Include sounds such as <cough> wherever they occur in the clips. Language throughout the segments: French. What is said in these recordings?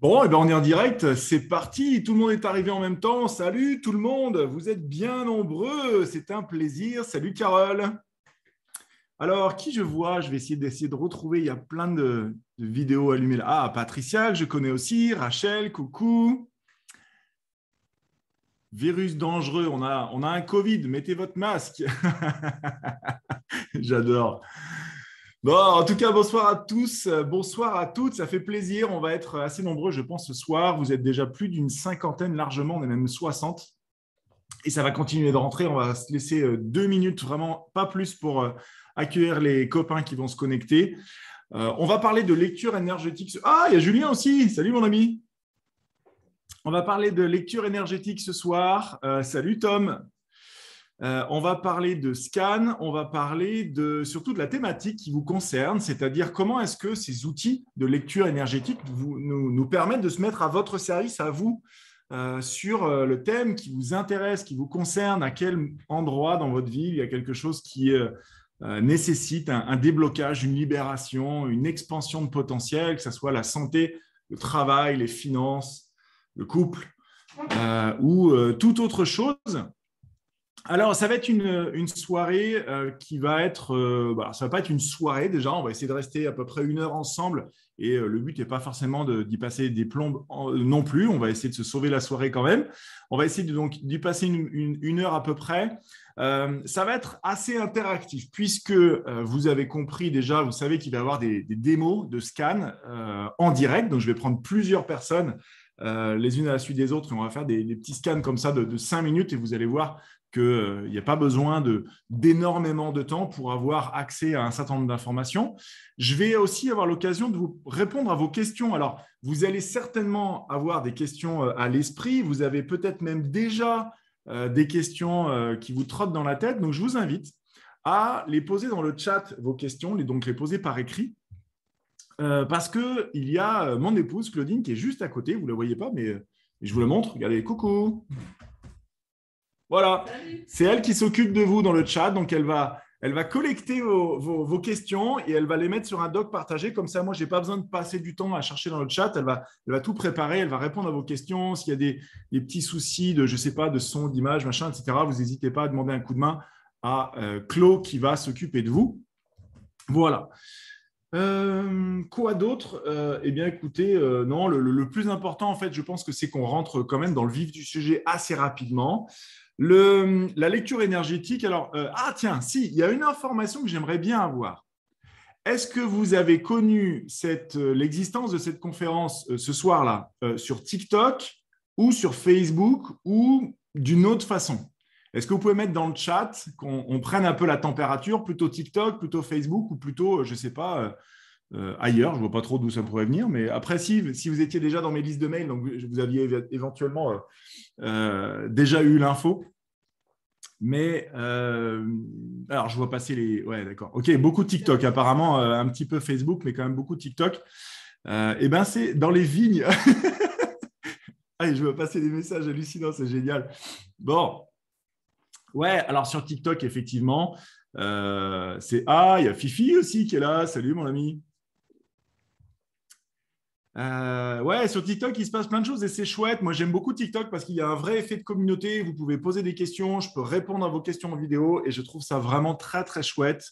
Bon, et eh ben on est en direct, c'est parti, tout le monde est arrivé en même temps. Salut tout le monde, vous êtes bien nombreux, c'est un plaisir. Salut Carole. Alors, qui je vois? Je vais essayer d'essayer de retrouver, il y a plein de, vidéos allumées là. Ah, Patricia, je connais aussi, Rachel, coucou. Virus dangereux, on a un Covid, mettez votre masque. <laughs> J'adore. Bon, en tout cas, bonsoir à tous, bonsoir à toutes, ça fait plaisir. On va être assez nombreux, je pense, ce soir. Vous êtes déjà plus d'une cinquantaine largement, on est même 60. Et ça va continuer de rentrer. On va se laisser euh, deux minutes, vraiment pas plus, pour euh, accueillir les copains qui vont se connecter. Euh, on va parler de lecture énergétique. Ah, il y a Julien aussi. Salut mon ami. On va parler de lecture énergétique ce soir. salut Tom. Euh, on va parler de scan, on va parler de, surtout de la thématique qui vous concerne, c'est-à-dire comment est-ce que ces outils de lecture énergétique nous, permettent de se mettre à votre service, à vous, euh, sur euh, le thème qui vous intéresse, qui vous concerne, à quel endroit dans votre vie il y a quelque chose qui nécessite un, déblocage, une libération, une expansion de potentiel, que ce soit la santé, le travail, les finances, le couple ou toute autre chose alors, ça va être une, soirée euh, qui va être. Euh, bah, ça va pas être une soirée déjà. On va essayer de rester à peu près une heure ensemble. Et euh, le but n'est pas forcément d'y passer des plombes non plus. On va essayer de se sauver la soirée quand même. On va essayer d'y passer une, heure à peu près. ça va être assez interactif puisque vous avez compris déjà, vous savez qu'il va y avoir des, démos de scan en direct. Donc, je vais prendre plusieurs personnes les unes à la suite des autres et on va faire des, petits scans comme ça de, 5 minutes et vous allez voir qu'il euh, n'y a pas besoin d'énormément de, temps pour avoir accès à un certain nombre d'informations. Je vais aussi avoir l'occasion de vous répondre à vos questions. Alors, vous allez certainement avoir des questions euh, à l'esprit. Vous avez peut-être même déjà euh, des questions qui vous trottent dans la tête. Donc, je vous invite à les poser dans le chat, vos questions, donc les poser par écrit. parce qu'il y a mon épouse, Claudine, qui est juste à côté. Vous ne la voyez pas, mais je vous la montre. Regardez, coucou. Voilà, c'est elle qui s'occupe de vous dans le chat, donc elle va, elle va collecter vos, questions et elle va les mettre sur un doc partagé. Comme ça, moi, je n'ai pas besoin de passer du temps à chercher dans le chat. Elle va, elle va tout préparer, elle va répondre à vos questions. S'il y a des, petits soucis de, je sais pas, de son, d'image, machin, etc., vous n'hésitez pas à demander un coup de main à euh, Claude qui va s'occuper de vous. Voilà. Euh, quoi d'autre? Euh, Eh bien, écoutez, non, le, le, plus important, en fait, je pense que c'est qu'on rentre quand même dans le vif du sujet assez rapidement la lecture énergétique, alors, euh, ah tiens, si, il y a une information que j'aimerais bien avoir. Est-ce que vous avez connu euh, l'existence de cette conférence euh, ce soir-là sur TikTok ou sur Facebook ou d'une autre façon? Est-ce que vous pouvez mettre dans le chat qu'on prenne un peu la température, plutôt TikTok, plutôt Facebook ou plutôt, je ne sais pas, ailleurs Je ne vois pas trop d'où ça pourrait venir, mais après, si, si, vous étiez déjà dans mes listes de mails, donc vous aviez éventuellement déjà eu l'info, mais euh, alors, je vois passer les. Ouais, d'accord. Ok, beaucoup de TikTok. Apparemment, euh, un petit peu Facebook, mais quand même beaucoup de TikTok. Euh, et ben, c'est dans les vignes. <laughs> Allez, je vois passer des messages hallucinants, c'est génial. Bon. Ouais, alors sur TikTok, effectivement, c'est. Ah, il y a Fifi aussi qui est là. Salut, mon ami. Euh, ouais, sur TikTok, il se passe plein de choses et c'est chouette. Moi, j'aime beaucoup TikTok parce qu'il y a un vrai effet de communauté. Vous pouvez poser des questions, je peux répondre à vos questions en vidéo et je trouve ça vraiment très, très chouette.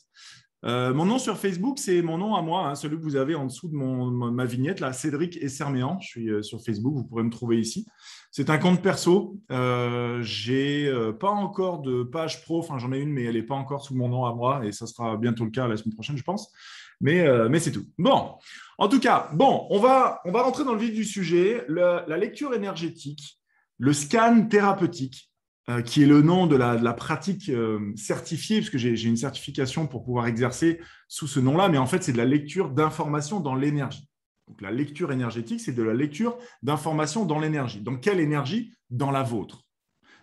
Euh, mon nom sur Facebook, c'est mon nom à moi, hein, celui que vous avez en dessous de ma vignette, là, Cédric Esserméan. Je suis euh, sur Facebook, vous pourrez me trouver ici. C'est un compte perso. Euh, j'ai pas encore de page pro, enfin j'en ai une, mais elle n'est pas encore sous mon nom à moi et ça sera bientôt le cas la semaine prochaine, je pense. Mais, mais c'est tout. Bon, en tout cas, bon, on va, on va rentrer dans le vif du sujet. la lecture énergétique, le scan thérapeutique, euh, qui est le nom de la, pratique euh, certifiée, puisque j'ai une certification pour pouvoir exercer sous ce nom-là, mais en fait, c'est de la lecture d'informations dans l'énergie. Donc, la lecture énergétique, c'est de la lecture d'informations dans l'énergie. Dans quelle énergie? Dans la vôtre.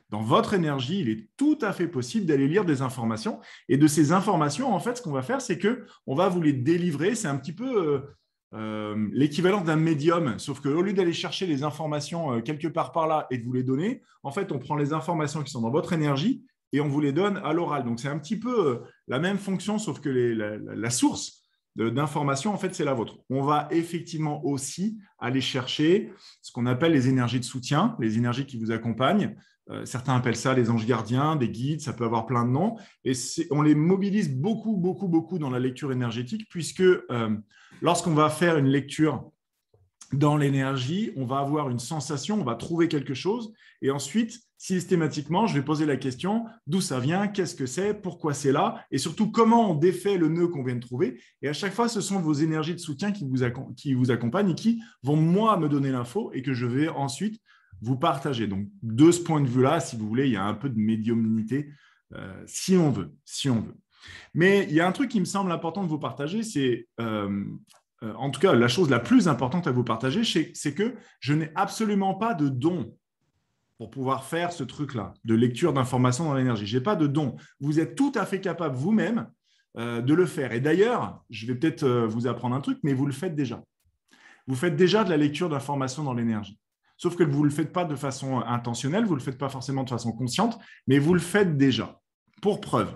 Dans votre énergie, il est tout à fait possible d'aller lire des informations. Et de ces informations, en fait, ce qu'on va faire, c'est que on va vous les délivrer. C'est un petit peu euh, euh, l'équivalent d'un médium, sauf qu'au lieu d'aller chercher les informations euh, quelque part par là et de vous les donner, en fait, on prend les informations qui sont dans votre énergie et on vous les donne à l'oral. Donc c'est un petit peu la même fonction, sauf que la, source d'information, en fait, c'est la vôtre. On va effectivement aussi aller chercher ce qu'on appelle les énergies de soutien, les énergies qui vous accompagnent. Euh, certains appellent ça les anges gardiens, des guides, ça peut avoir plein de noms. Et on les mobilise beaucoup, beaucoup, beaucoup dans la lecture énergétique, puisque euh, lorsqu'on va faire une lecture dans l'énergie, on va avoir une sensation, on va trouver quelque chose, et ensuite, systématiquement, je vais poser la question d'où ça vient, qu'est-ce que c'est, pourquoi c'est là, et surtout comment on défait le nœud qu'on vient de trouver. Et à chaque fois, ce sont vos énergies de soutien qui vous, qui vous accompagnent et qui vont, moi, me donner l'info et que je vais ensuite vous partager. Donc, de ce point de vue-là, si vous voulez, il y a un peu de médiumnité, euh, si on veut. Mais il y a un truc qui me semble important de vous partager, c'est euh, euh, en tout cas, la chose la plus importante à vous partager, c'est que je n'ai absolument pas de don pour pouvoir faire ce truc-là, de lecture d'informations dans l'énergie. Je n'ai pas de don. Vous êtes tout à fait capable vous-même de le faire. Et d'ailleurs, je vais peut-être vous apprendre un truc, mais vous le faites déjà. Vous faites déjà de la lecture d'informations dans l'énergie. Sauf que vous ne le faites pas de façon intentionnelle, vous ne le faites pas forcément de façon consciente, mais vous le faites déjà. Pour preuve,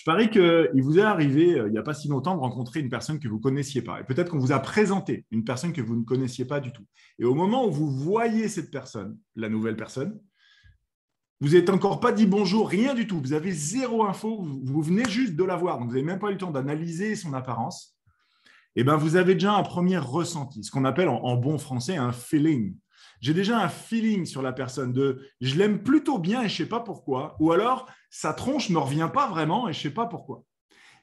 je parie qu'il vous est arrivé, euh, il n'y a pas si longtemps, de rencontrer une personne que vous ne connaissiez pas. Et peut-être qu'on vous a présenté une personne que vous ne connaissiez pas du tout. Et au moment où vous voyez cette personne, la nouvelle personne, vous n'êtes encore pas dit bonjour, rien du tout. Vous avez zéro info, vous venez juste de la voir. Donc, vous n'avez même pas eu le temps d'analyser son apparence. Eh bien, vous avez déjà un premier ressenti, ce qu'on appelle en bon français un feeling j'ai déjà un feeling sur la personne de je l'aime plutôt bien et je ne sais pas pourquoi, ou alors sa tronche ne revient pas vraiment et je ne sais pas pourquoi.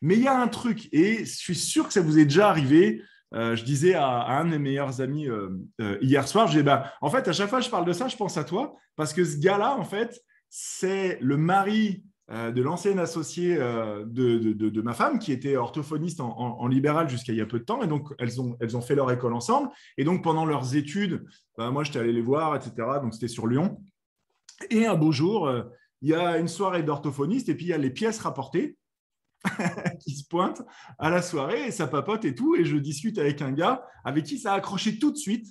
Mais il y a un truc, et je suis sûr que ça vous est déjà arrivé. Euh, je disais à, un de mes meilleurs amis euh, euh, hier soir, je disais, bah, en fait, à chaque fois que je parle de ça, je pense à toi, parce que ce gars-là, en fait, c'est le mari euh, de l'ancienne associée euh, de, ma femme, qui était orthophoniste en, libéral jusqu'à il y a peu de temps. Et donc, elles ont, elles ont fait leur école ensemble. Et donc, pendant leurs études, bah, moi, j'étais allé les voir, etc. Donc, c'était sur Lyon. Et un beau jour, euh, il y a une soirée d'orthophoniste et puis il y a les pièces rapportées <laughs> qui se pointent à la soirée et ça papote et tout. Et je discute avec un gars avec qui ça a accroché tout de suite.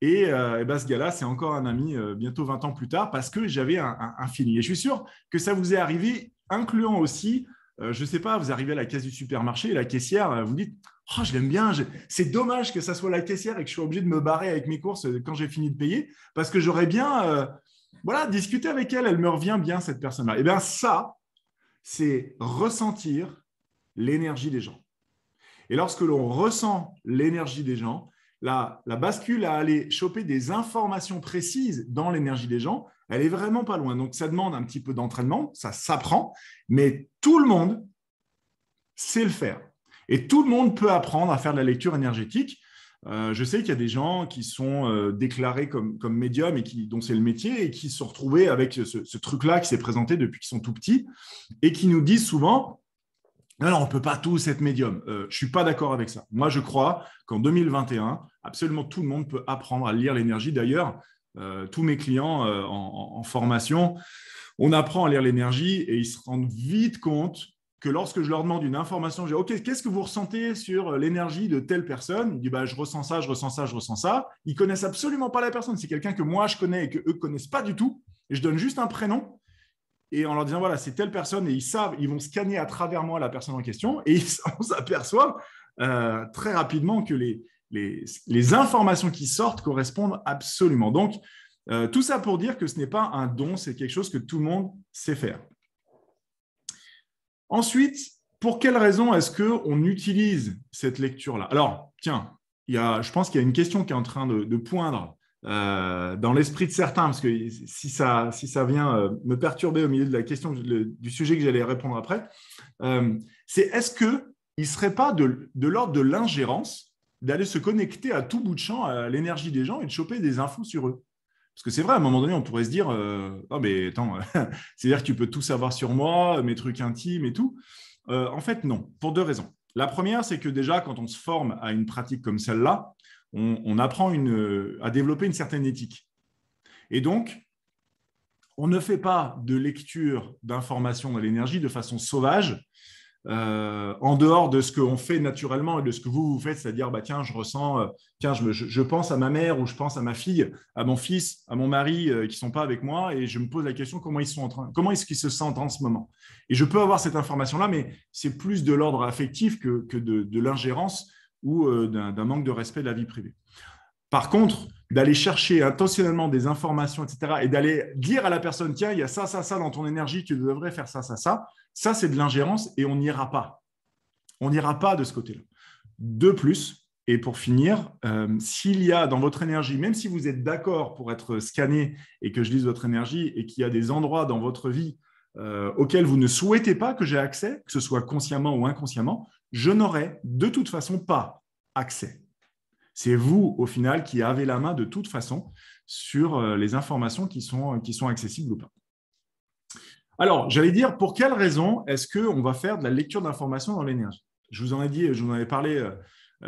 Et, euh, ben, ce gars-là, c'est encore un ami euh, bientôt 20 ans plus tard parce que j'avais un, feeling. Et je suis sûr que ça vous est arrivé, incluant aussi, euh, je ne sais pas, vous arrivez à la caisse du supermarché et la caissière, vous dites Oh, je l'aime bien, c'est dommage que ça soit la caissière et que je sois obligé de me barrer avec mes courses quand j'ai fini de payer parce que j'aurais bien voilà, discuté avec elle, elle me revient bien cette personne-là. Et bien ça, c'est ressentir l'énergie des gens. Et lorsque l'on ressent l'énergie des gens, la, bascule à aller choper des informations précises dans l'énergie des gens, elle est vraiment pas loin. Donc, ça demande un petit peu d'entraînement, ça s'apprend, mais tout le monde sait le faire. Et tout le monde peut apprendre à faire de la lecture énergétique. Euh, je sais qu'il y a des gens qui sont euh, déclarés comme, comme médiums et qui, dont c'est le métier et qui se sont retrouvés avec ce truc-là qui s'est présenté depuis qu'ils sont tout petits et qui nous disent souvent non, on ne peut pas tous être médium. Euh, je ne suis pas d'accord avec ça. Moi, je crois qu'en 2021, absolument tout le monde peut apprendre à lire l'énergie. D'ailleurs, euh, tous mes clients euh, en, formation, on apprend à lire l'énergie et ils se rendent vite compte que lorsque je leur demande une information, je dis OK, qu'est-ce que vous ressentez sur l'énergie de telle personne? Ils disent bah, Je ressens ça, je ressens ça, je ressens ça. Ils connaissent absolument pas la personne. C'est quelqu'un que moi je connais et que eux connaissent pas du tout. Et je donne juste un prénom et en leur disant voilà, c'est telle personne, et ils savent, ils vont scanner à travers moi la personne en question, et on <laughs> s'aperçoit euh, très rapidement que les, les, informations qui sortent correspondent absolument. Donc, euh, tout ça pour dire que ce n'est pas un don, c'est quelque chose que tout le monde sait faire. Ensuite, pour quelle raison est-ce qu'on utilise cette lecture-là? Alors, tiens, il y a, je pense qu'il y a une question qui est en train de poindre euh, dans l'esprit de certains, parce que si ça, si ça vient euh, me perturber au milieu de la question du sujet que j'allais répondre après, euh, c'est est-ce qu'il ne serait pas de, l'ordre de l'ingérence d'aller se connecter à tout bout de champ à l'énergie des gens et de choper des infos sur eux? Parce que c'est vrai, à un moment donné, on pourrait se dire oh, mais attends, <laughs> c'est-à-dire que tu peux tout savoir sur moi, mes trucs intimes et tout. en fait, non, pour deux raisons. La première, c'est que déjà, quand on se forme à une pratique comme celle-là, on, apprend à développer une certaine éthique. Et donc, on ne fait pas de lecture d'informations dans l'énergie de façon sauvage, euh, en dehors de ce qu'on fait naturellement et de ce que vous, vous faites, c'est-à-dire, bah, tiens, je ressens, euh, tiens, je, pense à ma mère ou je pense à ma fille, à mon fils, à mon mari euh, qui ne sont pas avec moi et je me pose la question comment ils sont en train, comment est-ce qu'ils se sentent en ce moment. Et je peux avoir cette information-là, mais c'est plus de l'ordre affectif que, de, de l'ingérence ou d'un manque de respect de la vie privée. Par contre, d'aller chercher intentionnellement des informations, etc., et d'aller dire à la personne, tiens, il y a ça, ça, ça dans ton énergie, tu devrais faire ça, ça, ça, ça, c'est de l'ingérence et on n'ira pas. On n'ira pas de ce côté-là. De plus, et pour finir, euh, s'il y a dans votre énergie, même si vous êtes d'accord pour être scanné et que je lise votre énergie et qu'il y a des endroits dans votre vie euh, auxquels vous ne souhaitez pas que j'ai accès, que ce soit consciemment ou inconsciemment, je n'aurai de toute façon pas accès. C'est vous, au final, qui avez la main de toute façon sur euh, les informations qui sont, qui sont accessibles ou pas. Alors, j'allais dire, pour quelles raisons est-ce qu'on va faire de la lecture d'informations dans l'énergie Je vous en ai dit, je ai parlé, euh,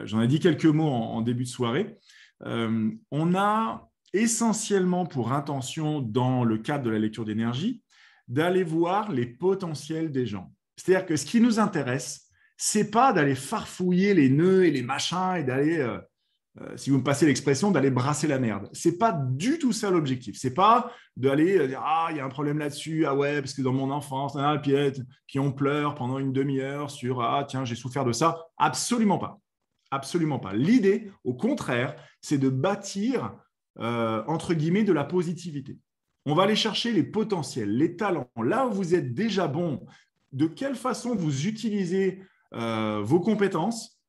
j'en ai dit quelques mots en, début de soirée. Euh, on a essentiellement pour intention, dans le cadre de la lecture d'énergie, d'aller voir les potentiels des gens. C'est-à-dire que ce qui nous intéresse, c'est pas d'aller farfouiller les nœuds et les machins et d'aller euh, si vous me passez l'expression, d'aller brasser la merde. C'est pas du tout ça l'objectif. C'est pas d'aller euh, dire ah il y a un problème là-dessus, ah ouais parce que dans mon enfance, ah, puis, puis on pleure pendant une demi-heure sur ah tiens j'ai souffert de ça. Absolument pas, absolument pas. L'idée, au contraire, c'est de bâtir euh, entre guillemets de la positivité. On va aller chercher les potentiels, les talents. Là où vous êtes déjà bon, de quelle façon vous utilisez vos compétences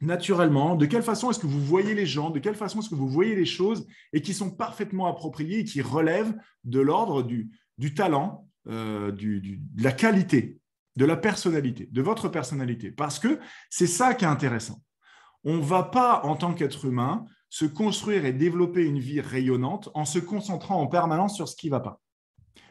naturellement De quelle façon est-ce que vous voyez les gens De quelle façon est-ce que vous voyez les choses et qui sont parfaitement appropriées et qui relèvent de l'ordre du, talent, euh, de la qualité, de la personnalité, de votre personnalité Parce que c'est ça qui est intéressant. On ne va pas, en tant qu'être humain, se construire et développer une vie rayonnante en se concentrant en permanence sur ce qui ne va pas.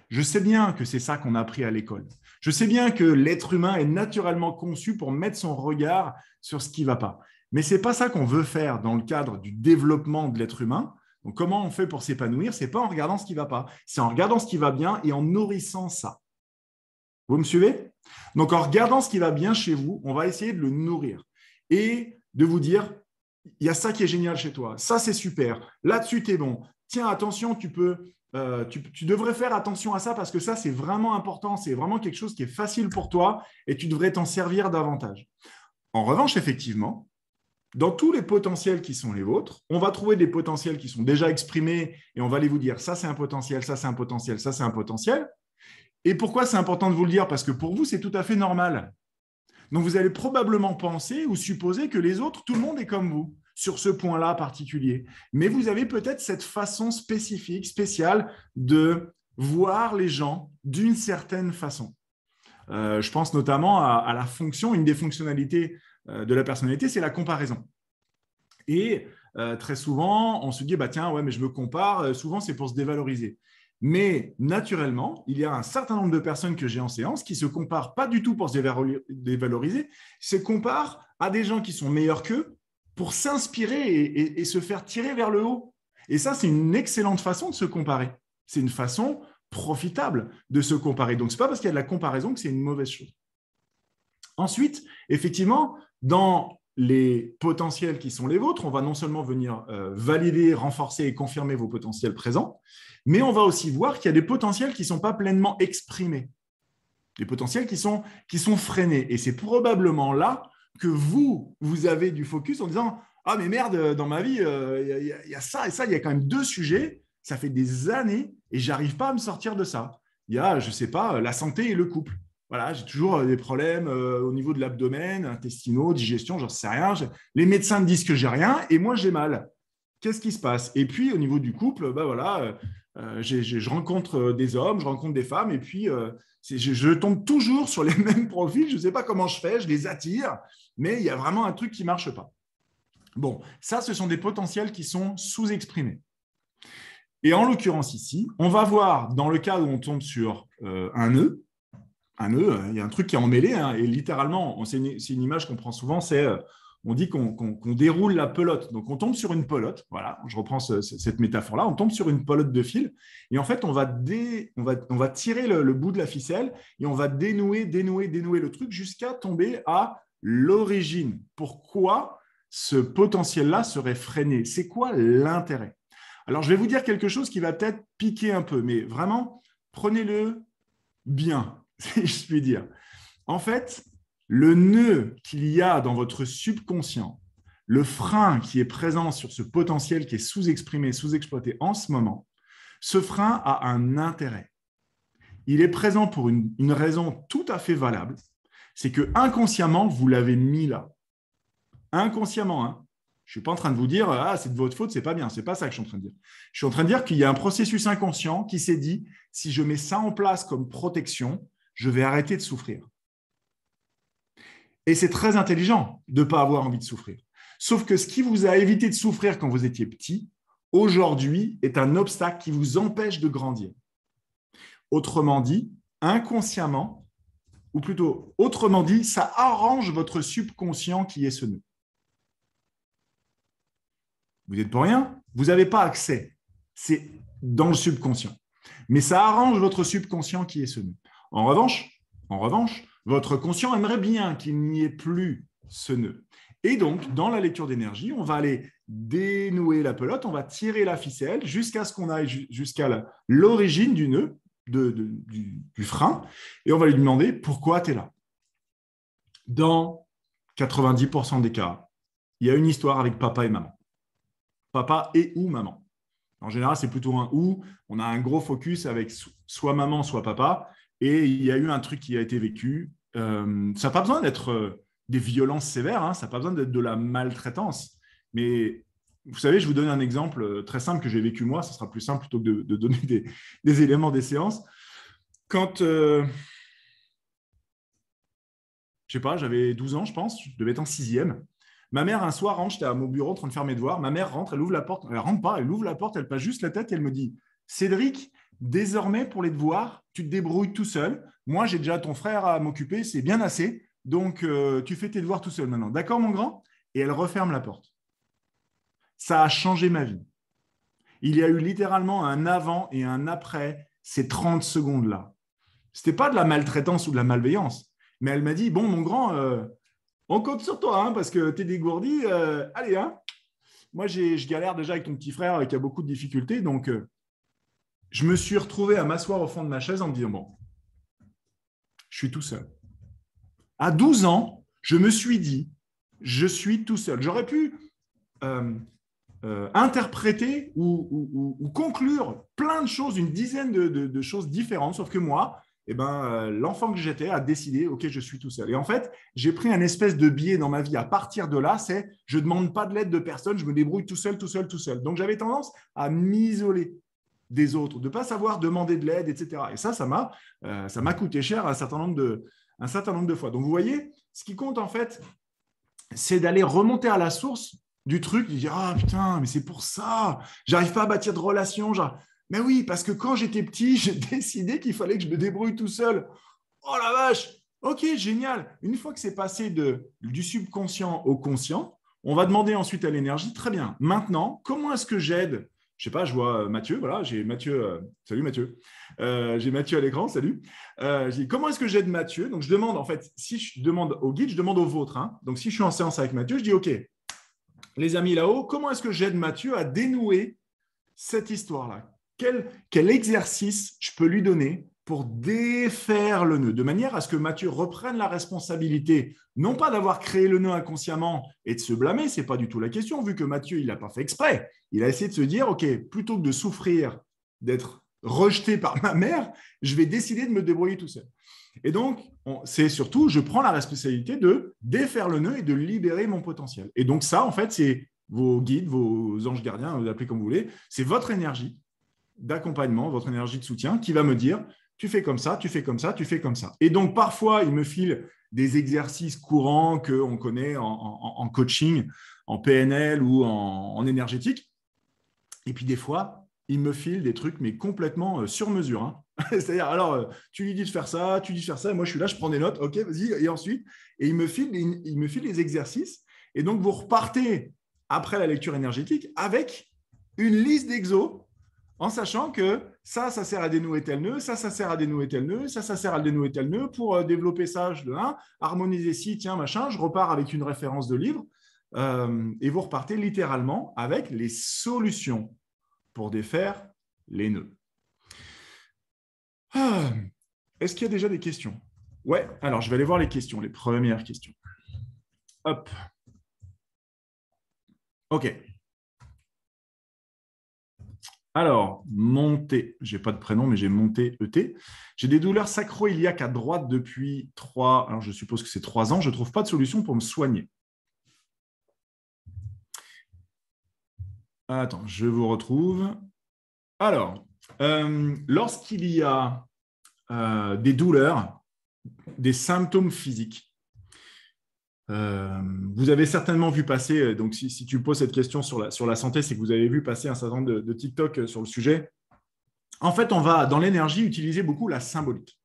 Je sais bien que c'est ça qu'on a appris à l'école. Je sais bien que l'être humain est naturellement conçu pour mettre son regard sur ce qui ne va pas. Mais ce n'est pas ça qu'on veut faire dans le cadre du développement de l'être humain. Donc, comment on fait pour s'épanouir? Ce n'est pas en regardant ce qui ne va pas, c'est en regardant ce qui va bien et en nourrissant ça. Vous me suivez? Donc, en regardant ce qui va bien chez vous, on va essayer de le nourrir et de vous dire, il y a ça qui est génial chez toi, ça c'est super, là-dessus tu es bon. Tiens, attention, tu peux euh, tu, devrais faire attention à ça parce que ça, c'est vraiment important, c'est vraiment quelque chose qui est facile pour toi et tu devrais t'en servir davantage. En revanche, effectivement, dans tous les potentiels qui sont les vôtres, on va trouver des potentiels qui sont déjà exprimés et on va aller vous dire ça, c'est un potentiel, ça, c'est un potentiel, ça, c'est un potentiel. Et pourquoi c'est important de vous le dire? Parce que pour vous, c'est tout à fait normal. Donc, vous allez probablement penser ou supposer que les autres, tout le monde est comme vous sur ce point-là particulier. Mais vous avez peut-être cette façon spécifique, spéciale de voir les gens d'une certaine façon. Euh, je pense notamment à, la fonction, une des fonctionnalités euh, de la personnalité, c'est la comparaison. Et euh, très souvent, on se dit, bah, tiens, ouais, mais je me compare, souvent c'est pour se dévaloriser. Mais naturellement, il y a un certain nombre de personnes que j'ai en séance qui se comparent pas du tout pour se dévaloriser, se comparent à des gens qui sont meilleurs qu'eux pour s'inspirer et, se faire tirer vers le haut. Et ça, c'est une excellente façon de se comparer. C'est une façon profitable de se comparer. Donc, ce n'est pas parce qu'il y a de la comparaison que c'est une mauvaise chose. Ensuite, effectivement, dans les potentiels qui sont les vôtres, on va non seulement venir euh, valider, renforcer et confirmer vos potentiels présents, mais on va aussi voir qu'il y a des potentiels qui ne sont pas pleinement exprimés, des potentiels qui sont, qui sont freinés. Et c'est probablement là que vous, vous avez du focus en disant Ah, mais merde, dans ma vie, il euh, y, a ça et ça, il y a quand même deux sujets, ça fait des années et j'arrive pas à me sortir de ça. Il y a, je sais pas, la santé et le couple. Voilà, j'ai toujours euh, des problèmes euh, au niveau de l'abdomen, intestinaux, digestion, j'en sais rien. Les médecins me disent que j'ai rien et moi j'ai mal. Qu'est-ce qui se passe? Et puis au niveau du couple, bah voilà, je rencontre des hommes, je rencontre des femmes et puis je, tombe toujours sur les <laughs> mêmes profils. Je ne sais pas comment je fais, je les attire, mais il y a vraiment un truc qui ne marche pas. Bon, ça, ce sont des potentiels qui sont sous-exprimés. Et en l'occurrence ici, on va voir dans le cas où on tombe sur euh, un nœud, un nœud, il y a un truc qui est emmêlé, hein, et littéralement, c'est une, image qu'on prend souvent, c'est euh, on dit qu'on déroule la pelote. Donc, on tombe sur une pelote. Voilà, je reprends cette métaphore-là. On tombe sur une pelote de fil. Et en fait, on va, tirer le, bout de la ficelle et on va dénouer, dénouer, dénouer le truc jusqu'à tomber à l'origine. Pourquoi ce potentiel-là serait freiné? C'est quoi l'intérêt? Alors, je vais vous dire quelque chose qui va peut-être piquer un peu, mais vraiment, prenez-le bien, <laughs> si je puis dire. En fait, le nœud qu'il y a dans votre subconscient, le frein qui est présent sur ce potentiel qui est sous-exprimé, sous-exploité en ce moment, ce frein a un intérêt. Il est présent pour une, raison tout à fait valable, c'est que inconsciemment, vous l'avez mis là. Inconsciemment, hein. Je ne suis pas en train de vous dire ah c'est de votre faute, c'est pas bien. C'est pas ça que je suis en train de dire. Je suis en train de dire qu'il y a un processus inconscient qui s'est dit si je mets ça en place comme protection, je vais arrêter de souffrir. Et c'est très intelligent de ne pas avoir envie de souffrir. Sauf que ce qui vous a évité de souffrir quand vous étiez petit, aujourd'hui, est un obstacle qui vous empêche de grandir. Autrement dit, inconsciemment, ou plutôt autrement dit, ça arrange votre subconscient qui est ce nœud. Vous n'êtes pour rien, vous n'avez pas accès. C'est dans le subconscient. Mais ça arrange votre subconscient qui est ce nœud. En revanche, en revanche, votre conscient aimerait bien qu'il n'y ait plus ce nœud. Et donc, dans la lecture d'énergie, on va aller dénouer la pelote, on va tirer la ficelle jusqu'à ce qu'on aille jusqu'à l'origine du nœud, du, frein, et on va lui demander pourquoi tu es là. Dans 90% des cas, il y a une histoire avec papa et maman. Papa et ou maman. En général, c'est plutôt un ou. On a un gros focus avec soit maman, soit papa. Et il y a eu un truc qui a été vécu euh, ça n'a pas besoin d'être euh, des violences sévères, hein, ça n'a pas besoin d'être de la maltraitance. Mais vous savez, je vous donne un exemple euh, très simple que j'ai vécu moi, ce sera plus simple plutôt que de, donner des, éléments des séances. Quand, je sais pas, j'avais 12 ans, je pense, je devais être en sixième. Ma mère, un soir, rentre, j'étais à mon bureau en train de faire mes devoirs. Ma mère rentre, elle ouvre la porte, elle rentre pas, elle ouvre la porte, elle passe juste la tête et elle me dit Cédric, désormais, pour les devoirs, tu te débrouilles tout seul. Moi, j'ai déjà ton frère à m'occuper, c'est bien assez. Donc, euh, tu fais tes devoirs tout seul maintenant. D'accord, mon grand? Et elle referme la porte. Ça a changé ma vie. Il y a eu littéralement un avant et un après ces 30 secondes-là. Ce n'était pas de la maltraitance ou de la malveillance, mais elle m'a dit, bon, mon grand, euh, on compte sur toi, hein, parce que tu es dégourdi. Euh, allez, hein. moi, je galère déjà avec ton petit frère qui a beaucoup de difficultés, donc je me suis retrouvé à m'asseoir au fond de ma chaise en me disant, bon, je suis tout seul. À 12 ans, je me suis dit, je suis tout seul. J'aurais pu euh, euh, interpréter ou, conclure plein de choses, une dizaine de, choses différentes, sauf que moi, eh ben, euh, l'enfant que j'étais a décidé, OK, je suis tout seul. Et en fait, j'ai pris un espèce de biais dans ma vie. À partir de là, c'est je ne demande pas de l'aide de personne, je me débrouille tout seul, tout seul, tout seul. Donc j'avais tendance à m'isoler des autres, de ne pas savoir demander de l'aide, etc. Et ça, ça m'a, euh, coûté cher un certain, nombre de, fois. Donc, vous voyez, ce qui compte, en fait, c'est d'aller remonter à la source du truc, de dire, ah putain, mais c'est pour ça, j'arrive pas à bâtir de relations. Mais oui, parce que quand j'étais petit, <laughs> j'ai décidé qu'il fallait que je me débrouille tout seul. Oh la vache Ok, génial. Une fois que c'est passé du subconscient au conscient, on va demander ensuite à l'énergie, très bien, maintenant, comment est-ce que j'aide je sais pas, je vois euh, Mathieu, voilà, j'ai Mathieu, euh, salut Mathieu, euh, j'ai Mathieu à l'écran, salut. je comment est-ce que j'aide Mathieu? Donc, je demande, en fait, si je demande au guide, je demande au vôtre. Hein. Donc, si je suis en séance avec Mathieu, je dis, OK, les amis là-haut, comment est-ce que j'aide Mathieu à dénouer cette histoire-là? Quel, quel exercice je peux lui donner pour défaire le nœud, de manière à ce que Mathieu reprenne la responsabilité, non pas d'avoir créé le nœud inconsciemment et de se blâmer, c'est pas du tout la question, vu que Mathieu, il n'a pas fait exprès. Il a essayé de se dire, OK, plutôt que de souffrir, d'être rejeté par ma mère, je vais décider de me débrouiller tout seul. Et donc, c'est surtout, je prends la responsabilité de défaire le nœud et de libérer mon potentiel. Et donc ça, en fait, c'est vos guides, vos anges gardiens, vous appelez comme vous voulez, c'est votre énergie d'accompagnement, votre énergie de soutien qui va me dire, tu fais comme ça, tu fais comme ça, tu fais comme ça. Et donc, parfois, il me file des exercices courants qu'on connaît en, coaching, en PNL ou en, énergétique. Et puis, des fois, il me file des trucs, mais complètement euh, sur mesure. Hein. <laughs> C'est-à-dire, alors, euh, tu lui dis de faire ça, tu dis de faire ça, et moi, je suis là, je prends des notes, ok, vas-y, et ensuite, et il me file, il me file des exercices. Et donc, vous repartez après la lecture énergétique avec une liste d'exos en sachant que ça, ça sert à dénouer tel nœud, ça, ça sert à dénouer tel nœud, ça, ça sert à dénouer tel nœud. Pour euh, développer ça, je le 1, harmoniser ci, tiens, machin, je repars avec une référence de livre. Euh, et vous repartez littéralement avec les solutions pour défaire les nœuds. Ah, est-ce qu'il y a déjà des questions? Ouais, alors je vais aller voir les questions, les premières questions. Hop. OK. Alors, monté, je n'ai pas de prénom, mais j'ai monté ET. J'ai des douleurs sacro-iliaques à droite depuis trois, alors je suppose que c'est trois ans. Je ne trouve pas de solution pour me soigner. Attends, je vous retrouve. Alors, euh, lorsqu'il y a euh, des douleurs, des symptômes physiques, euh, vous avez certainement vu passer, donc si, tu poses cette question sur la, santé, c'est que vous avez vu passer un certain nombre de, de, TikTok sur le sujet. En fait, on va dans l'énergie utiliser beaucoup la symbolique.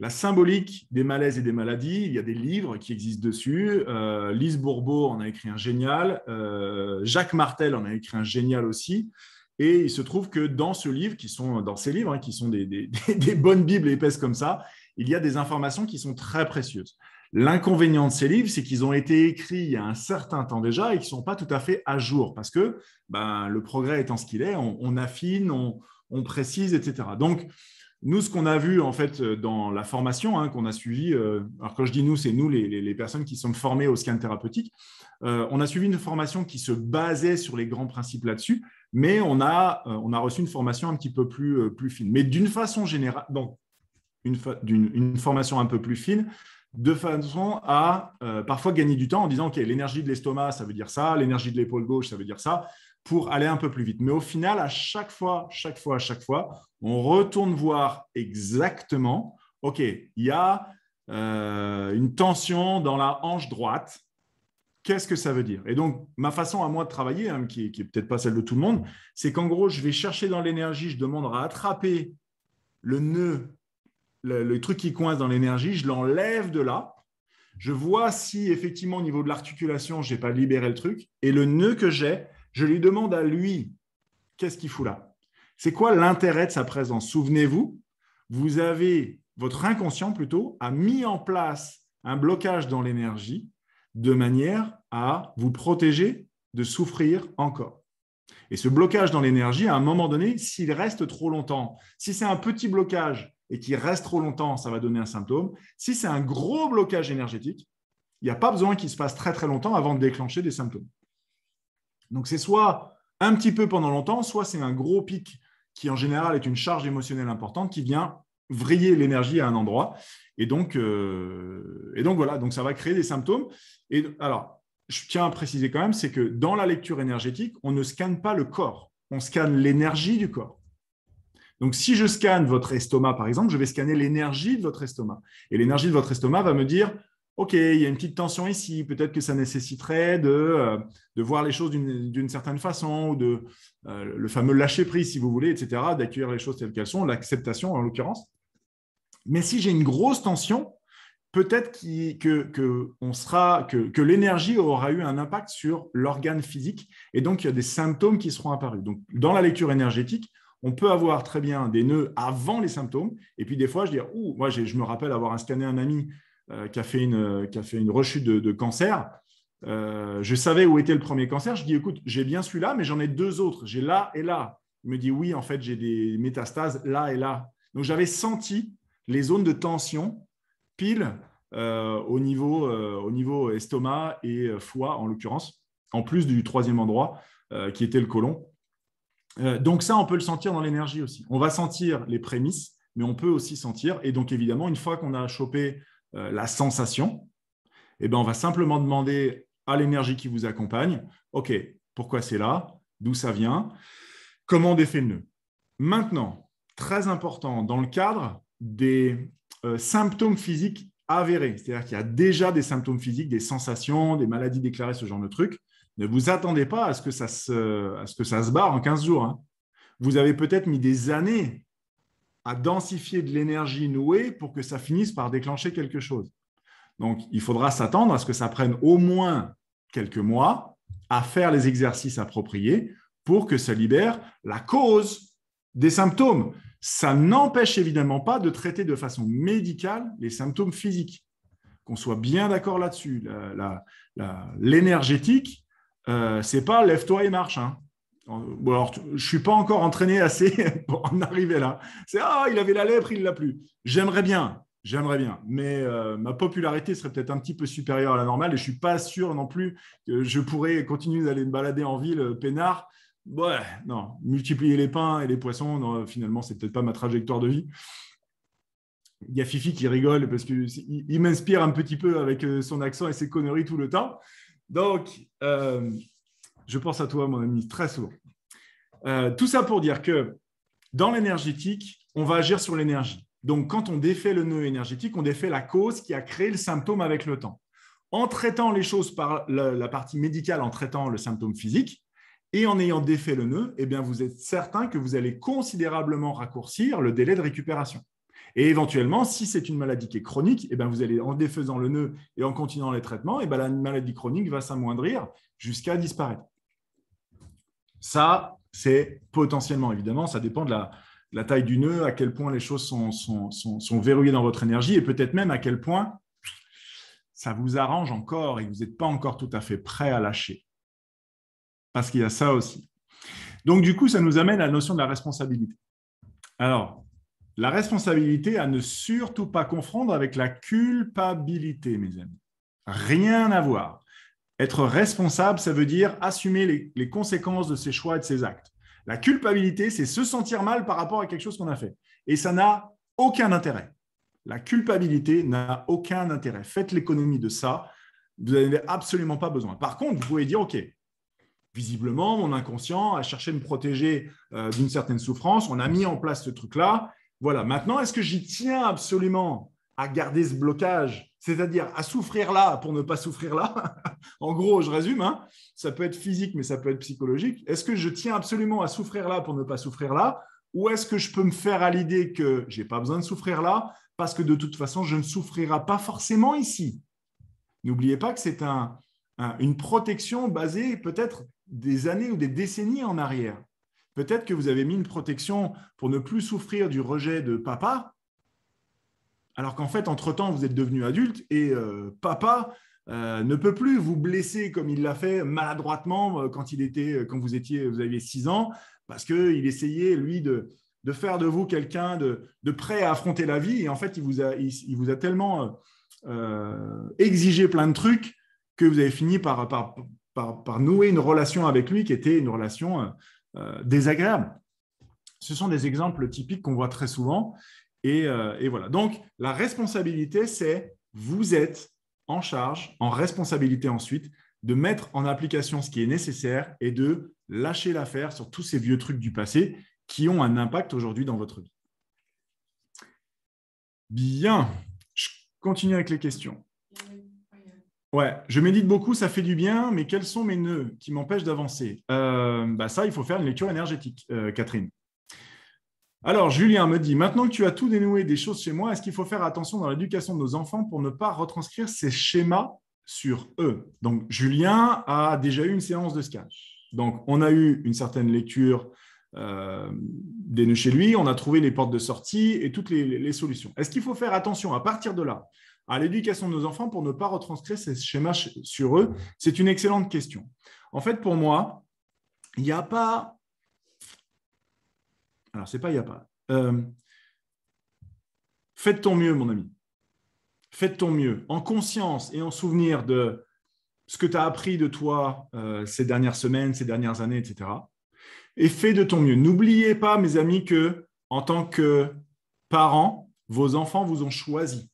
La symbolique des malaises et des maladies, il y a des livres qui existent dessus. Euh, Lise Bourbeau en a écrit un génial. Euh, Jacques Martel en a écrit un génial aussi. Et il se trouve que dans ce livre, qui sont dans ces livres, hein, qui sont des, <laughs> bonnes bibles épaisses comme ça, il y a des informations qui sont très précieuses. L'inconvénient de ces livres, c'est qu'ils ont été écrits il y a un certain temps déjà et qu'ils ne sont pas tout à fait à jour parce que ben, le progrès étant ce qu'il est, on, affine, on, on, précise, etc. Donc, nous, ce qu'on a vu en fait euh, dans la formation hein, qu'on a suivie, euh, alors quand je dis nous, c'est nous les, personnes qui sont formées au scan thérapeutique, euh, on a suivi une formation qui se basait sur les grands principes là-dessus, mais on a, on a reçu une formation un petit peu plus, plus fine. Mais d'une façon générale, donc une, une, formation un peu plus fine, de façon à parfois gagner du temps en disant, OK, l'énergie de l'estomac, ça veut dire ça, l'énergie de l'épaule gauche, ça veut dire ça, pour aller un peu plus vite. Mais au final, à chaque fois, chaque fois, chaque fois, on retourne voir exactement, OK, il y a euh, une tension dans la hanche droite. Qu'est-ce que ça veut dire? Et donc, ma façon à moi de travailler, hein, qui n'est peut-être pas celle de tout le monde, c'est qu'en gros, je vais chercher dans l'énergie, je demande à attraper le nœud, le truc qui coince dans l'énergie, je l'enlève de là, je vois si effectivement au niveau de l'articulation, je n'ai pas libéré le truc, et le nœud que j'ai, je lui demande à lui, qu'est-ce qu'il fout là? C'est quoi l'intérêt de sa présence? Souvenez-vous, vous avez, votre inconscient plutôt, a mis en place un blocage dans l'énergie de manière à vous protéger de souffrir encore. Et ce blocage dans l'énergie, à un moment donné, s'il reste trop longtemps, si c'est un petit blocage et qu'il reste trop longtemps, ça va donner un symptôme. Si c'est un gros blocage énergétique, il n'y a pas besoin qu'il se passe très très longtemps avant de déclencher des symptômes. Donc c'est soit un petit peu pendant longtemps, soit c'est un gros pic qui en général est une charge émotionnelle importante qui vient vriller l'énergie à un endroit. Et donc, euh, et donc voilà, donc ça va créer des symptômes. Et alors, je tiens à préciser quand même, c'est que dans la lecture énergétique, on ne scanne pas le corps, on scanne l'énergie du corps. Donc, si je scanne votre estomac, par exemple, je vais scanner l'énergie de votre estomac. Et l'énergie de votre estomac va me dire, OK, il y a une petite tension ici, peut-être que ça nécessiterait de, euh, voir les choses d'une certaine façon, ou de euh, le fameux lâcher prise, si vous voulez, etc., d'accueillir les choses telles qu'elles sont, l'acceptation en l'occurrence. Mais si j'ai une grosse tension, peut-être que l'énergie aura eu un impact sur l'organe physique, et donc il y a des symptômes qui seront apparus. Donc, dans la lecture énergétique, on peut avoir très bien des nœuds avant les symptômes, et puis des fois, je dis, ouh, moi, je me rappelle avoir scanné un ami euh, qui, a fait une, qui a fait une rechute de, cancer. Euh, je savais où était le premier cancer. Je dis, écoute, j'ai bien celui-là, mais j'en ai deux autres. J'ai là et là. Il me dit, oui, en fait, j'ai des métastases là et là. Donc, j'avais senti les zones de tension pile euh, au, niveau, au niveau estomac et foie, en l'occurrence, en plus du troisième endroit qui était le côlon. Donc, ça, on peut le sentir dans l'énergie aussi. On va sentir les prémices, mais on peut aussi sentir. Et donc, évidemment, une fois qu'on a chopé euh, la sensation, eh ben, on va simplement demander à l'énergie qui vous accompagne, OK, pourquoi c'est là? D'où ça vient? Comment on défait le nœud? Maintenant, très important, dans le cadre des euh, symptômes physiques avérés, c'est-à-dire qu'il y a déjà des symptômes physiques, des sensations, des maladies déclarées, ce genre de trucs, ne vous attendez pas à ce que ça se, à barre en 15 jours. Hein. Vous avez peut-être mis des années à densifier de l'énergie nouée pour que ça finisse par déclencher quelque chose. Donc, il faudra s'attendre à ce que ça prenne au moins quelques mois à faire les exercices appropriés pour que ça libère la cause des symptômes. Ça n'empêche évidemment pas de traiter de façon médicale les symptômes physiques. Qu'on soit bien d'accord là-dessus. L'énergétique, euh, c'est pas lève-toi et marche. Hein. Bon, alors, je suis pas encore entraîné assez <laughs> pour en arriver là. C'est ah, il avait la lèpre, il l'a plus. J'aimerais bien, j'aimerais bien, mais euh, ma popularité serait peut-être un petit peu supérieure à la normale et je suis pas sûr non plus que je pourrais continuer d'aller me balader en ville euh, peinard. Ouais, non, multiplier les pains et les poissons, non, finalement, c'est peut-être pas ma trajectoire de vie. Il y a Fifi qui rigole parce qu'il il, m'inspire un petit peu avec son accent et ses conneries tout le temps. Donc, je pense à toi, mon ami, très souvent. tout ça pour dire que dans l'énergétique, on va agir sur l'énergie. Donc, quand on défait le nœud énergétique, on défait la cause qui a créé le symptôme avec le temps. En traitant les choses par la, partie médicale, en traitant le symptôme physique, et en ayant défait le nœud, eh bien, vous êtes certain que vous allez considérablement raccourcir le délai de récupération. Et éventuellement, si c'est une maladie qui est chronique, eh bien, vous allez, en défaisant le nœud et en continuant les traitements, eh bien, la maladie chronique va s'amoindrir jusqu'à disparaître. Ça, c'est potentiellement, évidemment, ça dépend de la, taille du nœud, à quel point les choses sont, verrouillées dans votre énergie et peut-être même à quel point ça vous arrange encore et vous n'êtes pas encore tout à fait prêt à lâcher. Parce qu'il y a ça aussi. Donc, du coup, ça nous amène à la notion de la responsabilité. Alors, la responsabilité à ne surtout pas confondre avec la culpabilité, mes amis. Rien à voir. Être responsable, ça veut dire assumer les conséquences de ses choix et de ses actes. La culpabilité, c'est se sentir mal par rapport à quelque chose qu'on a fait. Et ça n'a aucun intérêt. La culpabilité n'a aucun intérêt. Faites l'économie de ça. Vous n'avez absolument pas besoin. Par contre, vous pouvez dire, OK, visiblement, mon inconscient a cherché à me protéger euh, d'une certaine souffrance. On a mis en place ce truc-là. Voilà. Maintenant, est-ce que j'y tiens absolument à garder ce blocage, c'est-à-dire à souffrir là pour ne pas souffrir là? <laughs> en gros, je résume, hein. ça peut être physique, mais ça peut être psychologique. Est-ce que je tiens absolument à souffrir là pour ne pas souffrir là? Ou est-ce que je peux me faire à l'idée que je n'ai pas besoin de souffrir là parce que de toute façon, je ne souffrirai pas forcément ici? N'oubliez pas que c'est une protection basée peut-être des années ou des décennies en arrière. Peut-être que vous avez mis une protection pour ne plus souffrir du rejet de papa, alors qu'en fait, entre-temps, vous êtes devenu adulte et euh, papa euh, ne peut plus vous blesser comme il l'a fait maladroitement euh, quand, il était, quand vous, étiez, vous aviez 6 ans, parce qu'il essayait, lui, de, faire de vous quelqu'un de, prêt à affronter la vie. Et en fait, il vous a, il, vous a tellement exigé plein de trucs que vous avez fini par, par, nouer une relation avec lui qui était une relation désagréable. Ce sont des exemples typiques qu'on voit très souvent. Euh, et, voilà. Donc, la responsabilité, c'est vous êtes en charge, en responsabilité ensuite, de mettre en application ce qui est nécessaire et de lâcher l'affaire sur tous ces vieux trucs du passé qui ont un impact aujourd'hui dans votre vie. Bien, je continue avec les questions. Ouais, je médite beaucoup, ça fait du bien, mais quels sont mes nœuds qui m'empêchent d'avancer? Euh, bah Ça, il faut faire une lecture énergétique, euh, Catherine. Alors, Julien me dit, maintenant que tu as tout dénoué des choses chez moi, est-ce qu'il faut faire attention dans l'éducation de nos enfants pour ne pas retranscrire ces schémas sur eux? Donc, Julien a déjà eu une séance de scan. Donc, on a eu une certaine lecture euh, des nœuds chez lui, on a trouvé les portes de sortie et toutes les, solutions. Est-ce qu'il faut faire attention à partir de là à l'éducation de nos enfants pour ne pas retranscrire ces schémas sur eux C'est une excellente question. En fait, pour moi, il n'y a pas alors, c'est pas, il n'y a pas. Euh, faites ton mieux, mon ami. Faites ton mieux, en conscience et en souvenir de ce que tu as appris de toi euh, ces dernières semaines, ces dernières années, etc. Et fais de ton mieux. N'oubliez pas, mes amis, que en tant que parents, vos enfants vous ont choisi.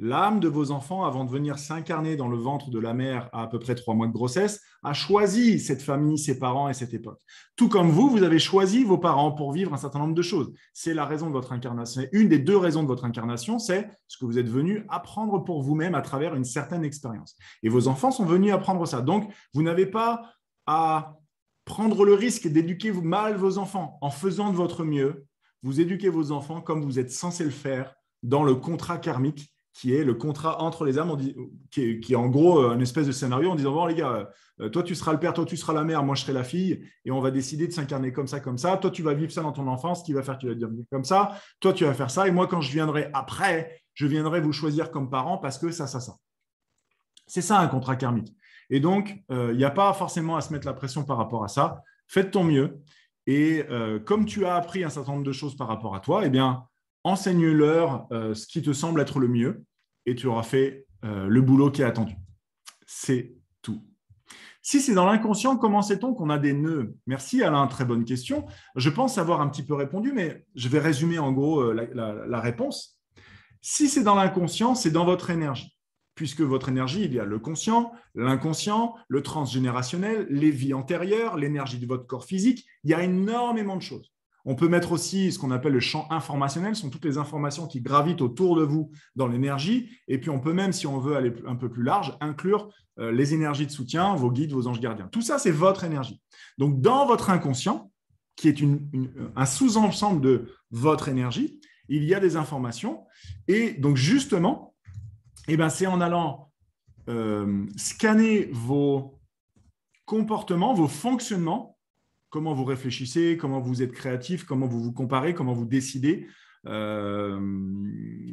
L'âme de vos enfants, avant de venir s'incarner dans le ventre de la mère à à peu près trois mois de grossesse, a choisi cette famille, ses parents et cette époque. Tout comme vous, vous avez choisi vos parents pour vivre un certain nombre de choses. C'est la raison de votre incarnation. Une des deux raisons de votre incarnation, c'est ce que vous êtes venu apprendre pour vous-même à travers une certaine expérience. Et vos enfants sont venus apprendre ça. Donc, vous n'avez pas à prendre le risque d'éduquer mal vos enfants en faisant de votre mieux. Vous éduquez vos enfants comme vous êtes censé le faire dans le contrat karmique qui est le contrat entre les âmes, qui, est, en gros euh, une espèce de scénario en disant Bon, les gars, euh, toi tu seras le père, toi tu seras la mère, moi je serai la fille, et on va décider de s'incarner comme ça, comme ça. Toi tu vas vivre ça dans ton enfance, qui va faire, tu vas dire comme ça. Toi tu vas faire ça, et moi quand je viendrai après, je viendrai vous choisir comme parent parce que ça, ça, ça. C'est ça un contrat karmique. Et donc, euh, il n'y a pas forcément à se mettre la pression par rapport à ça. Faites ton mieux. Et comme tu as appris un certain nombre de choses par rapport à toi, eh bien, enseigne-leur euh, ce qui te semble être le mieux et tu auras fait euh, le boulot qui est attendu. C'est tout. Si c'est dans l'inconscient, comment sait-on qu'on a des nœuds? Merci Alain, très bonne question. Je pense avoir un petit peu répondu, mais je vais résumer en gros euh, la, réponse. Si c'est dans l'inconscient, c'est dans votre énergie puisque votre énergie, il y a le conscient, l'inconscient, le transgénérationnel, les vies antérieures, l'énergie de votre corps physique. Il y a énormément de choses. On peut mettre aussi ce qu'on appelle le champ informationnel, ce sont toutes les informations qui gravitent autour de vous dans l'énergie. Et puis on peut même, si on veut aller un peu plus large, inclure euh, les énergies de soutien, vos guides, vos anges gardiens. Tout ça, c'est votre énergie. Donc dans votre inconscient, qui est un sous-ensemble de votre énergie, il y a des informations. Et donc justement, eh ben, c'est en allant euh, scanner vos comportements, vos fonctionnements, comment vous réfléchissez, comment vous êtes créatif, comment vous vous comparez, comment vous décidez. Euh,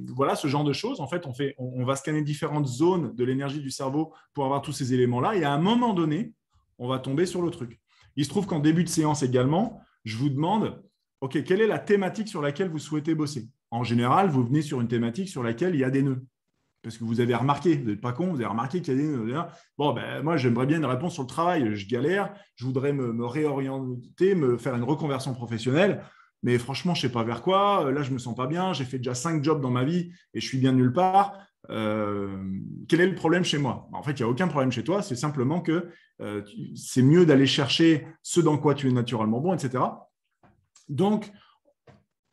voilà ce genre de choses. En fait, on, fait, on, va scanner différentes zones de l'énergie du cerveau pour avoir tous ces éléments-là. Et à un moment donné, on va tomber sur le truc. Il se trouve qu'en début de séance également, je vous demande, OK, quelle est la thématique sur laquelle vous souhaitez bosser? En général, vous venez sur une thématique sur laquelle il y a des nœuds parce que vous avez remarqué, vous n'êtes pas con, vous avez remarqué qu'il y a des. Bon, ben, moi, j'aimerais bien une réponse sur le travail. Je galère, je voudrais me, réorienter, me faire une reconversion professionnelle, mais franchement, je ne sais pas vers quoi. Là, je ne me sens pas bien. J'ai fait déjà cinq jobs dans ma vie et je suis bien nulle part. Euh, quel est le problème chez moi? En fait, il n'y a aucun problème chez toi. C'est simplement que euh, c'est mieux d'aller chercher ce dans quoi tu es naturellement bon, etc. Donc,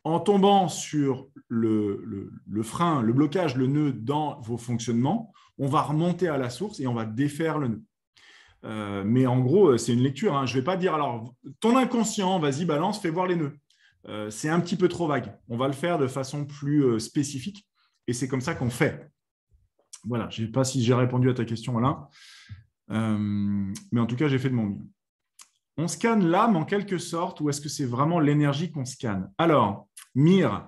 en tombant sur le, frein, le blocage, le nœud dans vos fonctionnements, on va remonter à la source et on va défaire le nœud. Euh, mais en gros, c'est une lecture. Hein. Je ne vais pas dire, alors, ton inconscient, vas-y, balance, fais voir les nœuds. Euh, c'est un petit peu trop vague. On va le faire de façon plus euh, spécifique et c'est comme ça qu'on fait. Voilà, je ne sais pas si j'ai répondu à ta question, là, mais en tout cas, j'ai fait de mon mieux. On scanne l'âme en quelque sorte ou est-ce que c'est vraiment l'énergie qu'on scanne? Alors, Mire,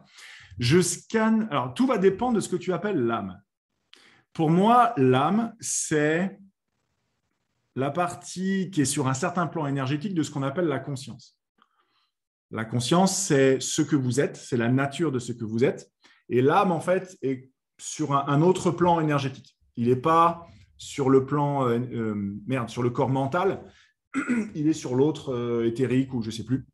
je scanne. Alors, tout va dépendre de ce que tu appelles l'âme. Pour moi, l'âme, c'est la partie qui est sur un certain plan énergétique de ce qu'on appelle la conscience. La conscience, c'est ce que vous êtes, c'est la nature de ce que vous êtes. Et l'âme, en fait, est sur un, autre plan énergétique. Il n'est pas sur le plan, euh, euh, merde, sur le corps mental, <clears throat> il est sur l'autre euh, éthérique ou je ne sais plus.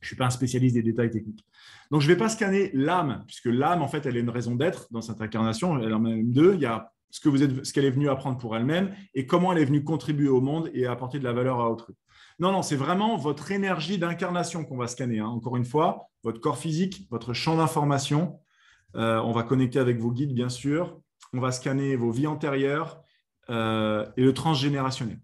Je ne suis pas un spécialiste des détails techniques. Donc, je ne vais pas scanner l'âme, puisque l'âme, en fait, elle a une raison d'être dans cette incarnation. Elle en a même deux. Il y a ce qu'elle est venue apprendre pour elle-même et comment elle est venue contribuer au monde et apporter de la valeur à autrui. Non, non, c'est vraiment votre énergie d'incarnation qu'on va scanner. Hein. Encore une fois, votre corps physique, votre champ d'information. Euh, on va connecter avec vos guides, bien sûr. On va scanner vos vies antérieures euh, et le transgénérationnel.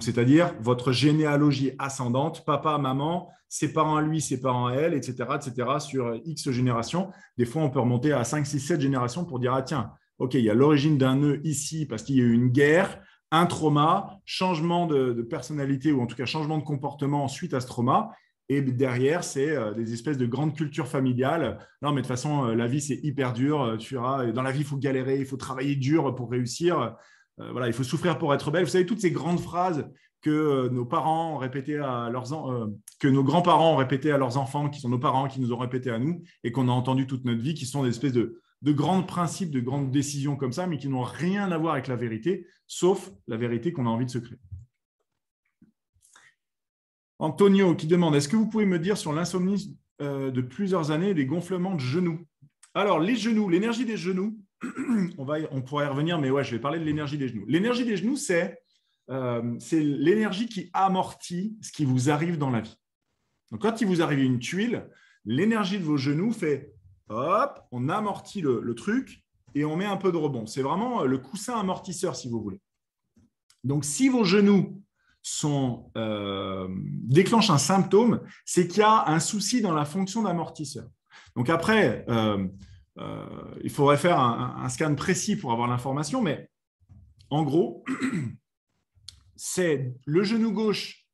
C'est-à-dire votre généalogie ascendante, papa, maman, ses parents à lui, ses parents à elle, etc., etc., sur X générations. Des fois, on peut remonter à 5, 6, 7 générations pour dire, ah tiens, OK, il y a l'origine d'un nœud ici parce qu'il y a eu une guerre, un trauma, changement de, personnalité ou en tout cas changement de comportement suite à ce trauma. Et derrière, c'est euh, des espèces de grandes cultures familiales. Non, mais de toute façon, euh, la vie, c'est hyper dur. Tu dans la vie, il faut galérer, il faut travailler dur pour réussir. Euh, il faut souffrir pour être belle. Vous savez, toutes ces grandes phrases que euh, nos parents à leurs euh, que nos grands-parents ont répétées à leurs enfants, qui sont nos parents, qui nous ont répété à nous, et qu'on a entendu toute notre vie, qui sont des espèces de, de grands principes, de grandes décisions comme ça, mais qui n'ont rien à voir avec la vérité, sauf la vérité qu'on a envie de se créer. Antonio qui demande Est-ce que vous pouvez me dire sur l'insomnie de plusieurs années des gonflements de genoux? Alors, les genoux, l'énergie des genoux, on, va, on pourrait y revenir, mais ouais, je vais parler de l'énergie des genoux. L'énergie des genoux, c'est euh, l'énergie qui amortit ce qui vous arrive dans la vie. Quand il vous arrive une tuile, l'énergie de vos genoux fait hop, on amortit le, truc et on met un peu de rebond. C'est vraiment le coussin amortisseur, si vous voulez. Donc, si vos genoux sont, euh, déclenchent un symptôme, c'est qu'il y a un souci dans la fonction d'amortisseur. Donc après, euh, il faudrait faire un, scan précis pour avoir l'information, mais en gros, <clears throat> c'est le genou gauche,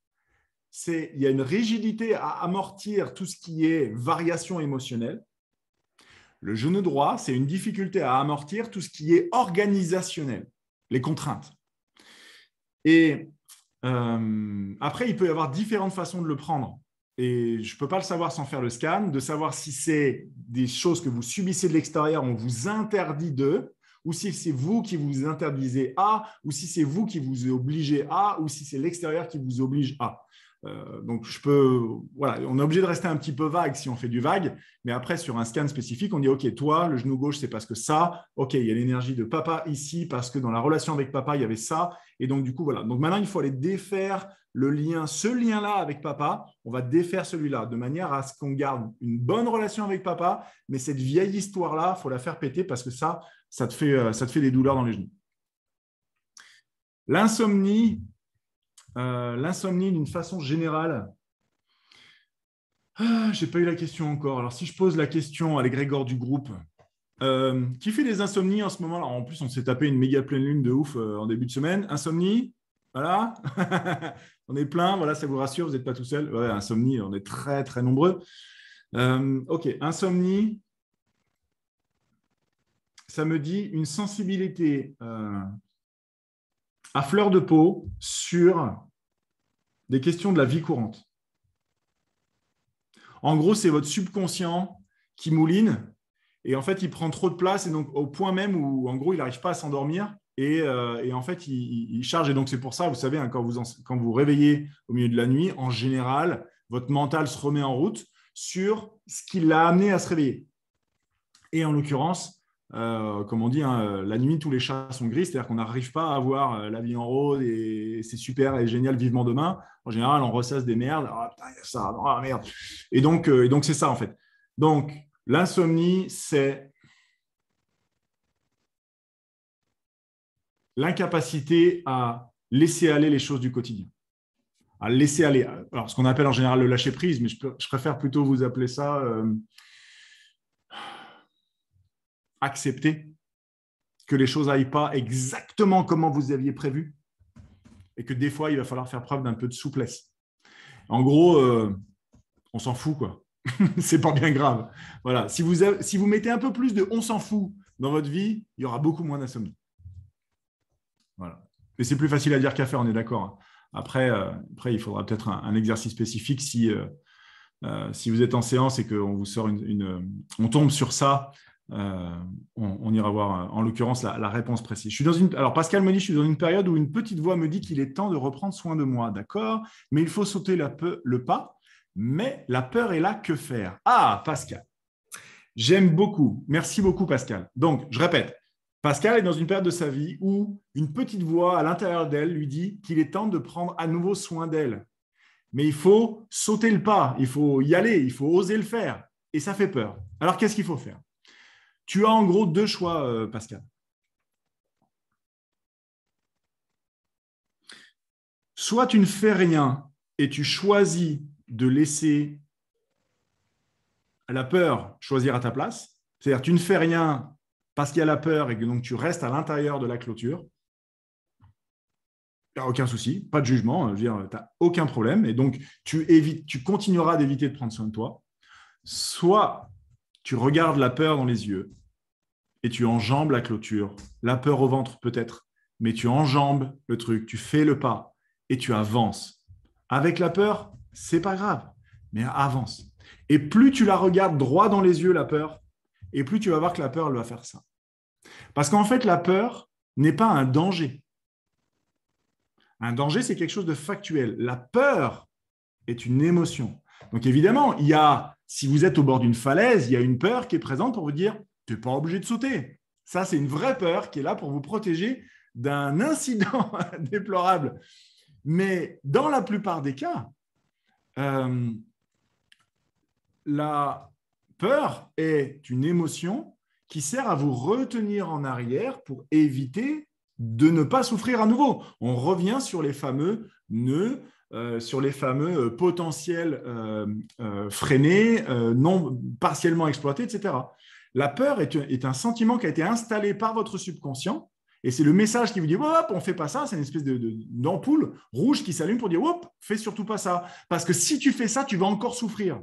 c'est il y a une rigidité à amortir tout ce qui est variation émotionnelle. Le genou droit, c'est une difficulté à amortir tout ce qui est organisationnel, les contraintes. Et euh, après, il peut y avoir différentes façons de le prendre. Et je ne peux pas le savoir sans faire le scan, de savoir si c'est des choses que vous subissez de l'extérieur, on vous interdit de, ou si c'est vous qui vous interdisez à, ou si c'est vous qui vous obligez à, ou si c'est l'extérieur qui vous oblige à. Euh, donc, je peux, voilà, on est obligé de rester un petit peu vague si on fait du vague, mais après, sur un scan spécifique, on dit OK, toi, le genou gauche, c'est parce que ça, OK, il y a l'énergie de papa ici, parce que dans la relation avec papa, il y avait ça, et donc, du coup, voilà. Donc, maintenant, il faut aller défaire le lien, ce lien-là avec papa, on va défaire celui-là, de manière à ce qu'on garde une bonne relation avec papa, mais cette vieille histoire-là, il faut la faire péter parce que ça, ça te fait, euh, des douleurs dans les genoux. L'insomnie, euh, l'insomnie d'une façon générale. Ah, Je n'ai pas eu la question encore. Alors, si je pose la question à l'égrégore du groupe, euh, qui fait des insomnies en ce moment En plus, on s'est tapé une méga pleine lune de ouf en début de semaine. Insomnie? Voilà <laughs> On est plein, ça vous rassure, vous n'êtes pas tout seul. Insomnie, on est très, très nombreux. ok, insomnie, ça me dit une sensibilité à fleur de peau sur des questions de la vie courante. En gros, c'est votre subconscient qui mouline et en fait, il prend trop de place et donc au point même où, en gros, il n'arrive pas à s'endormir et, euh, en fait, il, charge. Et donc, c'est pour ça, vous savez, hein, quand, vous quand vous réveillez au milieu de la nuit, en général, votre mental se remet en route sur ce qui l'a amené à se réveiller. Et en l'occurrence, euh, comme on dit, hein, euh, la nuit, tous les chats sont gris, c'est-à-dire qu'on n'arrive pas à avoir euh, la vie en rose et c'est super et génial, vivement demain. En général, on ressasse des merdes. Ah, putain, il y a ça, ah, merde. Et donc, et donc c'est ça, en fait. Donc, l'insomnie, c'est l'incapacité à laisser aller les choses du quotidien. À laisser aller. Alors, ce qu'on appelle en général le lâcher prise, mais je, préfère plutôt vous appeler ça accepter que les choses n'aillent pas exactement comme vous aviez prévu et que des fois, il va falloir faire preuve d'un peu de souplesse. En gros, euh, on s'en fout, quoi. <laughs> c'est pas bien grave. Voilà. Si vous, si vous mettez un peu plus de on s'en fout dans votre vie, il y aura beaucoup moins d'insomnie. Voilà. Mais c'est plus facile à dire qu'à faire, on est d'accord. Hein. Après, euh, après, il faudra peut-être un, exercice spécifique si, euh, si vous êtes en séance et qu'on vous sort une, on tombe sur ça euh, on, ira voir euh, en l'occurrence la, réponse précise. Je suis dans une, alors Pascal me dit, je suis dans une période où une petite voix me dit qu'il est temps de reprendre soin de moi, d'accord, mais il faut sauter le pas. Mais la peur est là, que faire? Ah, Pascal, j'aime beaucoup. Merci beaucoup, Pascal. Donc, je répète, Pascal est dans une période de sa vie où une petite voix à l'intérieur d'elle lui dit qu'il est temps de prendre à nouveau soin d'elle. Mais il faut sauter le pas, il faut y aller, il faut oser le faire. Et ça fait peur. Alors, qu'est-ce qu'il faut faire? Tu as en gros deux choix, euh, Pascal. Soit tu ne fais rien et tu choisis de laisser la peur choisir à ta place. C'est-à-dire tu ne fais rien parce qu'il y a la peur et que donc tu restes à l'intérieur de la clôture. Il n'y a aucun souci, pas de jugement, tu n'as aucun problème. Et donc, tu, continueras d'éviter de prendre soin de toi. Soit tu regardes la peur dans les yeux et tu enjambes la clôture. La peur au ventre peut-être, mais tu enjambes le truc, tu fais le pas et tu avances. Avec la peur, c'est pas grave, mais avance. Et plus tu la regardes droit dans les yeux, la peur, et plus tu vas voir que la peur, va faire ça. Parce qu'en fait, la peur n'est pas un danger. Un danger, c'est quelque chose de factuel. La peur est une émotion. Donc évidemment, il y a si vous êtes au bord d'une falaise, il y a une peur qui est présente pour vous dire tu n'es pas obligé de sauter. Ça, c'est une vraie peur qui est là pour vous protéger d'un incident <laughs> déplorable. Mais dans la plupart des cas, euh, la peur est une émotion qui sert à vous retenir en arrière pour éviter de ne pas souffrir à nouveau. On revient sur les fameux nœuds euh, sur les fameux euh, potentiels euh, freinés, non partiellement exploités, etc. La peur est, un sentiment qui a été installé par votre subconscient et c'est le message qui vous dit hop, on fait pas ça. C'est une espèce d'ampoule rouge qui s'allume pour dire fais surtout pas ça. Parce que si tu fais ça, tu vas encore souffrir.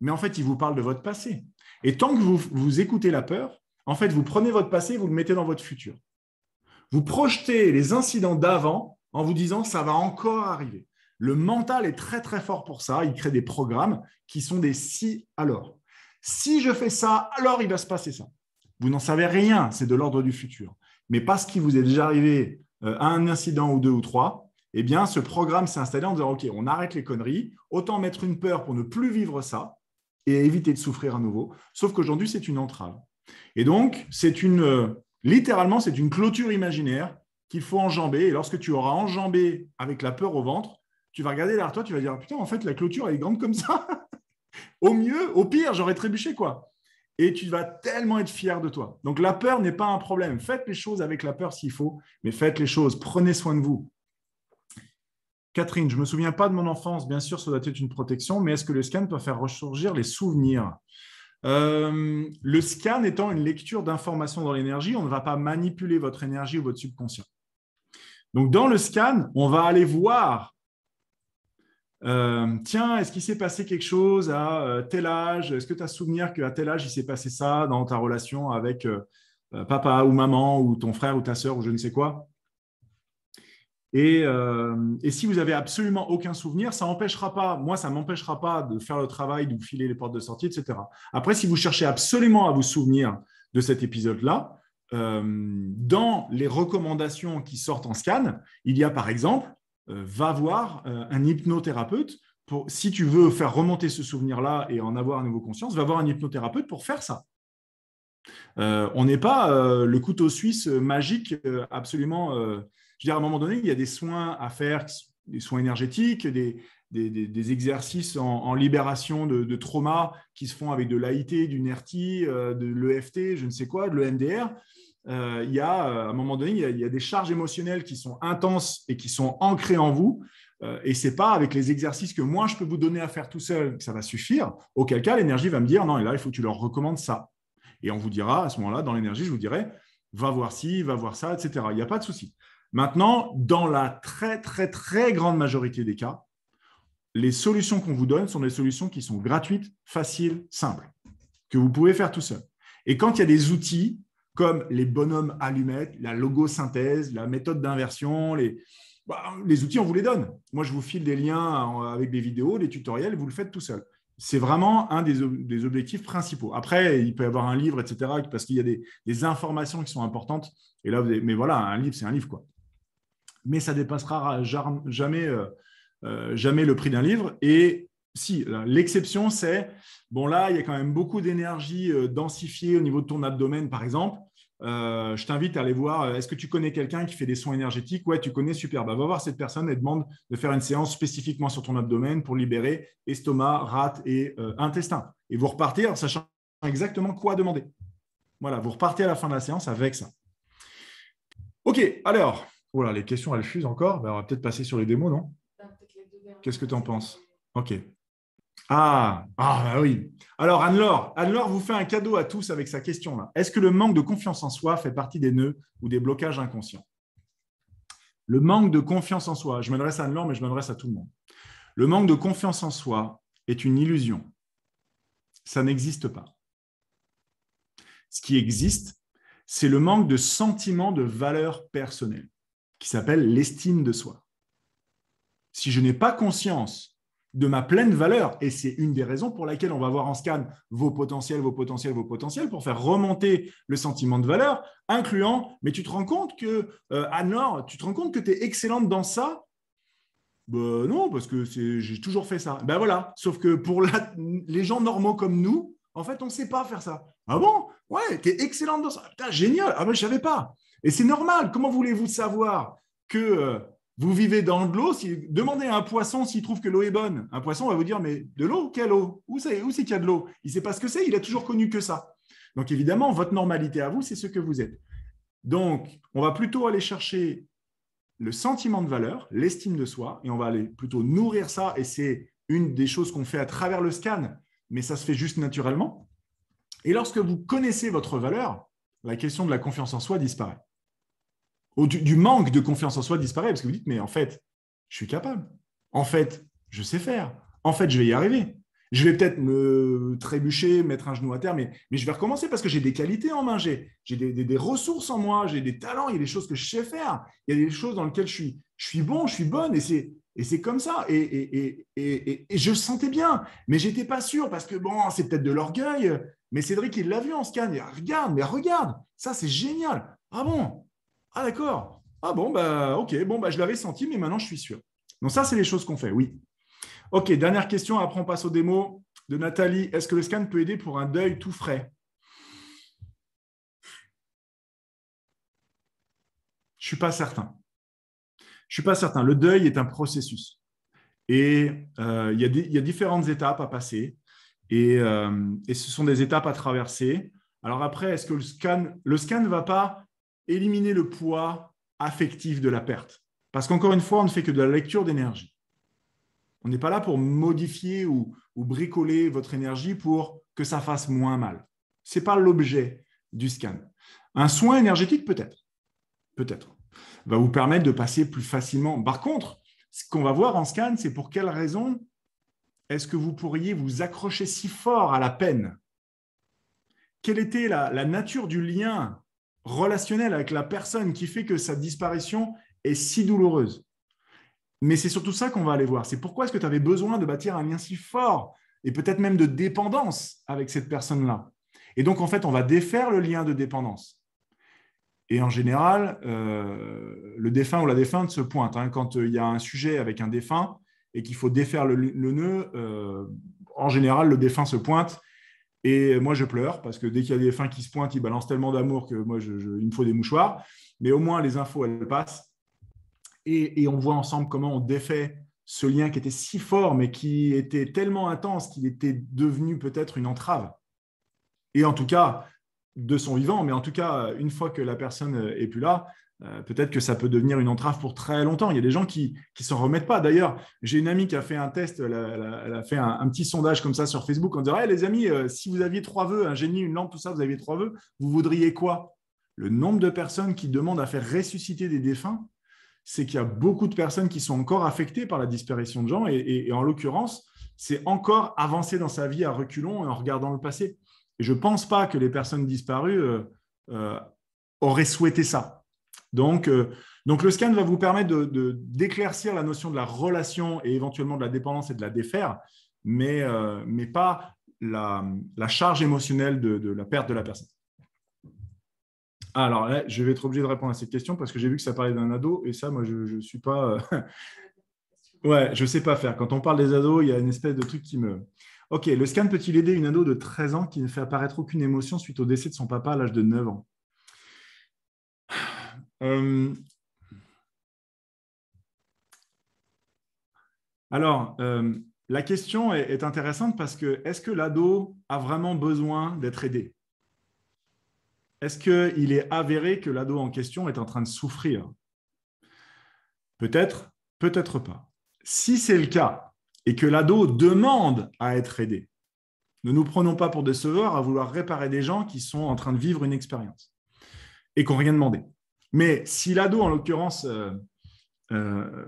Mais en fait, il vous parle de votre passé. Et tant que vous, écoutez la peur, en fait, vous prenez votre passé vous le mettez dans votre futur. Vous projetez les incidents d'avant en vous disant ça va encore arriver. Le mental est très très fort pour ça. Il crée des programmes qui sont des si alors. Si je fais ça, alors il va se passer ça. Vous n'en savez rien, c'est de l'ordre du futur. Mais parce qu'il vous est déjà arrivé euh, à un incident ou deux ou trois, eh bien, ce programme s'est installé en disant OK, on arrête les conneries, autant mettre une peur pour ne plus vivre ça et éviter de souffrir à nouveau. Sauf qu'aujourd'hui, c'est une entrave. Et donc, c'est une, euh, littéralement, c'est une clôture imaginaire qu'il faut enjamber. Et lorsque tu auras enjambé avec la peur au ventre, tu vas regarder derrière toi, tu vas dire Putain, en fait, la clôture, elle est grande comme ça. <laughs> au mieux, au pire, j'aurais trébuché, quoi. Et tu vas tellement être fier de toi. Donc, la peur n'est pas un problème. Faites les choses avec la peur s'il faut, mais faites les choses. Prenez soin de vous. Catherine, je ne me souviens pas de mon enfance. Bien sûr, ça doit être une protection, mais est-ce que le scan peut faire ressurgir les souvenirs? Euh, Le scan étant une lecture d'informations dans l'énergie, on ne va pas manipuler votre énergie ou votre subconscient. Donc, dans le scan, on va aller voir euh, tiens, est-ce qu'il s'est passé quelque chose à euh, tel âge? Est-ce que tu as souvenir qu'à tel âge, il s'est passé ça dans ta relation avec papa ou maman ou ton frère ou ta sœur ou je ne sais quoi? Euh, et, si vous avez absolument aucun souvenir, ça n'empêchera pas, moi, ça ne m'empêchera pas de faire le travail, de vous filer les portes de sortie, etc. Après, si vous cherchez absolument à vous souvenir de cet épisode-là, euh, dans les recommandations qui sortent en scan, il y a par exemple, euh, va voir un hypnothérapeute. Pour, si tu veux faire remonter ce souvenir-là et en avoir à nouveau conscience, va voir un hypnothérapeute pour faire ça. on n'est pas le couteau suisse magique absolument je veux dire, à un moment donné, il y a des soins à faire, des soins énergétiques, des, des, exercices en, libération de, trauma qui se font avec de l'AIT, du NERTI, euh, de l'EFT, je ne sais quoi, de l'EMDR. Euh, il y a, euh, à un moment donné, il y, a, des charges émotionnelles qui sont intenses et qui sont ancrées en vous. et ce n'est pas avec les exercices que moi, je peux vous donner à faire tout seul que ça va suffire. Auquel cas, l'énergie va me dire, non, et là, il faut que tu leur recommandes ça. Et on vous dira, à ce moment-là, dans l'énergie, je vous dirai, va voir ci, va voir ça, etc. Il n'y a pas de souci. Maintenant, dans la très, très, très grande majorité des cas, les solutions qu'on vous donne sont des solutions qui sont gratuites, faciles, simples, que vous pouvez faire tout seul. Et quand il y a des outils comme les bonhommes allumettes, la logosynthèse, la méthode d'inversion, les, bah, outils, on vous les donne. Moi, je vous file des liens avec des vidéos, des tutoriels, vous le faites tout seul. C'est vraiment un des, objectifs principaux. Après, il peut y avoir un livre, etc., parce qu'il y a des, informations qui sont importantes. Et là, mais voilà, un livre, c'est un livre, quoi mais ça dépassera jamais, euh, euh, jamais le prix d'un livre. Et si, l'exception, c'est, bon là, il y a quand même beaucoup d'énergie euh, densifiée au niveau de ton abdomen, par exemple. je t'invite à aller voir, est-ce que tu connais quelqu'un qui fait des soins énergétiques? Ouais, tu connais, super. Bah, va voir cette personne et demande de faire une séance spécifiquement sur ton abdomen pour libérer estomac, rate et intestin. Et vous repartez en sachant exactement quoi demander. Voilà, vous repartez à la fin de la séance avec ça. OK, alors, Oh les questions, elles fusent encore. Ben, on va peut-être passer sur les démos, non? Qu'est-ce que tu en penses? Ok. Ah, ah bah oui. Alors, Anne-Laure, Anne-Laure vous fait un cadeau à tous avec sa question là. Est-ce que le manque de confiance en soi fait partie des nœuds ou des blocages inconscients? Le manque de confiance en soi, je m'adresse à Anne-Laure, mais je m'adresse à tout le monde. Le manque de confiance en soi est une illusion. Ça n'existe pas. Ce qui existe, c'est le manque de sentiment de valeur personnelle qui s'appelle l'estime de soi. Si je n'ai pas conscience de ma pleine valeur, et c'est une des raisons pour laquelle on va voir en scan vos potentiels, vos potentiels, vos potentiels, pour faire remonter le sentiment de valeur, incluant, mais tu te rends compte que, euh, Anne-Laure, tu te rends compte que tu es excellente dans ça? Ben Non, parce que j'ai toujours fait ça. Ben voilà, sauf que pour les gens normaux comme nous, en fait, on ne sait pas faire ça. Ah bon? Ouais, tu es excellente dans ça. Putain, génial. Ah ben, je ne savais pas. Et c'est normal. Comment voulez-vous savoir que euh, vous vivez dans de l'eau si, Demandez à un poisson s'il trouve que l'eau est bonne. Un poisson va vous dire Mais de l'eau? Quelle eau? Où c'est qu'il y a de l'eau? Il ne sait pas ce que c'est, il a toujours connu que ça. Donc évidemment, votre normalité à vous, c'est ce que vous êtes. Donc, on va plutôt aller chercher le sentiment de valeur, l'estime de soi, et on va aller plutôt nourrir ça. Et c'est une des choses qu'on fait à travers le scan, mais ça se fait juste naturellement. Et lorsque vous connaissez votre valeur, la question de la confiance en soi disparaît. Du, manque de confiance en soi disparaît parce que vous dites, mais en fait, je suis capable. En fait, je sais faire. En fait, je vais y arriver. Je vais peut-être me trébucher, mettre un genou à terre, mais, je vais recommencer parce que j'ai des qualités en main, j'ai des, ressources en moi, j'ai des talents, il y a des choses que je sais faire, il y a des choses dans lesquelles je suis, je suis bon, je suis bonne, et c'est, comme ça. Et, et, et, et, je le sentais bien, mais j'étais pas sûr parce que bon, c'est peut-être de l'orgueil. Mais Cédric, il l'a vu en scan. Il regarde, mais regarde, ça c'est génial. Ah bon? Ah d'accord. Ah bon, bah ok, bon, bah je l'avais senti, mais maintenant je suis sûr. Donc ça, c'est les choses qu'on fait, oui. Ok, dernière question, après on passe aux démos de Nathalie. Est-ce que le scan peut aider pour un deuil tout frais? Je ne suis pas certain. Je ne suis pas certain. Le deuil est un processus. Et euh, il y, a différentes étapes à passer. Euh, et, ce sont des étapes à traverser. Alors après, est-ce que le scan, le scan ne va pas éliminer le poids affectif de la perte Parce qu'encore une fois, on ne fait que de la lecture d'énergie. On n'est pas là pour modifier ou, bricoler votre énergie pour que ça fasse moins mal. Ce n'est pas l'objet du scan. Un soin énergétique, peut-être. Peut-être. Va vous permettre de passer plus facilement. Par contre, ce qu'on va voir en scan, c'est pour quelle raison est-ce que vous pourriez vous accrocher si fort à la peine? Quelle était la nature du lien relationnel avec la personne qui fait que sa disparition est si douloureuse mais c'est surtout ça qu'on va aller voir. C'est pourquoi est-ce que tu avais besoin de bâtir un lien si fort et peut-être même de dépendance avec cette personne-là. Et donc, en fait, on va défaire le lien de dépendance. Et en général, euh, le défunt ou la défunte se pointe. Hein. Quand euh, il y a un sujet avec un défunt et qu'il faut défaire le, nœud, euh, en général, le défunt se pointe. Et moi, je pleure parce que dès qu'il y a des défunts qui se pointent, ils balancent tellement d'amour que moi, je, il me faut des mouchoirs. Mais au moins, les infos, elles passent et, on voit ensemble comment on défait ce lien qui était si fort, mais qui était tellement intense qu'il était devenu peut-être une entrave. Et en tout cas, de son vivant, mais en tout cas, une fois que la personne est plus là, euh, peut-être que ça peut devenir une entrave pour très longtemps. Il y a des gens qui ne s'en remettent pas. D'ailleurs, j'ai une amie qui a fait un test, elle a, fait un, petit sondage comme ça sur Facebook en disant Les amis, euh, si vous aviez trois vœux, un génie, une lampe, tout ça, vous aviez trois vœux, vous voudriez quoi? Le nombre de personnes qui demandent à faire ressusciter des défunts, c'est qu'il y a beaucoup de personnes qui sont encore affectées par la disparition de gens. Et, en l'occurrence, c'est encore avancer dans sa vie à reculons en regardant le passé. Et je ne pense pas que les personnes disparues euh, auraient souhaité ça. Donc, euh, donc, le scan va vous permettre d'éclaircir la notion de la relation et éventuellement de la dépendance et de la défaire, mais, mais pas la, charge émotionnelle de la perte de la personne. Alors là, je vais être obligé de répondre à cette question parce que j'ai vu que ça parlait d'un ado et ça, moi, je ne suis pas. Euh, <laughs> ouais, je ne sais pas faire. Quand on parle des ados, il y a une espèce de truc qui me. Ok, le scan peut-il aider une ado de 13 ans qui ne fait apparaître aucune émotion suite au décès de son papa à l'âge de 9 ans? Euh, Alors, euh, la question est intéressante parce que est-ce que l'ado a vraiment besoin d'être aidé? Est-ce qu'il est avéré que l'ado en question est en train de souffrir? Peut-être, peut-être pas. Si c'est le cas et que l'ado demande à être aidé, ne nous prenons pas pour des à vouloir réparer des gens qui sont en train de vivre une expérience et qui n'ont rien demandé. Mais si l'ado, en l'occurrence, euh, euh,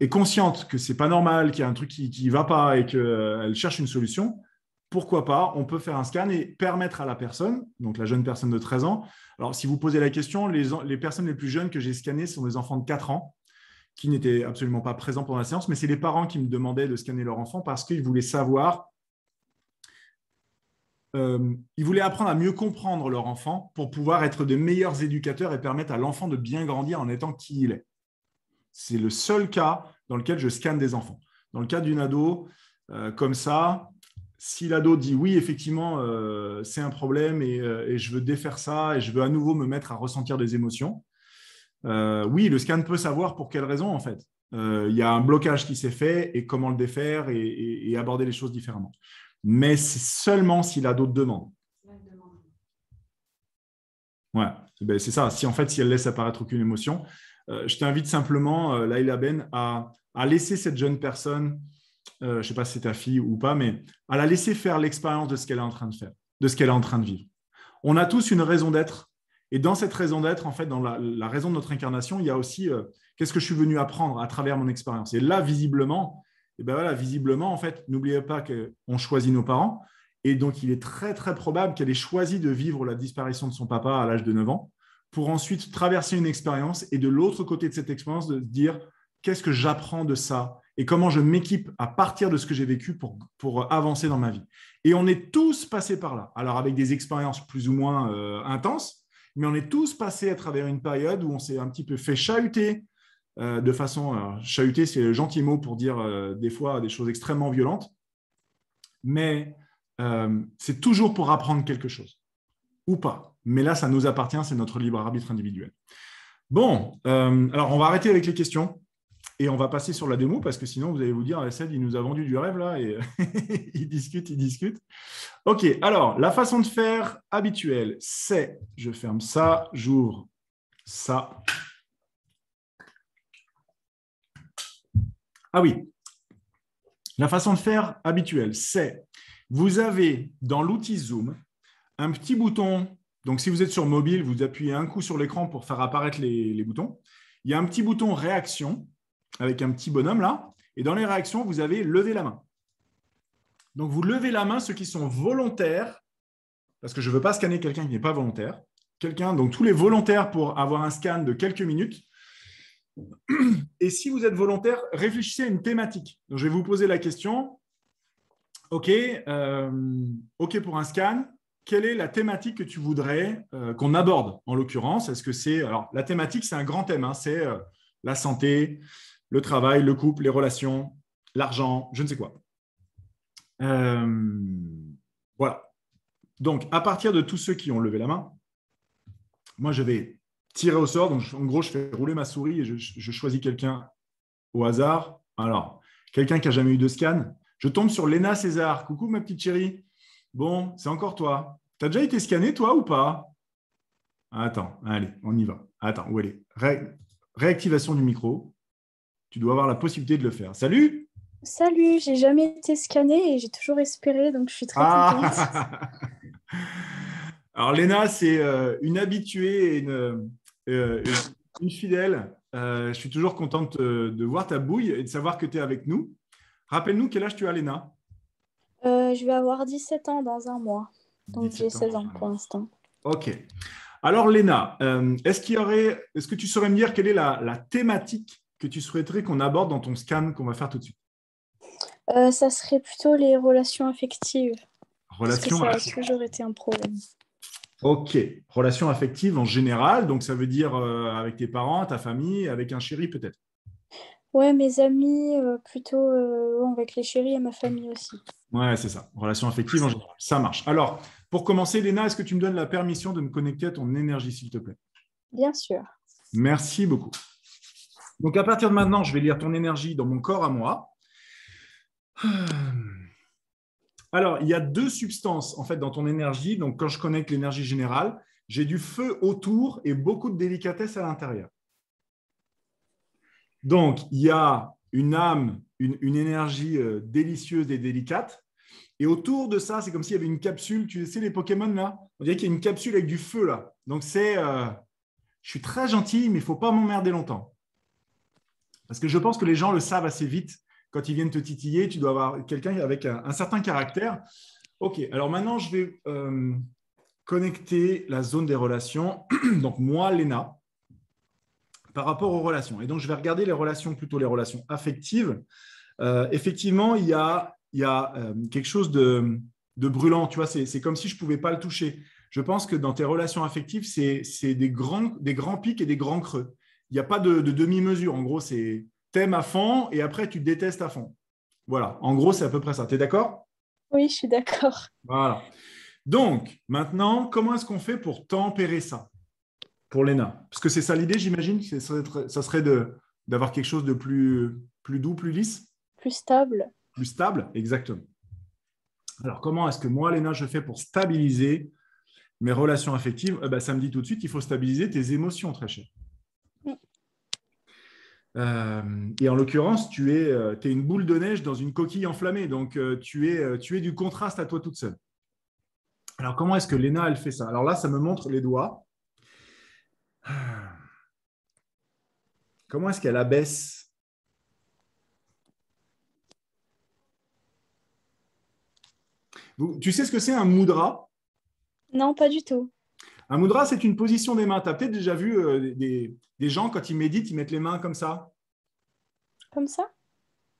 est consciente que c'est pas normal, qu'il y a un truc qui ne va pas et qu'elle cherche une solution, pourquoi pas, on peut faire un scan et permettre à la personne, donc la jeune personne de 13 ans, alors si vous posez la question, les, personnes les plus jeunes que j'ai scannées sont des enfants de 4 ans qui n'étaient absolument pas présents pendant la séance, mais c'est les parents qui me demandaient de scanner leur enfant parce qu'ils voulaient savoir, euh, ils voulaient apprendre à mieux comprendre leur enfant pour pouvoir être de meilleurs éducateurs et permettre à l'enfant de bien grandir en étant qui il est. C'est le seul cas dans lequel je scanne des enfants. Dans le cas d'une ado, euh, comme ça, si l'ado dit oui, effectivement, euh, c'est un problème et, je veux défaire ça et je veux à nouveau me mettre à ressentir des émotions, oui, le scan peut savoir pour quelle raison en fait. Il y a un blocage qui s'est fait et comment le défaire et, aborder les choses différemment. Mais c'est seulement si l'ado demande. Ouais, ben, c'est ça. Si en fait, si elle laisse apparaître aucune émotion, je t'invite simplement, Laila Ben, à, à laisser cette jeune personne je ne sais pas si c'est ta fille ou pas, mais à la laisser faire l'expérience de ce qu'elle est en train de faire, de ce qu'elle est en train de vivre. On a tous une raison d'être. Et dans cette raison d'être, en fait, dans la, raison de notre incarnation, il y a aussi qu'est-ce que je suis venu apprendre à travers mon expérience? Et là, visiblement, et ben voilà, visiblement, en fait, n'oubliez pas qu'on choisit nos parents. Et donc, il est très, très probable qu'elle ait choisi de vivre la disparition de son papa à l'âge de 9 ans pour ensuite traverser une expérience et de l'autre côté de cette expérience, de se dire qu'est-ce que j'apprends de ça et comment je m'équipe à partir de ce que j'ai vécu pour, pour avancer dans ma vie. Et on est tous passés par là. Alors, avec des expériences plus ou moins euh, intenses, mais on est tous passés à travers une période où on s'est un petit peu fait chahuter, euh, de façon. Alors, c'est le gentil mot pour dire euh, des fois des choses extrêmement violentes, mais euh, c'est toujours pour apprendre quelque chose, ou pas. Mais là, ça nous appartient, c'est notre libre arbitre individuel. Bon, alors on va arrêter avec les questions et on va passer sur la démo parce que sinon vous allez vous dire, Assad, il nous a vendu du rêve là et <laughs> il discute, il discute. Ok, alors la façon de faire habituelle, c'est, je ferme ça, j'ouvre ça Ah oui, la façon de faire habituelle, c'est vous avez dans l'outil Zoom un petit bouton. Donc, si vous êtes sur mobile, vous appuyez un coup sur l'écran pour faire apparaître les, boutons. Il y a un petit bouton réaction avec un petit bonhomme là. Et dans les réactions, vous avez lever la main. Donc, vous levez la main ceux qui sont volontaires, parce que je ne veux pas scanner quelqu'un qui n'est pas volontaire. Quelqu'un, donc tous les volontaires pour avoir un scan de quelques minutes, et si vous êtes volontaire, réfléchissez à une thématique. Donc, je vais vous poser la question. OK, euh, OK pour un scan. Quelle est la thématique que tu voudrais euh, qu'on aborde en l'occurrence? Est-ce que c'est alors la thématique, c'est un grand thème. Hein. c'est euh, la santé, le travail, le couple, les relations, l'argent, je ne sais quoi. voilà. Donc, à partir de tous ceux qui ont levé la main, moi, je vais tirer au sort. Donc, en gros, je fais rouler ma souris et je, choisis quelqu'un au hasard. Alors, quelqu'un qui n'a jamais eu de scan. Je tombe sur Léna César. Coucou, ma petite chérie. Bon, c'est encore toi. Tu as déjà été scanné, toi, ou pas? Attends, allez, on y va. Attends, où elle est? Réactivation du micro. Tu dois avoir la possibilité de le faire. Salut Salut, j'ai jamais été scanné et j'ai toujours espéré, donc je suis très ah contente. <laughs> Alors, Léna, c'est euh, une habituée et une, euh, une fidèle. Euh, je suis toujours contente de, voir ta bouille et de savoir que tu es avec nous. Rappelle-nous quel âge tu as, Léna? Euh, Je vais avoir 17 ans dans un mois. Donc j'ai 16 ans pour l'instant. Ok. Alors, Léna, est-ce qu'il y aurait, est-ce que tu saurais me dire quelle est la, thématique que tu souhaiterais qu'on aborde dans ton scan qu'on va faire tout de suite? Ça serait plutôt les relations affectives. Relations parce que ça a toujours été un problème? Ok, relation affective en général, donc ça veut dire euh, avec tes parents, ta famille, avec un chéri peut-être? Ouais, mes amis, euh, plutôt euh, avec les chéris et ma famille aussi. Ouais, c'est ça, relation affective en général, ça marche. Alors, pour commencer, Léna, est-ce que tu me donnes la permission de me connecter à ton énergie, s'il te plaît? Bien sûr. Merci beaucoup. Donc, à partir de maintenant, je vais lire ton énergie dans mon corps à moi. Alors, il y a deux substances en fait dans ton énergie. Donc, quand je connecte l'énergie générale, j'ai du feu autour et beaucoup de délicatesse à l'intérieur. Donc, il y a une âme, une, énergie euh, délicieuse et délicate. Et autour de ça, c'est comme s'il y avait une capsule. Tu sais, les Pokémon là On dirait qu'il y a une capsule avec du feu là. Donc, c'est. Euh, je suis très gentil, mais il ne faut pas m'emmerder longtemps. Parce que je pense que les gens le savent assez vite quand ils viennent te titiller, tu dois avoir quelqu'un avec un, certain caractère. OK, alors maintenant, je vais euh, connecter la zone des relations. <clears throat> donc, moi, Léna, par rapport aux relations. Et donc, je vais regarder les relations, plutôt les relations affectives. Euh, effectivement, il y a, il y a euh, quelque chose de, brûlant. Tu vois, c'est comme si je ne pouvais pas le toucher. Je pense que dans tes relations affectives, c'est des grands, des grands pics et des grands creux. Il n'y a pas de demi-mesure. En gros, c'est t'aimes à fond et après tu détestes à fond. Voilà, en gros, c'est à peu près ça. Tu es d'accord? Oui, je suis d'accord. Voilà. Donc, maintenant, comment est-ce qu'on fait pour tempérer ça? Pour l'ENA Parce que c'est ça l'idée, j'imagine Ça serait, ça serait d'avoir quelque chose de plus, plus doux, plus lisse? Plus stable. Plus stable, exactement. Alors, comment est-ce que moi, Léna, je fais pour stabiliser mes relations affectives? Eh ben, Ça me dit tout de suite, il faut stabiliser tes émotions, très cher. Euh, et en l'occurrence, tu es, euh, une boule de neige dans une coquille enflammée. Donc, euh, tu, es, tu es du contraste à toi toute seule. Alors, comment est-ce que Léna, elle fait ça? Alors là, ça me montre les doigts. Comment est-ce qu'elle abaisse? Tu sais ce que c'est un mudra Non, pas du tout. Un mudra, c'est une position des mains. Tu as peut-être déjà vu euh, des, gens, quand ils méditent, ils mettent les mains comme ça. Comme ça?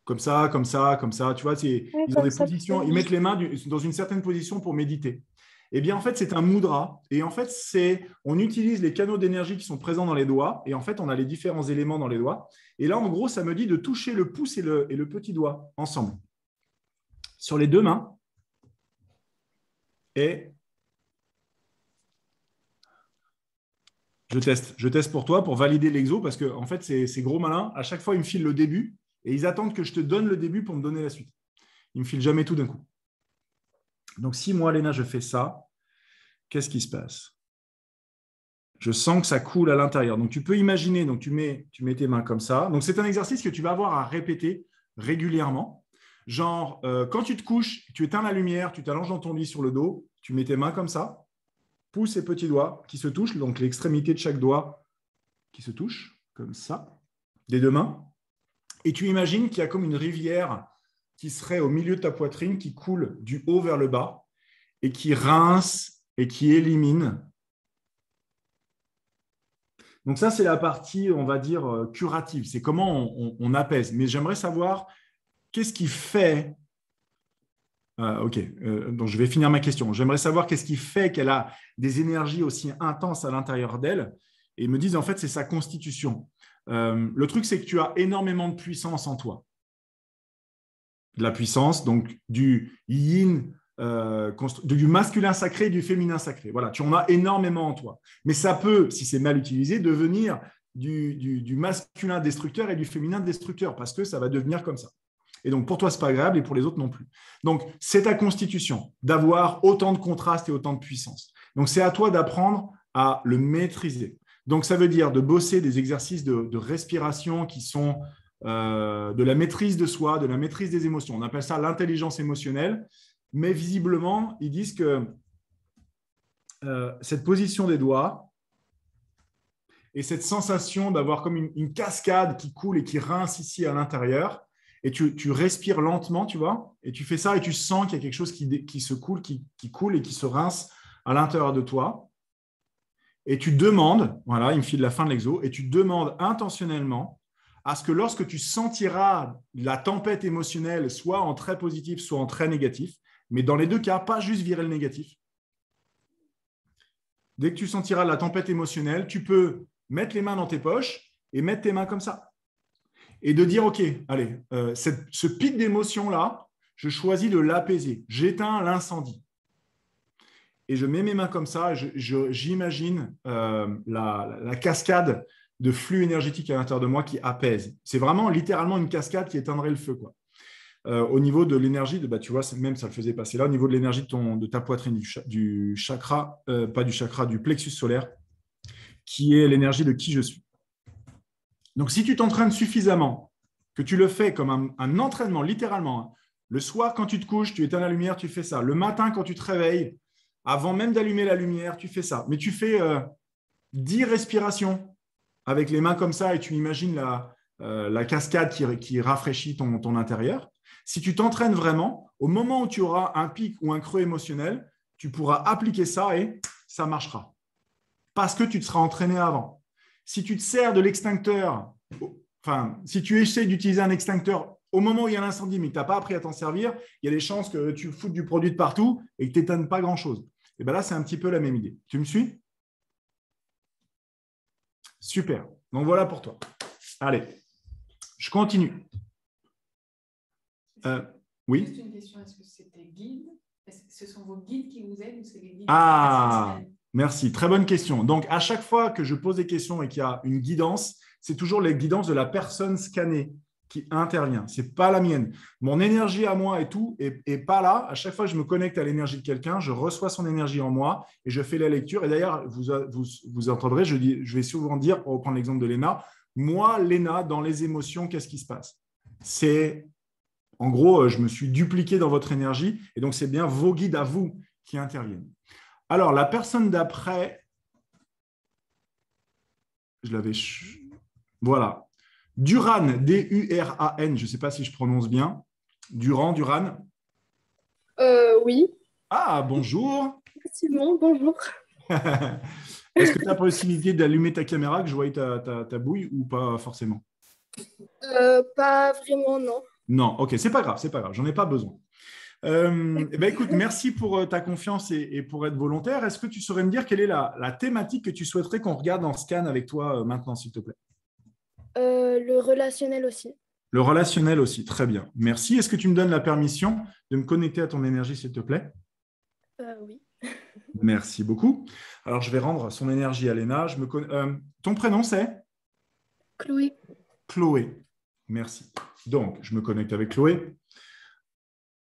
Comme ça, comme ça, comme ça. Tu vois, ils ont des positions, ils mettent les mains dans une certaine position pour méditer. Eh bien, en fait, c'est un mudra. Et en fait, c'est, on utilise les canaux d'énergie qui sont présents dans les doigts. Et en fait, on a les différents éléments dans les doigts. Et là, en gros, ça me dit de toucher le pouce et le, et le petit doigt ensemble. Sur les deux mains. Et je teste. Pour toi pour valider l'exo parce que en fait, c'est gros malin. À chaque fois, ils me filent le début et ils attendent que je te donne le début pour me donner la suite. Ils me filent jamais tout d'un coup. Donc, si moi, Léna, je fais ça, qu'est-ce qui se passe? Je sens que ça coule à l'intérieur. Donc, tu peux imaginer, donc tu mets, tu mets tes mains comme ça. Donc, c'est un exercice que tu vas avoir à répéter régulièrement. Genre, euh, quand tu te couches, tu éteins la lumière, tu t'allonges dans ton lit sur le dos, tu mets tes mains comme ça, pouces et petits doigts qui se touchent, donc l'extrémité de chaque doigt qui se touche, comme ça, des deux mains. Et tu imagines qu'il y a comme une rivière qui serait au milieu de ta poitrine, qui coule du haut vers le bas et qui rince et qui élimine. Donc ça, c'est la partie, on va dire, euh, curative. C'est comment on, apaise. Mais j'aimerais savoir qu'est-ce qui fait... Euh, ok, euh, donc je vais finir ma question. J'aimerais savoir qu'est-ce qui fait qu'elle a des énergies aussi intenses à l'intérieur d'elle. Et me disent, en fait, c'est sa constitution. le truc, c'est que tu as énormément de puissance en toi de la puissance, donc du yin, euh, du masculin sacré et du féminin sacré. Voilà, tu en as énormément en toi. Mais ça peut, si c'est mal utilisé, devenir du, masculin destructeur et du féminin destructeur, parce que ça va devenir comme ça. Et donc, pour toi, ce n'est pas agréable et pour les autres non plus. Donc, c'est ta constitution d'avoir autant de contraste et autant de puissance. Donc, c'est à toi d'apprendre à le maîtriser. Donc, ça veut dire de bosser des exercices de respiration qui sont euh, de la maîtrise de soi, de la maîtrise des émotions. On appelle ça l'intelligence émotionnelle. Mais visiblement, ils disent que euh, cette position des doigts et cette sensation d'avoir comme une, cascade qui coule et qui rince ici à l'intérieur, et tu, respires lentement, tu vois, et tu fais ça et tu sens qu'il y a quelque chose qui, se coule, qui, qui, coule et qui se rince à l'intérieur de toi. Et tu demandes, voilà, il me file la fin de l'exo, et tu demandes intentionnellement à ce que lorsque tu sentiras la tempête émotionnelle, soit en très positif, soit en très négatif, mais dans les deux cas, pas juste virer le négatif. Dès que tu sentiras la tempête émotionnelle, tu peux mettre les mains dans tes poches et mettre tes mains comme ça. Et de dire, OK, allez, euh, ce pic d'émotion-là, je choisis de l'apaiser. J'éteins l'incendie. Et je mets mes mains comme ça, j'imagine euh, la, cascade de flux énergétique à l'intérieur de moi qui apaise. C'est vraiment littéralement une cascade qui éteindrait le feu. Euh, au niveau de l'énergie, bah, tu vois, même ça le faisait passer là, au niveau de l'énergie de, ta poitrine, du, chakra, pas du chakra, du plexus solaire, qui est l'énergie de qui je suis. Donc, si tu t'entraînes suffisamment, que tu le fais comme un, entraînement, littéralement, hein, le soir, quand tu te couches, tu éteins la lumière, tu fais ça. Le matin, quand tu te réveilles, avant même d'allumer la lumière, tu fais ça. Mais tu fais euh, 10 respirations avec les mains comme ça et tu imagines la, euh, cascade qui, rafraîchit ton, intérieur. Si tu t'entraînes vraiment, au moment où tu auras un pic ou un creux émotionnel, tu pourras appliquer ça et ça marchera. Parce que tu te seras entraîné avant. Si tu te sers de l'extincteur, enfin, si tu essaies d'utiliser un extincteur au moment où il y a l'incendie, mais que tu n'as pas appris à t'en servir, il y a des chances que tu foutes du produit de partout et que tu n'éteignes pas grand-chose. Et bien là, c'est un petit peu la même idée. Tu me suis? Super. Donc voilà pour toi. Allez, je continue. Euh, oui Juste une question. Est-ce que c'est tes guides? Ce sont vos guides qui vous aident ou c'est les guides Ah, merci. Très bonne question. Donc, à chaque fois que je pose des questions et qu'il y a une guidance, c'est toujours les guidances de la personne scannée qui intervient. Ce n'est pas la mienne. Mon énergie à moi et tout est, pas là. À chaque fois que je me connecte à l'énergie de quelqu'un, je reçois son énergie en moi et je fais la lecture. Et d'ailleurs, vous, entendrez, je, je vais souvent dire, pour reprendre l'exemple de Léna, Moi, Léna, dans les émotions, qu'est-ce qui se passe? C'est, en gros, je me suis dupliqué dans votre énergie, et donc c'est bien vos guides à vous qui interviennent. Alors, la personne d'après, je l'avais. Voilà. Duran, D-U-R-A-N, je ne sais pas si je prononce bien. Duran, Duran euh, Oui. Ah, bonjour. Simon, bonjour. <laughs> Est-ce que tu as la possibilité d'allumer ta caméra, que je voie ta, ta, bouille ou pas forcément? Euh, Pas vraiment, non. Non, ok, c'est pas grave, c'est pas grave, j'en ai pas besoin. Euh, eh ben, écoute, merci pour euh, ta confiance et, pour être volontaire. Est-ce que tu saurais me dire quelle est la, thématique que tu souhaiterais qu'on regarde en scan avec toi maintenant, s'il te plaît? Le relationnel aussi. Le relationnel aussi, très bien. Merci. Est-ce que tu me donnes la permission de me connecter à ton énergie, s'il te plaît? Oui. <laughs> Merci beaucoup. Alors, je vais rendre son énergie à Léna. Je me euh, ton prénom, c'est? Chloé. Chloé. Merci. Donc, je me connecte avec Chloé.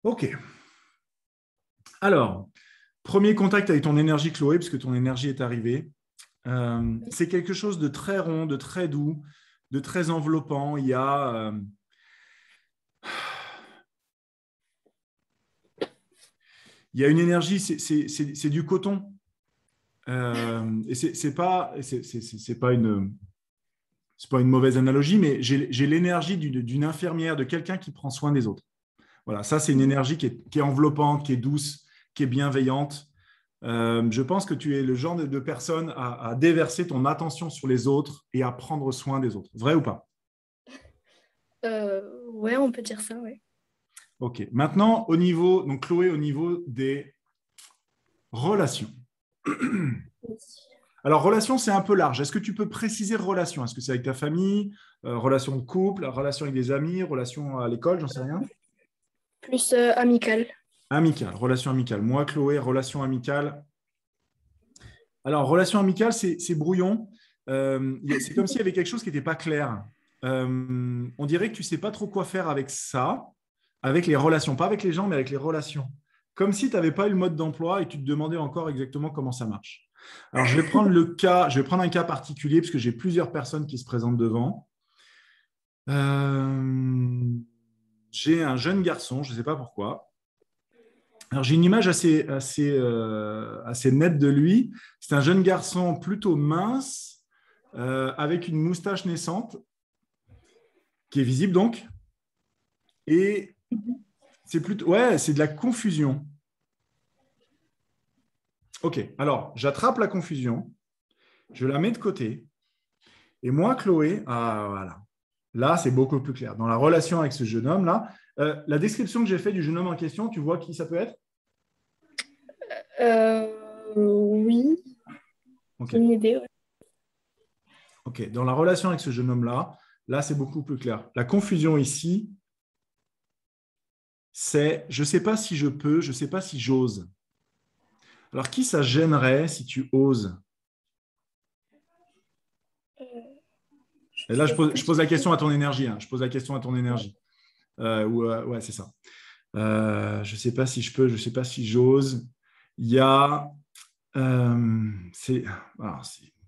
OK. Alors, premier contact avec ton énergie, Chloé, puisque ton énergie est arrivée. Euh, c'est quelque chose de très rond, de très doux, de très enveloppant. Il y a... Euh, il y a une énergie, c'est du coton. Euh, et c'est pas, pas une, pas une mauvaise analogie, mais j'ai l'énergie d'une infirmière, de quelqu'un qui prend soin des autres. Voilà, ça c'est une énergie qui est, enveloppante, qui est douce, qui est bienveillante. Euh, je pense que tu es le genre de, personne à, déverser ton attention sur les autres et à prendre soin des autres. Vrai ou pas? Euh, Ouais, on peut dire ça, oui. Ok. Maintenant, au niveau, donc Chloé, au niveau des relations. Alors, relation, c'est un peu large. Est-ce que tu peux préciser relation? Est-ce que c'est avec ta famille, euh, relation de couple, relation avec des amis, relation à l'école, j'en sais rien Plus euh, amicale. Amicale, relation amicale. Moi, Chloé, relation amicale. Alors, relation amicale, c'est brouillon. Euh, c'est comme s'il y avait quelque chose qui n'était pas clair. on dirait que tu ne sais pas trop quoi faire avec ça avec les relations, pas avec les gens, mais avec les relations. Comme si tu n'avais pas eu le mode d'emploi et tu te demandais encore exactement comment ça marche. Alors, je vais prendre le cas, je vais prendre un cas particulier parce que j'ai plusieurs personnes qui se présentent devant. Euh, j'ai un jeune garçon, je ne sais pas pourquoi. Alors, j'ai une image assez, assez, euh, assez nette de lui. C'est un jeune garçon plutôt mince, euh, avec une moustache naissante, qui est visible donc, et c'est plutôt. Ouais, c'est de la confusion. Ok, alors j'attrape la confusion, je la mets de côté. Et moi, Chloé, ah voilà. Là, c'est beaucoup plus clair. Dans la relation avec ce jeune homme-là, euh, la description que j'ai faite du jeune homme en question, tu vois qui ça peut être? Euh, Oui. Une idée, Ok, dans la relation avec ce jeune homme-là, là, c'est beaucoup plus clair. La confusion ici, c'est je ne sais pas si je peux, je ne sais pas si j'ose. Alors, qui ça gênerait si tu oses? Et là, je pose, la question à ton énergie. Hein. Je pose la question à ton énergie. Euh, euh, ouais, c'est ça. Euh, je ne sais pas si je peux, je ne sais pas si j'ose. Il y a.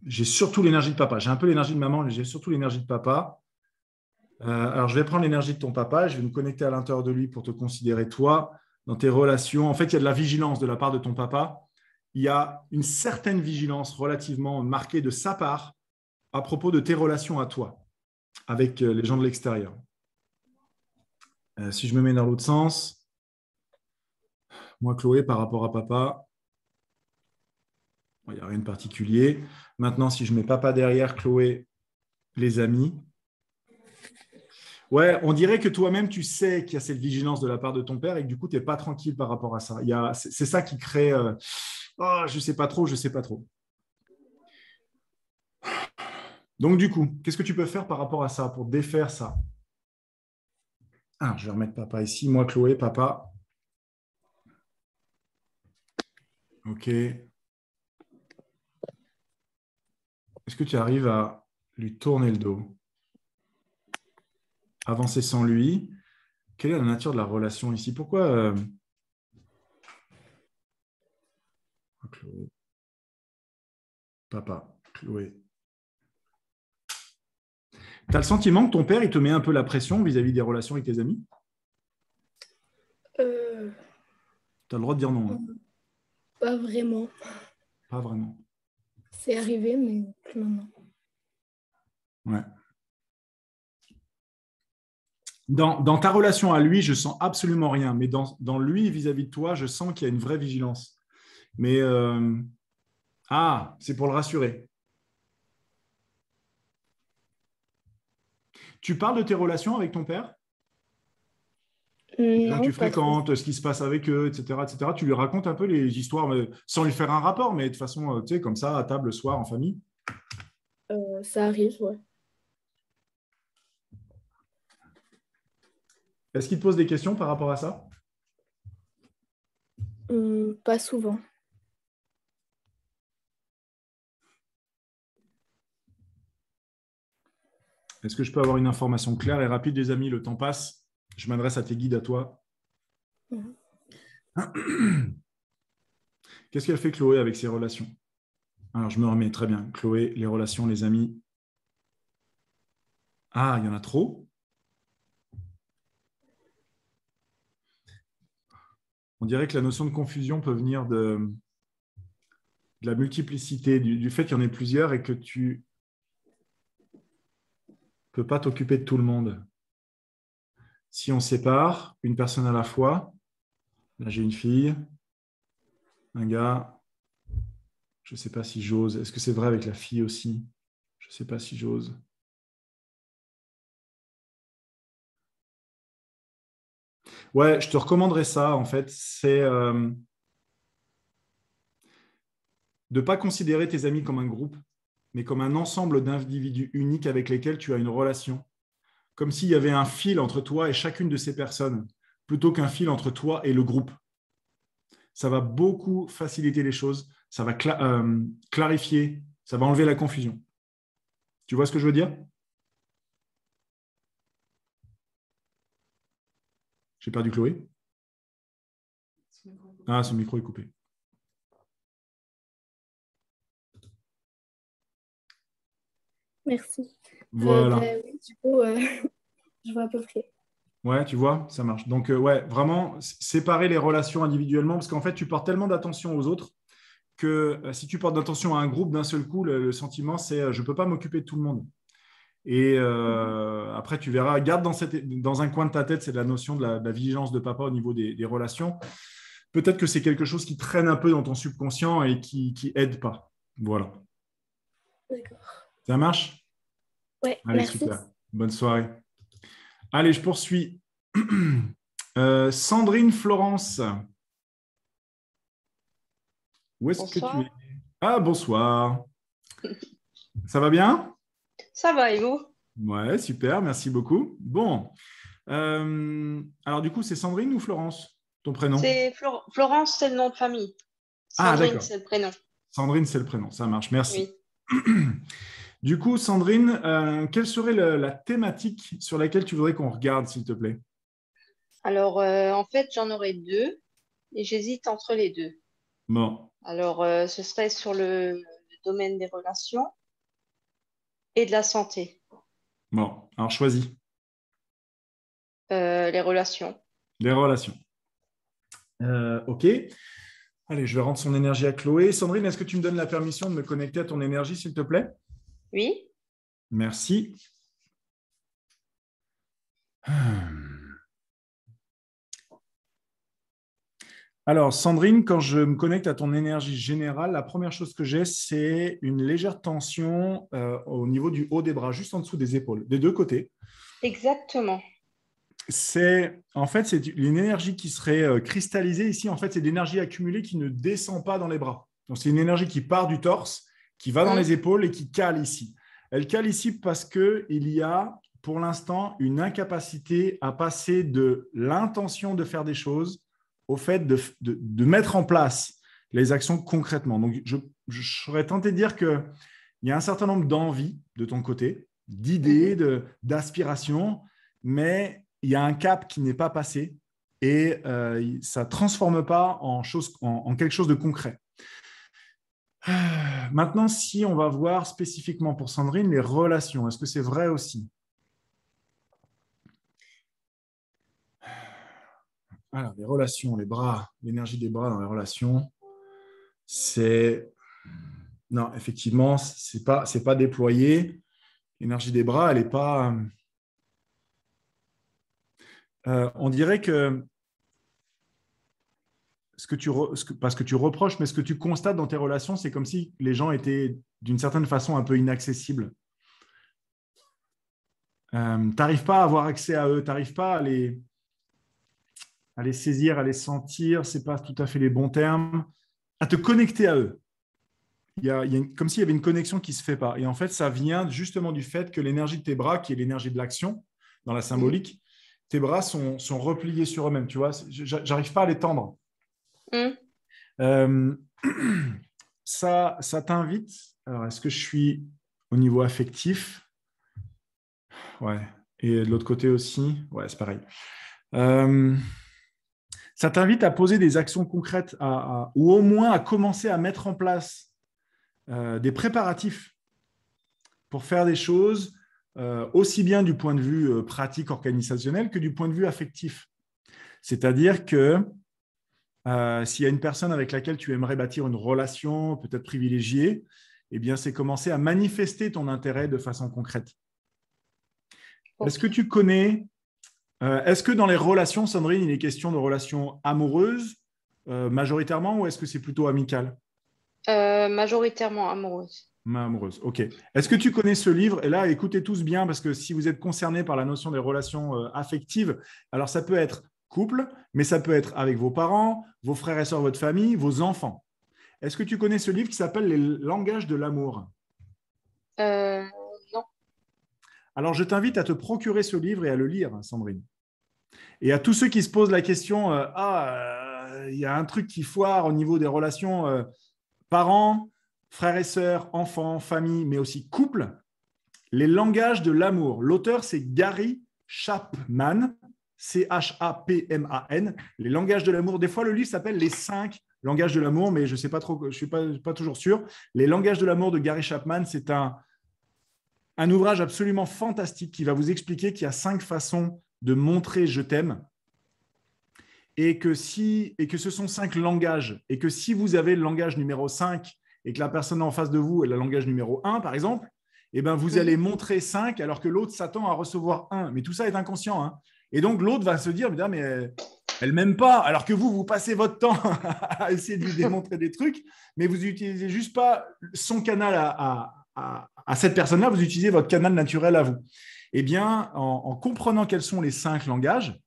j'ai surtout l'énergie de papa. J'ai un peu l'énergie de maman, mais j'ai surtout l'énergie de papa. Alors, je vais prendre l'énergie de ton papa, je vais me connecter à l'intérieur de lui pour te considérer toi dans tes relations. En fait, il y a de la vigilance de la part de ton papa. Il y a une certaine vigilance relativement marquée de sa part à propos de tes relations à toi avec euh, les gens de l'extérieur. Euh, si je me mets dans l'autre sens, moi, Chloé, par rapport à papa, il n'y a rien de particulier. Maintenant, si je mets papa derrière, Chloé, les amis, Ouais, on dirait que toi-même, tu sais qu'il y a cette vigilance de la part de ton père et que du coup, tu n'es pas tranquille par rapport à ça. C'est ça qui crée euh, oh, je ne sais pas trop, je ne sais pas trop. Donc, du coup, qu'est-ce que tu peux faire par rapport à ça pour défaire ça? Ah, Je vais remettre papa ici. Moi, Chloé, papa. OK. Est-ce que tu arrives à lui tourner le dos? Avancer sans lui. Quelle est la nature de la relation ici? Pourquoi euh, Papa, Chloé. Tu as le sentiment que ton père, il te met un peu la pression vis-à-vis des relations avec tes amis? Euh, Tu as le droit de dire non. hein. pas vraiment. Pas vraiment. C'est arrivé, mais plus maintenant. Ouais. Dans, dans ta relation à lui, je sens absolument rien, mais dans, dans lui vis-à-vis de toi, je sens qu'il y a une vraie vigilance. Mais euh, ah, c'est pour le rassurer. Tu parles de tes relations avec ton père? Là, Non, tu fréquentes, ce qui se passe avec eux, etc., etc. Tu lui racontes un peu les histoires, mais sans lui faire un rapport, mais de façon, euh, tu sais, comme ça, à table le soir, en famille? Euh, ça arrive, ouais. Est-ce qu'il te pose des questions par rapport à ça? Pas souvent. Est-ce que je peux avoir une information claire et rapide, les amis? Le temps passe. Je m'adresse à tes guides, à toi. Mhm. Qu'est-ce qu'elle fait, Chloé, avec ses relations? Alors, je me remets très bien. Chloé, les relations, les amis. Ah, il y en a trop On dirait que la notion de confusion peut venir de, de la multiplicité, du, du fait qu'il y en ait plusieurs et que tu peux pas t'occuper de tout le monde. Si on sépare une personne à la fois, là j'ai une fille, un gars, je ne sais pas si j'ose. Est-ce que c'est vrai avec la fille aussi? Je ne sais pas si j'ose. Ouais, je te recommanderais ça, en fait. C'est euh, de ne pas considérer tes amis comme un groupe, mais comme un ensemble d'individus uniques avec lesquels tu as une relation. Comme s'il y avait un fil entre toi et chacune de ces personnes, plutôt qu'un fil entre toi et le groupe. Ça va beaucoup faciliter les choses, ça va cla- euh, clarifier, ça va enlever la confusion. Tu vois ce que je veux dire? J'ai perdu Chloé? Ah, son micro est coupé. Merci. Voilà. Euh, bah oui, du coup, euh, <laughs> je vois à peu près. Ouais, tu vois, ça marche. Donc, euh, ouais, vraiment, séparer les relations individuellement, parce qu'en fait, tu portes tellement d'attention aux autres que si tu portes d'attention à un groupe d'un seul coup, le, le sentiment, c'est je ne peux pas m'occuper de tout le monde. Et euh, après, tu verras, garde dans, cette, dans un coin de ta tête, c'est la notion de la, de la vigilance de papa au niveau des, des relations. Peut-être que c'est quelque chose qui traîne un peu dans ton subconscient et qui qui aide pas. Voilà. D'accord. Ça marche? Ouais, Allez, merci. super. Bonne soirée. Allez, je poursuis. <clears throat> Euh, Sandrine Florence. Où est-ce que tu es? Ah, bonsoir. <laughs> Ça va bien? Ça va, et vous? Ouais, super, merci beaucoup. Bon. Euh, alors, du coup, c'est Sandrine ou Florence, ton prénom? C'est Flor- Florence, c'est le nom de famille. Ah, Sandrine, c'est le prénom. Sandrine, c'est le prénom, ça marche, merci. Oui. <clears throat> Du coup, Sandrine, euh, quelle serait le- la thématique sur laquelle tu voudrais qu'on regarde, s'il te plaît? Alors, euh, en fait, j'en aurai deux et j'hésite entre les deux. Bon, Alors, euh, ce serait sur le, le domaine des relations et de la santé. bon, alors choisis. Les relations. Les relations. Ok. Allez, je vais rendre son énergie à Chloé. Sandrine, est-ce que tu me donnes la permission de me connecter à ton énergie, s'il te plaît? Oui? Merci. Alors, Sandrine, quand je me connecte à ton énergie générale, la première chose que j'ai, c'est une légère tension euh, au niveau du haut des bras, juste en dessous des épaules, des deux côtés. Exactement. c'est en fait c'est une énergie qui serait euh, cristallisée ici. En fait, c'est de l'énergie accumulée qui ne descend pas dans les bras. Donc c'est une énergie qui part du torse, qui va dans Mhm. les épaules et qui cale ici. Elle cale ici parce que il y a pour l'instant une incapacité à passer de l'intention de faire des choses au fait de, de- de mettre en place les actions concrètement. Donc je, je serais tenté de dire que il y a un certain nombre d'envies de ton côté, d'idées, de- d'aspirations, mais il y a un cap qui n'est pas passé et euh, ça ne transforme pas en, chose, en, en quelque chose de concret. Maintenant, si on va voir spécifiquement pour Sandrine les relations, est-ce que c'est vrai aussi? Alors, les relations, les bras, l'énergie des bras dans les relations, c'est. Non, effectivement, ce n'est pas, pas déployé. L'énergie des bras, elle n'est pas. Euh, on dirait que ce que tu que tu reproches, mais ce que tu constates dans tes relations, c'est comme si les gens étaient d'une certaine façon un peu inaccessibles. Euh, tu n'arrives pas à avoir accès à eux, tu n'arrives pas à les, saisir, à les sentir, ce n'est pas tout à fait les bons termes, à te connecter à eux. Il y a, comme s'il y avait une connexion qui se fait pas. Et en fait, ça vient justement du fait que l'énergie de tes bras, qui est l'énergie de l'action dans la symbolique, tes bras sont, sont repliés sur eux-mêmes. Tu vois, j'arrive pas à les tendre. Mm. Euh, <clears throat> ça, ça t'invite? Alors, est-ce que je suis au niveau affectif? Ouais. Et de l'autre côté aussi? Ouais, c'est pareil. Euh, ça t'invite à poser des actions concrètes ou au moins à commencer à mettre en place euh, des préparatifs pour faire des choses aussi bien du point de vue pratique organisationnel que du point de vue affectif. C'est-à-dire que euh, s'il y a une personne avec laquelle tu aimerais bâtir une relation peut-être privilégiée, eh bien, c'est commencer à manifester ton intérêt de façon concrète. Est-ce que tu connais, euh, est-ce que dans les relations, Sandrine, il est question de relations amoureuses euh, majoritairement ou est-ce que c'est plutôt amical? Majoritairement amoureuse. Amoureuse, ok. Est-ce que tu connais ce livre? Et là, écoutez tous bien parce que si vous êtes concerné par la notion des relations affectives, alors ça peut être couple, mais ça peut être avec vos parents, vos frères et sœurs, votre famille, vos enfants. Est-ce que tu connais ce livre qui s'appelle Les langages de l'amour? Euh, Non. Alors, je t'invite à te procurer ce livre et à le lire, Sandrine. Et à tous ceux qui se posent la question, euh, ah, euh, il y a un truc qui foire au niveau des relations parents, frères et sœurs, enfants, famille, mais aussi couple, les langages de l'amour. L'auteur, c'est Gary Chapman. C-H-A-P-M-A-N, les langages de l'amour. Des fois, le livre s'appelle Les cinq langages de l'amour, mais je ne sais pas trop, je suis pas, pas toujours sûr. Les langages de l'amour de Gary Chapman, c'est un, un ouvrage absolument fantastique qui va vous expliquer qu'il y a cinq façons de montrer je t'aime et que, si, et que ce sont cinq langages et que si vous avez le langage numéro 5 et que la personne en face de vous est le langage numéro 1, par exemple, eh ben vous allez montrer 5 alors que l'autre s'attend à recevoir 1. Mais tout ça est inconscient. Hein. Et donc, l'autre va se dire, mais elle ne m'aime pas, alors que vous, vous passez votre temps <laughs> à essayer de lui démontrer des trucs, mais vous n'utilisez juste pas son canal à, cette personne-là, vous utilisez votre canal naturel à vous. Eh bien, en, comprenant quels sont les cinq langages,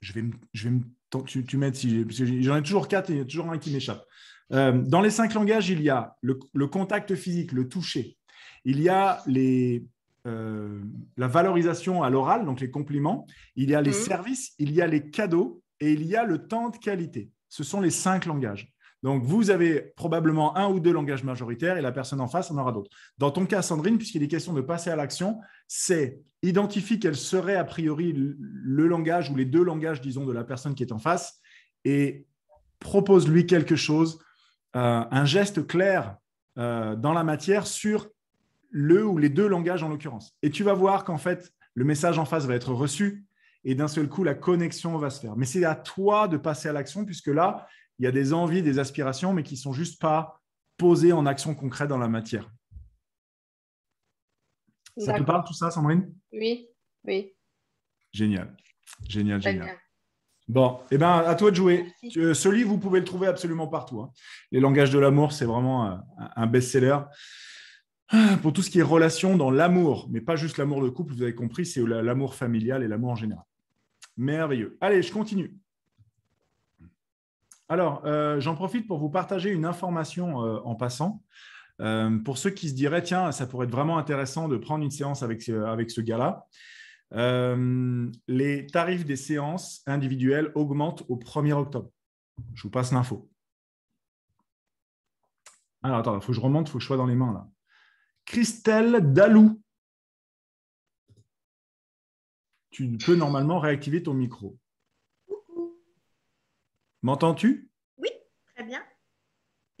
je vais, je vais me, tu, tu m'aides si j'en ai toujours quatre et il y a toujours un qui m'échappe. Euh, dans les cinq langages, il y a le contact physique, le toucher. Il y a les, euh, la valorisation à l'oral, donc les compliments, il y a les mhm. services, il y a les cadeaux et il y a le temps de qualité. Ce sont les cinq langages. Donc, vous avez probablement un ou deux langages majoritaires et la personne en face en aura d'autres. Dans ton cas, Sandrine, puisqu'il est question de passer à l'action, c'est identifier quel serait a priori le langage ou les deux langages, disons, de la personne qui est en face et propose-lui quelque chose, euh, un geste clair euh, dans la matière sur le ou les deux langages en l'occurrence. Et tu vas voir qu'en fait, le message en face va être reçu et d'un seul coup, la connexion va se faire. Mais c'est à toi de passer à l'action puisque là, il y a des envies, des aspirations, mais qui ne sont juste pas posées en action concrète dans la matière. Ça te parle tout ça, Sandrine? Oui, oui. Génial, génial, génial. Bon, eh ben, à toi de jouer. Ce livre, vous pouvez le trouver absolument partout. Hein. Les langages de l'amour, c'est vraiment un best-seller. Pour tout ce qui est relation dans l'amour, mais pas juste l'amour de couple, vous avez compris, c'est l'amour familial et l'amour en général. Merveilleux. Allez, je continue. Alors, euh, j'en profite pour vous partager une information euh, en passant. Euh, pour ceux qui se diraient, tiens, ça pourrait être vraiment intéressant de prendre une séance avec, avec ce gars-là, les tarifs des séances individuelles augmentent au 1er octobre. Je vous passe l'info. Alors, attends, il faut que je remonte, il faut que je sois dans les mains là. Christelle Dalou. Tu peux normalement réactiver ton micro. M'entends-tu? Oui, très bien.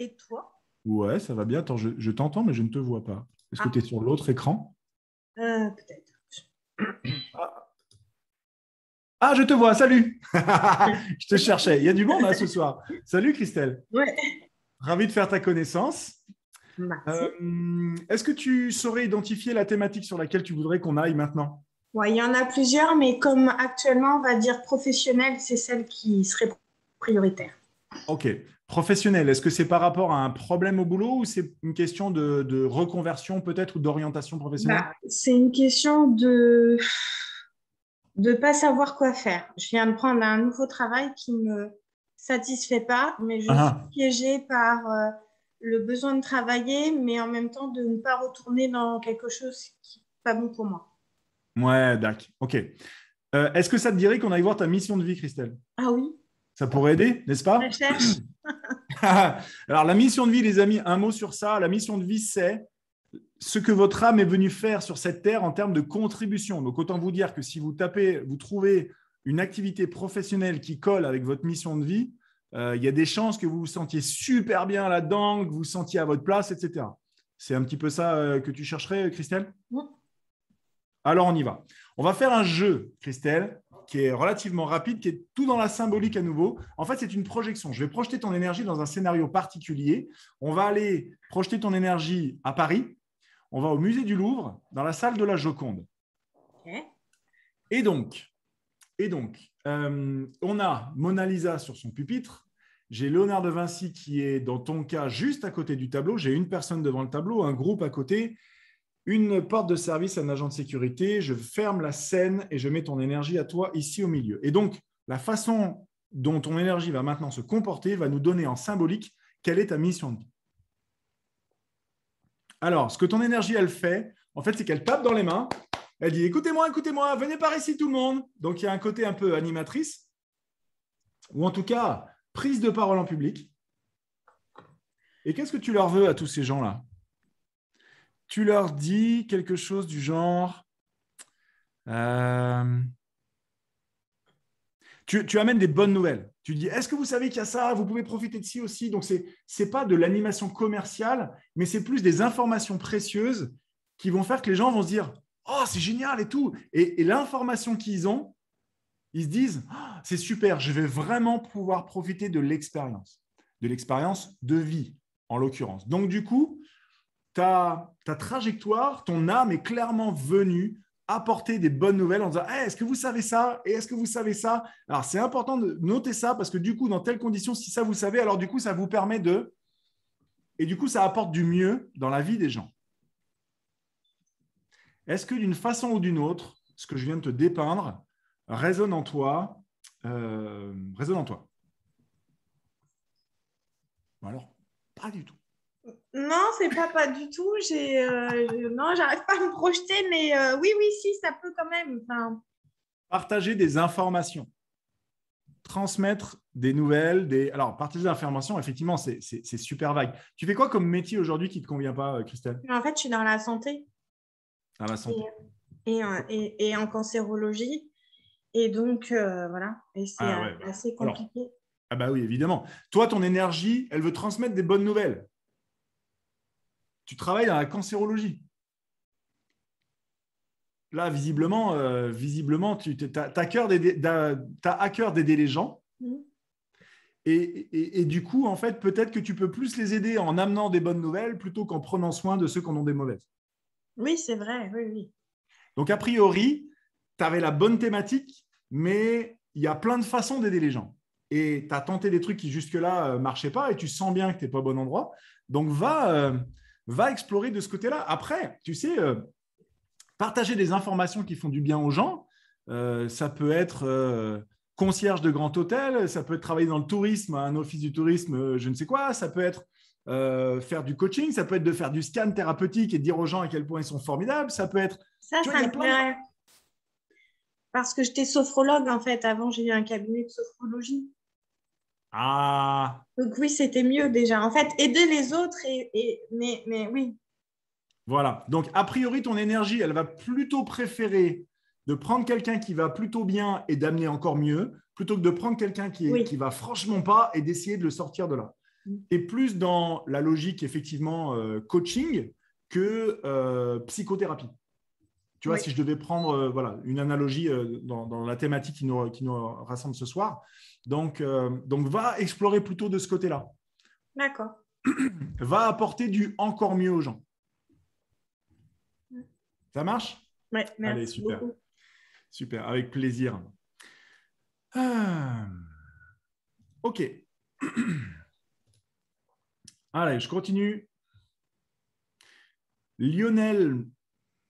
Et toi? Ouais, ça va bien. Attends, je, t'entends, mais je ne te vois pas. Est-ce que ah. tu es sur l'autre écran? Euh, Peut-être. Ah. Ah, je te vois, salut. <laughs> je te cherchais. Il y a du monde là ce soir. Salut Christelle. Ouais. Ravi de faire ta connaissance. Euh, Est-ce que tu saurais identifier la thématique sur laquelle tu voudrais qu'on aille maintenant? Ouais, il y en a plusieurs, mais comme actuellement, on va dire professionnelle, c'est celle qui serait prioritaire. Ok. Professionnel, est-ce que c'est par rapport à un problème au boulot ou c'est une question de, de reconversion peut-être ou d'orientation professionnelle? Bah, c'est une question de de pas savoir quoi faire. Je viens de prendre un nouveau travail qui me satisfait pas, mais je Ah. suis piégée par euh, le besoin de travailler, mais en même temps de ne pas retourner dans quelque chose qui n'est pas bon pour moi. Ouais, d'accord. Ok. Euh, est-ce que ça te dirait qu'on aille voir ta mission de vie, Christelle? Ah oui, Ça pourrait aider, n'est-ce pas? Je cherche. <laughs> <laughs> Alors, la mission de vie, les amis, un mot sur ça. La mission de vie, c'est ce que votre âme est venue faire sur cette terre en termes de contribution. Donc, autant vous dire que si vous tapez, vous trouvez une activité professionnelle qui colle avec votre mission de vie, il y a des chances que vous vous sentiez super bien là-dedans, que vous vous sentiez à votre place, etc. C'est un petit peu ça euh, que tu chercherais, Christelle? Oui. Alors, on y va. On va faire un jeu, Christelle, qui est relativement rapide, qui est tout dans la symbolique à nouveau. En fait, c'est une projection. Je vais projeter ton énergie dans un scénario particulier. On va aller projeter ton énergie à Paris. On va au musée du Louvre, dans la salle de la Joconde. Et donc, et donc euh, on a Mona Lisa sur son pupitre. J'ai Léonard de Vinci qui est, dans ton cas, juste à côté du tableau. J'ai une personne devant le tableau, un groupe à côté, une porte de service, un agent de sécurité. Je ferme la scène et je mets ton énergie à toi ici au milieu. Et donc, la façon dont ton énergie va maintenant se comporter va nous donner en symbolique quelle est ta mission de vie. Alors, ce que ton énergie, elle fait, en fait, c'est qu'elle tape dans les mains. Elle dit écoutez-moi, écoutez-moi, venez par ici tout le monde. Donc, il y a un côté un peu animatrice, ou en tout cas, prise de parole en public. Et qu'est-ce que tu leur veux à tous ces gens-là? Tu leur dis quelque chose du genre euh, tu, tu amènes des bonnes nouvelles. Tu dis est-ce que vous savez qu'il y a ça? Vous pouvez profiter de ci aussi. Donc, ce n'est pas de l'animation commerciale, mais c'est plus des informations précieuses qui vont faire que les gens vont se dire Oh, c'est génial et tout. Et, l'information qu'ils ont, ils se disent Oh, C'est super, je vais vraiment pouvoir profiter de l'expérience, de l'expérience de vie, en l'occurrence. Donc, du coup, ta, ta trajectoire, ton âme est clairement venue apporter des bonnes nouvelles en disant hey, est-ce que vous savez ça? Et est-ce que vous savez ça? Alors c'est important de noter ça parce que du coup dans telles conditions si ça vous savez alors du coup ça vous permet de et du coup ça apporte du mieux dans la vie des gens est-ce que d'une façon ou d'une autre ce que je viens de te dépeindre résonne en toi euh, résonne en toi? Alors pas du tout Non, c'est pas pas du tout. J'ai, euh, je- non, j'arrive pas à me projeter, mais euh, oui, oui, si, ça peut quand même. Enfin, partager des informations, transmettre des nouvelles. Des... Alors, partager des informations, effectivement, c'est super vague. Tu fais quoi comme métier aujourd'hui qui ne te convient pas, euh, Christelle? En fait, je suis dans la santé La santé. et, en- et, et en cancérologie. Et donc, euh, voilà. Et c'est Ah euh, ouais. assez Alors, compliqué. Ah bah oui, évidemment. Toi, ton énergie, elle veut transmettre des bonnes nouvelles. Tu travailles dans la cancérologie. Là, visiblement, euh, visiblement tu as, à cœur d'aider t'as- t'as à cœur d'aider les gens. Et, et- et du coup, en fait, peut-être que tu peux plus les aider en amenant des bonnes nouvelles plutôt qu'en prenant soin de ceux qui en ont des mauvaises. Oui, c'est vrai. Oui, oui. Donc, a priori, tu avais la bonne thématique, mais il y a plein de façons d'aider les gens. Et tu as tenté des trucs qui jusque-là ne marchaient pas et tu sens bien que tu n'es pas au bon endroit. Donc, va, euh, va explorer de ce côté-là. Après, tu sais, euh, partager des informations qui font du bien aux gens, euh, ça peut être euh, concierge de grand hôtel, ça peut être travailler dans le tourisme, un office du tourisme, euh, je ne sais quoi, ça peut être euh, faire du coaching, ça peut être de faire du scan thérapeutique et de dire aux gens à quel point ils sont formidables, ça peut être Ça, vois, me plairait. Parce que j'étais sophrologue, en fait. Avant, j'ai eu un cabinet de sophrologie. Ah, Donc, oui, c'était mieux déjà. En fait, aider les autres, et, et- mais, mais oui. voilà. Donc, a priori, ton énergie, elle va plutôt préférer de prendre quelqu'un qui va plutôt bien et d'amener encore mieux, plutôt que de prendre quelqu'un qui, est- Oui. qui va franchement pas et d'essayer de le sortir de là. Mm. Et plus dans la logique, effectivement, euh, coaching que euh, psychothérapie. Tu vois, Oui. si je devais prendre euh, voilà, une analogie dans, dans la thématique qui nous, qui nous rassemble ce soir. Donc, donc, va explorer plutôt de ce côté-là. D'accord. <clears throat> Va apporter du encore mieux aux gens. Ça marche? Ouais, merci Allez, super. beaucoup. Super, avec plaisir. Ah. Ok. <clears throat> Allez, je continue. Lionel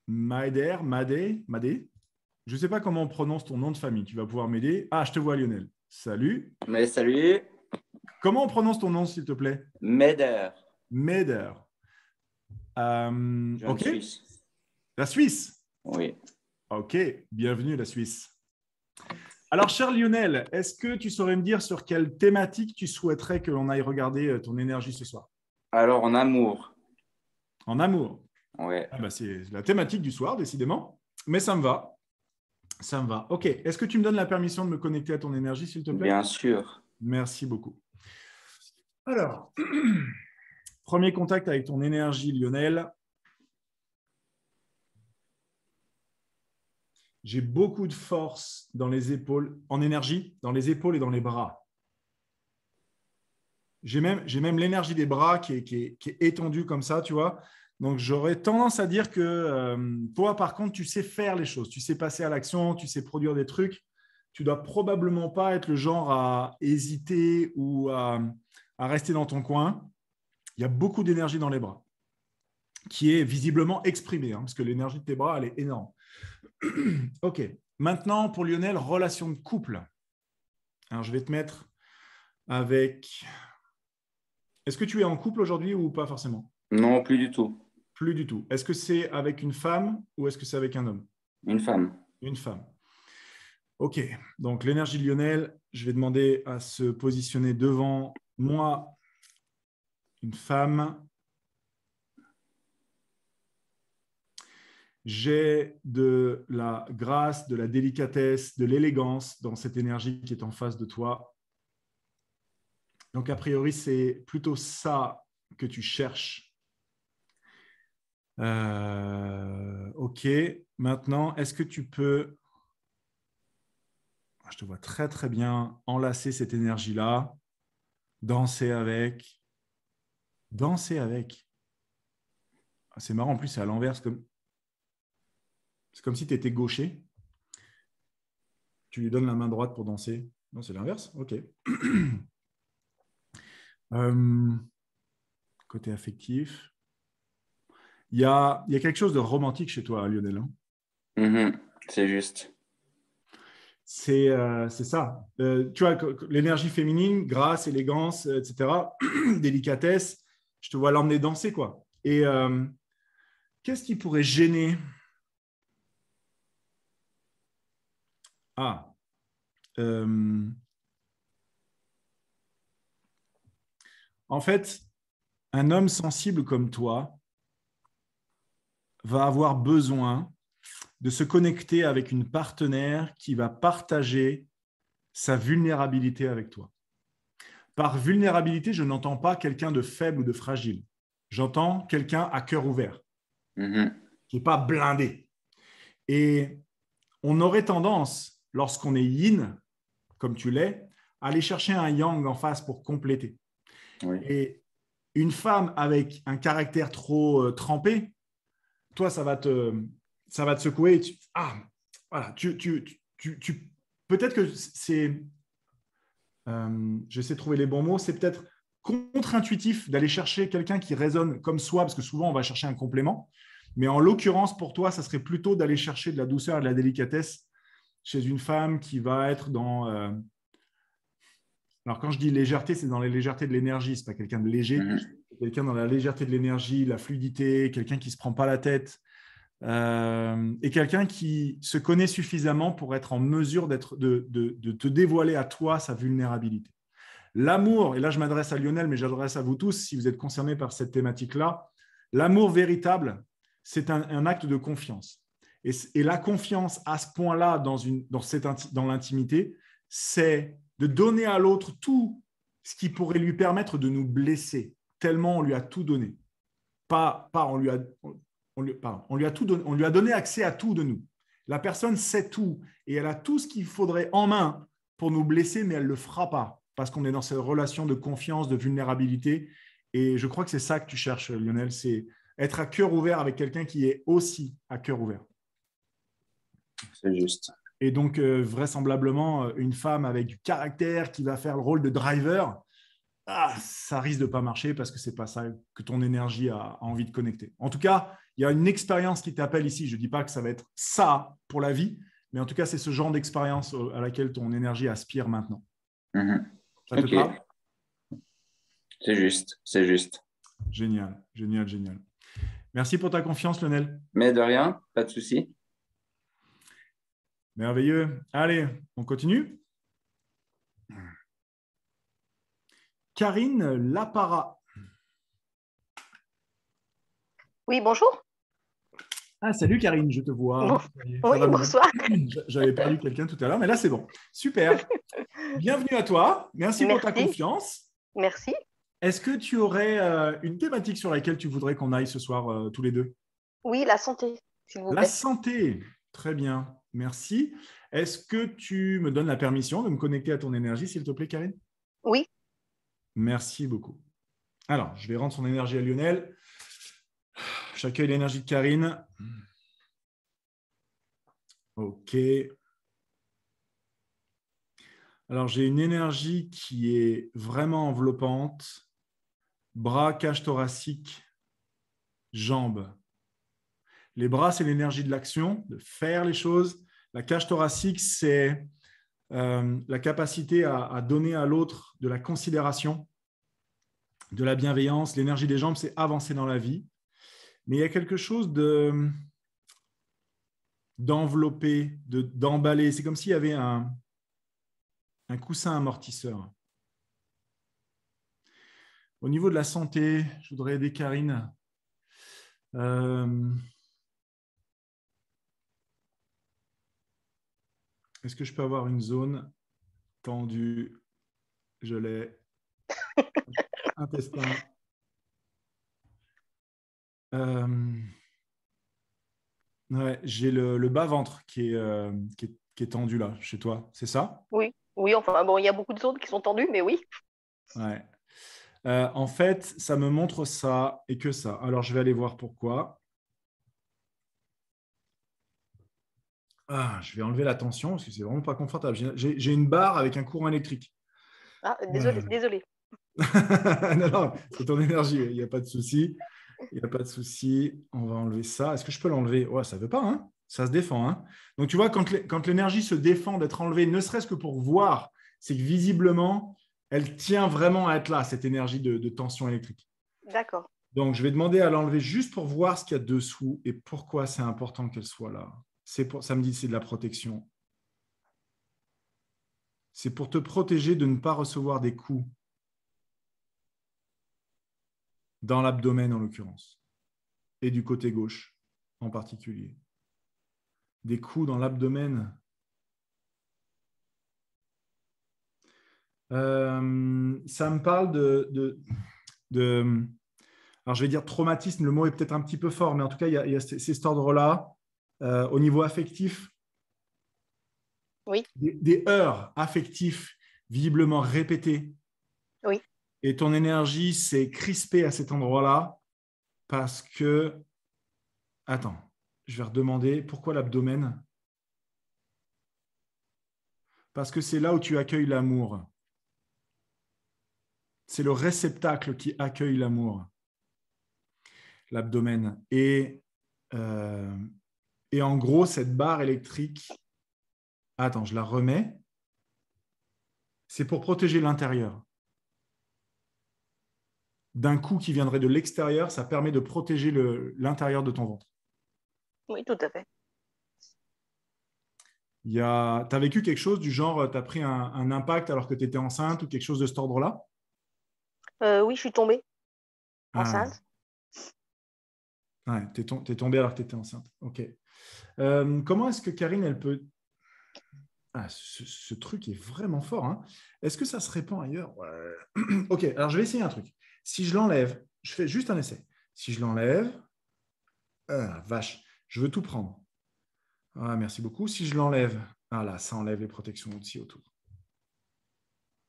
Maeder, Madé, Madé. Je ne sais pas comment on prononce ton nom de famille. Tu vas pouvoir m'aider. Ah, je te vois, Lionel. Salut. Mais salut, Comment on prononce ton nom, s'il te plaît? Meder, Meder. Euh, ok. Suisse. La Suisse? Oui. Ok, bienvenue la Suisse. Alors, cher Lionel, est-ce que tu saurais me dire sur quelle thématique tu souhaiterais que l'on aille regarder euh, ton énergie ce soir? Alors, en amour. En amour. Ouais. Ah bah, c'est la thématique du soir, décidément. Mais ça me va. Ça me va. Ok, est-ce que tu me donnes la permission de me connecter à ton énergie, s'il te plaît? Bien sûr. Merci beaucoup. Alors, <clears throat> premier contact avec ton énergie, Lionel. J'ai beaucoup de force dans les épaules, en énergie, dans les épaules et dans les bras. J'ai même, même l'énergie des bras qui est, qui est- qui est étendue comme ça, tu vois. Donc, j'aurais tendance à dire que euh, toi, par contre, tu sais faire les choses, tu sais passer à l'action, tu sais produire des trucs. Tu dois probablement pas être le genre à hésiter ou à, à rester dans ton coin. Il y a beaucoup d'énergie dans les bras, qui est visiblement exprimée, hein, parce que l'énergie de tes bras, elle est énorme. <clears throat> ok. Maintenant, pour Lionel, relation de couple. Alors, je vais te mettre avec. Est-ce que tu es en couple aujourd'hui ou pas forcément? Non, plus du tout. Plus du tout. Est-ce que c'est avec une femme ou est-ce que c'est avec un homme? Une femme. Une femme. Ok, donc l'énergie de Lionel, je vais demander à se positionner devant moi, une femme. J'ai de la grâce, de la délicatesse, de l'élégance dans cette énergie qui est en face de toi. Donc, a priori, c'est plutôt ça que tu cherches. Euh, ok, maintenant, est-ce que tu peux je te vois très très bien enlacer cette énergie-là, danser avec, danser avec. Ah, C'est marrant, en plus c'est à l'envers, c'est comme, c'est comme si tu étais gaucher. Tu lui donnes la main droite pour danser. Non, c'est l'inverse, ok. <clears throat> Euh, côté affectif. Il y, a, il y a quelque chose de romantique chez toi, Lionel. hein Mhm, C'est juste. c'est euh, ça. Euh, tu vois, l'énergie féminine, grâce, élégance, etc., <clears throat> délicatesse, je te vois l'emmener danser, quoi. Et qu'est-ce qui pourrait gêner? Ah. En fait, un homme sensible comme toi va avoir besoin de se connecter avec une partenaire qui va partager sa vulnérabilité avec toi. Par vulnérabilité, je n'entends pas quelqu'un de faible ou de fragile. J'entends quelqu'un à cœur ouvert, qui n'est pas blindé. Et on aurait tendance, lorsqu'on est yin, comme tu l'es, à aller chercher un yang en face pour compléter. Et une femme avec un caractère trop euh, trempé, toi, ça va te, ça va te secouer. ah, voilà, tu- tu- peut-être que c'est, euh, j'essaie de trouver les bons mots, c'est peut-être contre-intuitif d'aller chercher quelqu'un qui résonne comme soi, parce que souvent on va chercher un complément. Mais en l'occurrence, pour toi, ça serait plutôt d'aller chercher de la douceur et de la délicatesse chez une femme qui va être dans. euh, Alors, quand je dis légèreté, c'est dans la légèreté de l'énergie, c'est pas quelqu'un de léger mhm. quelqu'un dans la légèreté de l'énergie, la fluidité, quelqu'un qui ne se prend pas la tête, euh, et quelqu'un qui se connaît suffisamment pour être en mesure d'être, de, de- de te dévoiler à toi sa vulnérabilité. L'amour, et là je m'adresse à Lionel, mais j'adresse à vous tous si vous êtes concernés par cette thématique-là, l'amour véritable, c'est un, un acte de confiance. Et, et la confiance à ce point-là dans, une, dans, cette dans l'intimité, c'est de donner à l'autre tout ce qui pourrait lui permettre de nous blesser, tellement on lui a tout donné. Pas, pas on lui a, on lui, pardon, on lui a tout donné, on lui a donné accès à tout de nous. La personne sait tout et elle a tout ce qu'il faudrait en main pour nous blesser, mais elle ne le fera pas parce qu'on est dans cette relation de confiance, de vulnérabilité. Et je crois que c'est ça que tu cherches, Lionel, c'est être à cœur ouvert avec quelqu'un qui est aussi à cœur ouvert. C'est juste. Et donc, euh, vraisemblablement, euh, une femme avec du caractère qui va faire le rôle de driver, ah, ça risque de pas marcher parce que c'est pas ça que ton énergie a, a envie de connecter. En tout cas, il y a une expérience qui t'appelle ici. Je ne dis pas que ça va être ça pour la vie, mais en tout cas, c'est ce genre d'expérience euh, à laquelle ton énergie aspire maintenant. Mhm. Ça te Ok. parle? C'est juste, c'est juste. Génial, génial, génial. Merci pour ta confiance, Lionel. Mais de rien, pas de souci. Merveilleux. Allez, on continue. Karine Lapara. Oui, bonjour. Ah, salut Karine, je te vois. Bon- Oui, bonsoir. J'avais perdu quelqu'un tout à l'heure, mais là c'est bon. Super. <laughs> Bienvenue à toi. Merci, pour ta confiance. Merci. Est-ce que tu aurais euh, une thématique sur laquelle tu voudrais qu'on aille ce soir euh, tous les deux? Oui, la santé, s'il vous La santé. Très bien. Merci. Est-ce que tu me donnes la permission de me connecter à ton énergie, s'il te plaît, Karine? Oui. Merci beaucoup. Alors, je vais rendre son énergie à Lionel. J'accueille l'énergie de Karine. OK. Alors, j'ai une énergie qui est vraiment enveloppante. Bras, cage thoracique, jambes. Les bras, c'est l'énergie de l'action, de faire les choses. La cage thoracique, c'est euh, la capacité à, donner à l'autre de la considération, de la bienveillance. L'énergie des jambes, c'est avancer dans la vie. Mais il y a quelque chose de d'envelopper, de, d'emballer. C'est comme s'il y avait un, un coussin amortisseur. Au niveau de la santé, je voudrais aider Karine. Euh, Est-ce que je peux avoir une zone tendue? Je l'ai. <laughs> Intestin. Euh, ouais, j'ai le, le bas-ventre qui est, euh, qui, est, qui est tendu là, chez toi. C'est ça? Oui, oui, enfin, bon, il y a beaucoup de zones qui sont tendues, mais oui. Ouais. Euh, en fait, ça me montre ça et que ça. Alors, je vais aller voir pourquoi. Ah, je vais enlever la tension parce que c'est vraiment pas confortable. J'ai- une barre avec un courant électrique. Ah, désolé, désolé. <laughs> non, non, c'est ton énergie, il n'y a pas de souci. Il n'y a pas de souci. On va enlever ça. Est-ce que je peux l'enlever? Ouais, ça ne veut pas, hein ça se défend. Hein Donc, tu vois, quand l'é- quand l'énergie se défend d'être enlevée, ne serait-ce que pour voir, c'est que visiblement, elle tient vraiment à être là, cette énergie de, de tension électrique. D'accord. Donc, je vais demander à l'enlever juste pour voir ce qu'il y a dessous et pourquoi c'est important qu'elle soit là. C'est pour, ça me dit que c'est de la protection. C'est pour te protéger de ne pas recevoir des coups dans l'abdomen en l'occurrence, et du côté gauche en particulier. Des coups dans l'abdomen. Euh, ça me parle de, alors je vais dire traumatisme, le mot est peut-être un petit peu fort, mais en tout cas, il y a, il y a cet ordre-là. Euh, au niveau affectif, Oui. des, des heurts affectifs visiblement répétés. Oui. Et ton énergie s'est crispée à cet endroit-là parce que... Attends, je vais redemander pourquoi l'abdomen? Parce que c'est là où tu accueilles l'amour. C'est le réceptacle qui accueille l'amour, l'abdomen. Et, euh, et en gros, cette barre électrique, attends, je la remets, c'est pour protéger l'intérieur. D'un coup qui viendrait de l'extérieur, ça permet de protéger l'intérieur de ton ventre. Oui, tout à fait. Tu as vécu quelque chose du genre, tu as pris un, un impact alors que tu étais enceinte ou quelque chose de cet ordre-là? Euh, oui, je suis tombée Ah. enceinte. Ouais, tu es, tombée alors que tu étais enceinte. OK. Euh, comment est-ce que Karine, elle peut. Ah, ce, truc est vraiment fort. hein. Est-ce que ça se répand ailleurs? Ouais. <clears throat> OK, alors je vais essayer un truc. Si je l'enlève, je fais juste un essai. Si je l'enlève, Ah, vache, je veux tout prendre. Ah, merci beaucoup. Si je l'enlève, ah là, ça enlève les protections aussi autour.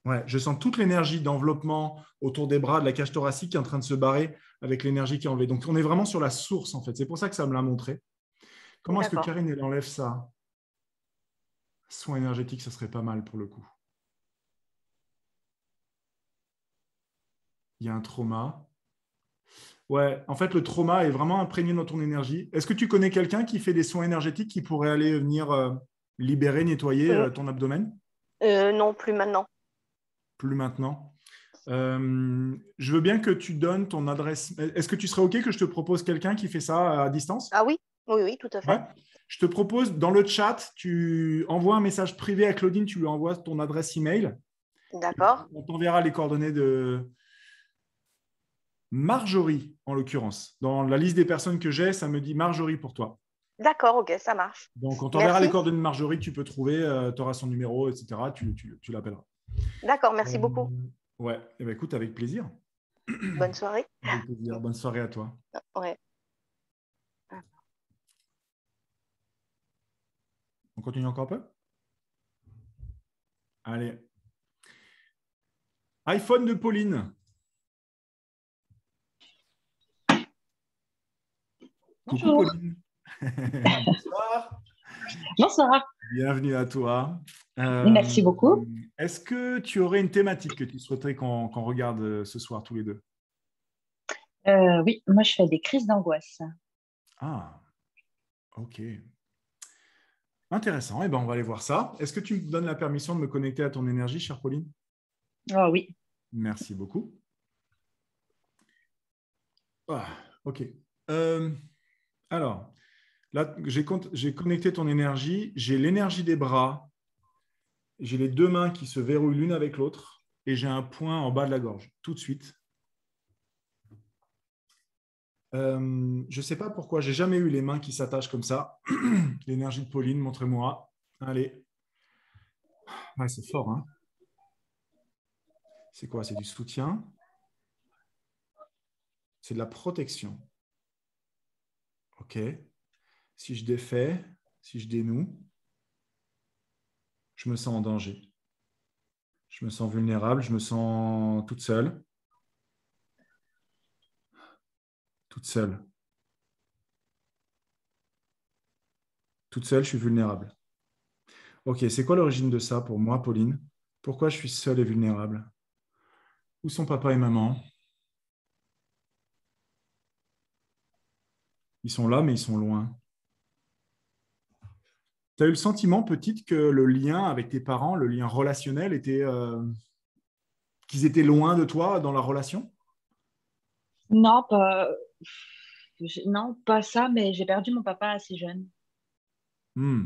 Ouais, je sens toute l'énergie d'enveloppement autour des bras, de la cage thoracique qui est en train de se barrer avec l'énergie qui est enlevée. Donc, on est vraiment sur la source, en fait. C'est pour ça que ça me l'a montré. Comment est-ce que. Karine, elle enlève ça? Soin énergétique, ça serait pas mal pour le coup. Il y a un trauma. Ouais, en fait, le trauma est vraiment imprégné dans ton énergie. Est-ce que tu connais quelqu'un qui fait des soins énergétiques qui pourrait aller venir euh, libérer, nettoyer Euh. euh, ton abdomen? Euh, non, plus maintenant. Plus maintenant. Je veux bien que tu donnes ton adresse. Est-ce que tu serais OK que je te propose quelqu'un qui fait ça à distance? Ah oui, oui, oui, tout à fait. Ouais. Je te propose, dans le chat, tu envoies un message privé à Claudine, tu lui envoies ton adresse email. D'accord. On t'enverra les coordonnées de Marjorie, en l'occurrence. Dans la liste des personnes que j'ai, ça me dit Marjorie pour toi. D'accord, ok, ça marche. Donc, on t'enverra les coordonnées de Marjorie que tu peux trouver, tu auras son numéro, etc. Tu, tu- tu l'appelleras. D'accord, merci Euh, beaucoup. Ouais, eh ben, écoute, avec plaisir. Bonne soirée. Avec plaisir. Bonne soirée à toi. Ouais. On continue encore un peu? Allez. iPhone de Pauline. Coucou Bonjour. Pauline. <laughs> Bonsoir. Bonsoir. Bienvenue à toi. Euh, Merci beaucoup. Est-ce que tu aurais une thématique que tu souhaiterais qu'on qu'on regarde euh, ce soir tous les deux? Euh, oui, moi je fais des crises d'angoisse. Ah, ok. Intéressant. Eh ben, on va aller voir ça. Est-ce que tu me donnes la permission de me connecter à ton énergie, chère Pauline? Ah oui. Merci beaucoup. Ah, ok. Euh, alors, là, j'ai con- j'ai connecté ton énergie. J'ai l'énergie des bras. J'ai les deux mains qui se verrouillent l'une avec l'autre. Et j'ai un point en bas de la gorge, tout de suite. Euh, je ne sais pas pourquoi, j'ai jamais eu les mains qui s'attachent comme ça. <clears throat> L'énergie de Pauline, montrez-moi. Allez. C'est fort, hein C'est quoi? C'est du soutien? C'est de la protection. OK. Si je défais, si je dénoue, je me sens en danger. Je me sens vulnérable, je me sens toute seule. Toute seule. Toute seule, je suis vulnérable. Ok, c'est quoi l'origine de ça pour moi, Pauline? Pourquoi je suis seule et vulnérable? Où sont papa et maman? Ils sont là, mais ils sont loin. Tu as eu le sentiment, petite, que le lien avec tes parents, le lien relationnel, était euh, qu'ils étaient loin de toi dans la relation? Non, pas, non, pas ça, mais j'ai perdu mon papa assez jeune. Hmm.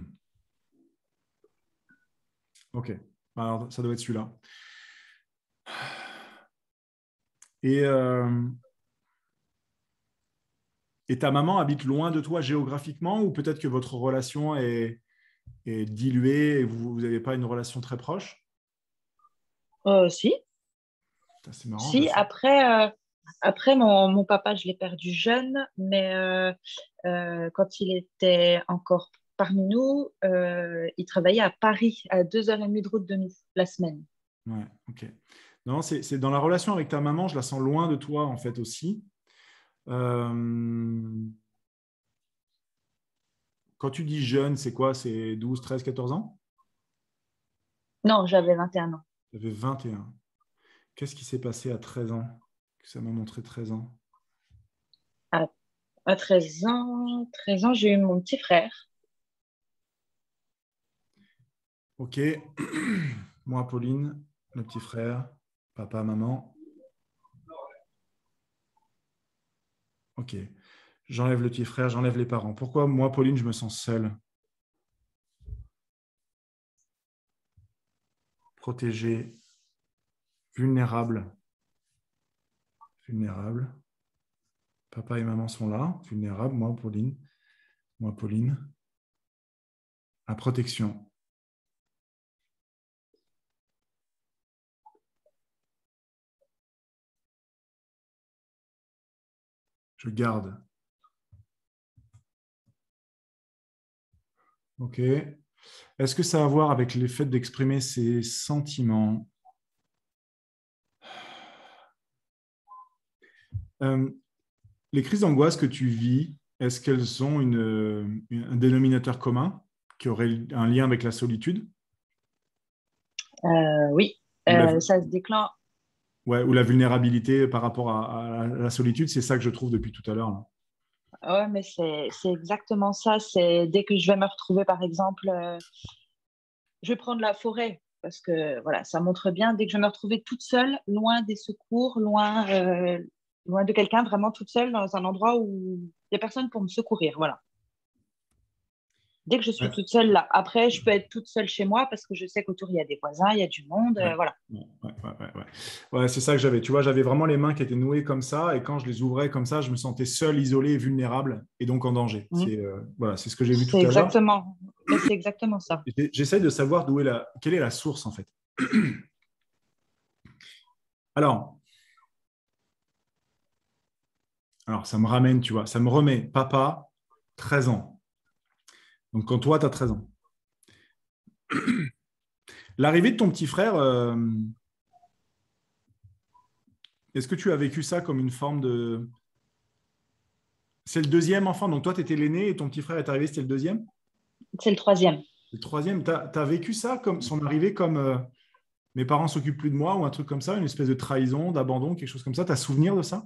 Ok, alors ça doit être celui-là. Et, euh, et ta maman habite loin de toi géographiquement ou peut-être que votre relation est, est diluée et vous n'avez pas une relation très proche? Euh, si, C'est marrant. si. Après, euh, après mon, mon papa, je l'ai perdu jeune, mais euh, euh, quand il était encore parmi nous, euh, il travaillait à Paris, à deux heures et demie de route de nous, la semaine. Ouais, ok. Non, c'est c'est dans la relation avec ta maman, je la sens loin de toi en fait aussi. Quand tu dis jeune, c'est quoi? C'est 12, 13, 14 ans? Non, j'avais 21 ans. J'avais 21. Qu'est-ce qui s'est passé à 13 ans? Que ça m'a montré 13 ans. À 13 ans, 13 ans, j'ai eu mon petit frère. Ok. <clears throat> Moi, Pauline, le petit frère, papa, maman. Ok. J'enlève le petit frère, j'enlève les parents. Pourquoi moi, Pauline, je me sens seule? Protégée, vulnérable. Vulnérable. Papa et maman sont là, vulnérables. Moi, Pauline. Moi, Pauline. La protection. Je garde. Ok. Est-ce que ça a à voir avec le fait d'exprimer ses sentiments? Euh, Les crises d'angoisse que tu vis, est-ce qu'elles ont une- une- un dénominateur commun qui aurait un lien avec la solitude? Euh, oui, La- Euh, ça se déclenche. ouais, ou la vulnérabilité par rapport à, à la solitude C'est ça que je trouve depuis tout à l'heure. Ouais, mais c'est c'est exactement ça. C'est dès que je vais me retrouver, par exemple, euh, je vais prendre la forêt parce que voilà, ça montre bien. Dès que je vais me retrouver toute seule, loin des secours, loin, euh, loin de quelqu'un, vraiment toute seule dans un endroit où il n'y a personne pour me secourir. Voilà. Dès que je suis Ouais. toute seule là. Après, je peux être toute seule chez moi parce que je sais qu'autour il y a des voisins, il y a du monde. euh, voilà. Ouais, c'est ça que j'avais. Tu vois, j'avais vraiment les mains qui étaient nouées comme ça, et quand je les ouvrais comme ça, je me sentais seul, isolé, et vulnérable, et donc en danger. Mhm. C'est euh, voilà, ce que j'ai vu tout à l'heure. c'est exactement ça. J'essaie de savoir d'où est la, quelle est la source en fait. <clears throat> Alors, alors ça me ramène, tu vois, ça me remet papa, 13 ans. Donc quand toi, tu as 13 ans. <clears throat> L'arrivée de ton petit frère, euh, est-ce que tu as vécu ça comme une forme de... C'est le deuxième enfant, donc toi, tu étais l'aîné et ton petit frère est arrivé, c'était le deuxième? C'est le troisième. le troisième, tu as, vécu ça comme son arrivée comme euh, mes parents s'occupent plus de moi ou un truc comme ça, une espèce de trahison, d'abandon, quelque chose comme ça. Tu as souvenir de ça?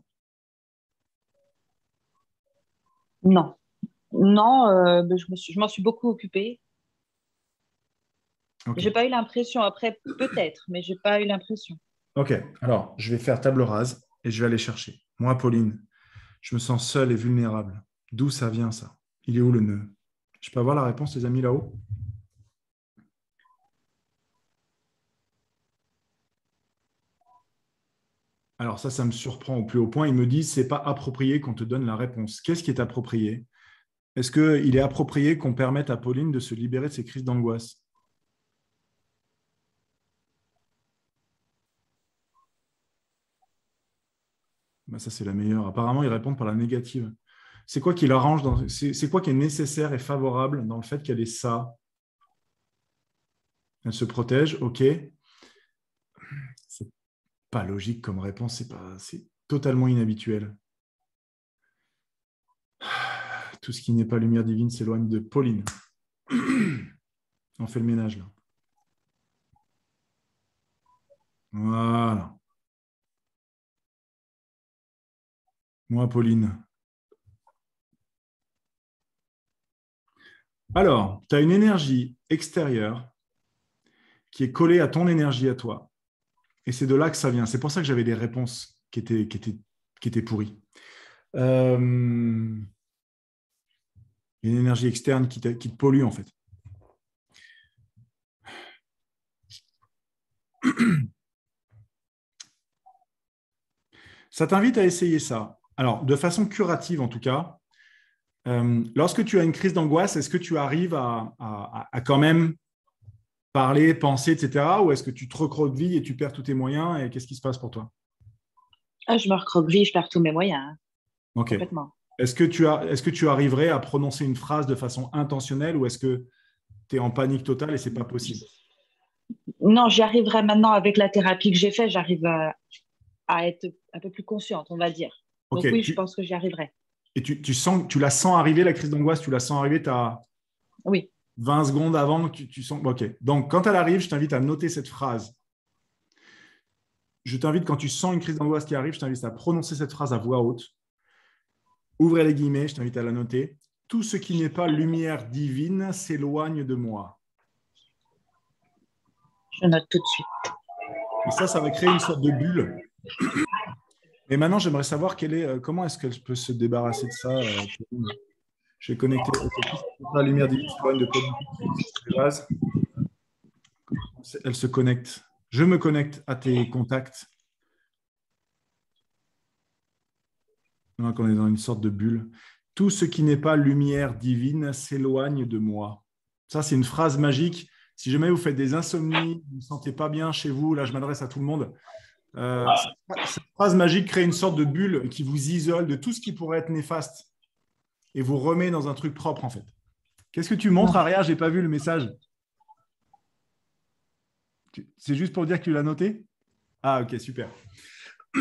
Non. Non, euh, ben, je me suis- je m'en suis beaucoup occupée. J'ai pas eu l'impression, après peut-être, mais j'ai pas eu l'impression. Ok, alors je vais faire table rase et je vais aller chercher. Moi, Pauline, je me sens seule et vulnérable. D'où ça vient ça? Il est où le nœud? Je peux avoir la réponse, les amis, là-haut? Alors ça, ça me surprend au plus haut point. Ils me disent, c'est pas approprié qu'on te donne la réponse. Qu'est-ce qui est approprié? Est-ce qu'il est approprié qu'on permette à Pauline de se libérer de ses crises d'angoisse? Bah, ça, c'est la meilleure. Apparemment, ils répondent par la négative. C'est quoi qui l'arrange c'est quoi qui est nécessaire et favorable dans le fait qu'elle ait ça? Elle se protège, ok. Pas logique comme réponse, c'est pas... c'est totalement inhabituel. <sighs> Tout ce qui n'est pas lumière divine s'éloigne de Pauline. <clears throat> On fait le ménage là. Voilà. Moi, Pauline. Alors, tu as une énergie extérieure qui est collée à ton énergie à toi. Et c'est de là que ça vient. C'est pour ça que j'avais des réponses qui étaient, qui étaient, qui étaient pourries. Euh, une énergie externe qui te, qui te pollue, en fait. <clears throat> Ça t'invite à essayer ça. Alors, de façon curative en tout cas, euh, lorsque tu as une crise d'angoisse, est-ce que tu arrives à, à- à quand même parler, penser, etc. Ou est-ce que tu te recroquevilles et tu perds tous tes moyens Et qu'est-ce qui se passe pour toi? Ah, je me recroqueville, je perds tous mes moyens, hein, Ok. Est-ce que, tu as, est-ce que tu arriverais à prononcer une phrase de façon intentionnelle ou est-ce que tu es en panique totale et c'est pas possible? Non, j'y arriverai maintenant avec la thérapie que j'ai faite, j'arrive à, à être un peu plus consciente, on va dire. Donc oui, tu- je pense que j'y arriverai. Et tu, tu sens, tu la sens arriver, la crise d'angoisse, tu la sens arriver, tu as Oui, 20 secondes avant, tu, tu sens. Ok. Donc, quand elle arrive, je t'invite à noter cette phrase. Je t'invite, quand tu sens une crise d'angoisse qui arrive, je t'invite à prononcer cette phrase à voix haute. Ouvrez les guillemets, je t'invite à la noter. Tout ce qui n'est pas lumière divine s'éloigne de moi. je note tout de suite. Et ça, ça va créer une sorte de bulle. Et maintenant, j'aimerais savoir quelle est, euh, comment est-ce qu'elle peut se débarrasser de ça. Vais connecter la lumière divine s'éloigne de base. Elle se connecte. Je me connecte à tes contacts. Maintenant qu'on est dans une sorte de bulle. Tout ce qui n'est pas lumière divine s'éloigne de moi. Ça, c'est une phrase magique. Si jamais vous faites des insomnies, vous ne vous sentez pas bien chez vous, là, je m'adresse à tout le monde. Euh, cette phrase magique crée une sorte de bulle qui vous isole de tout ce qui pourrait être néfaste et vous remet dans un truc propre, en fait. Qu'est-ce que tu montres, Aria Je n'ai pas vu le message. C'est juste pour dire que tu l'as noté? Ah, ok, super. <clears throat>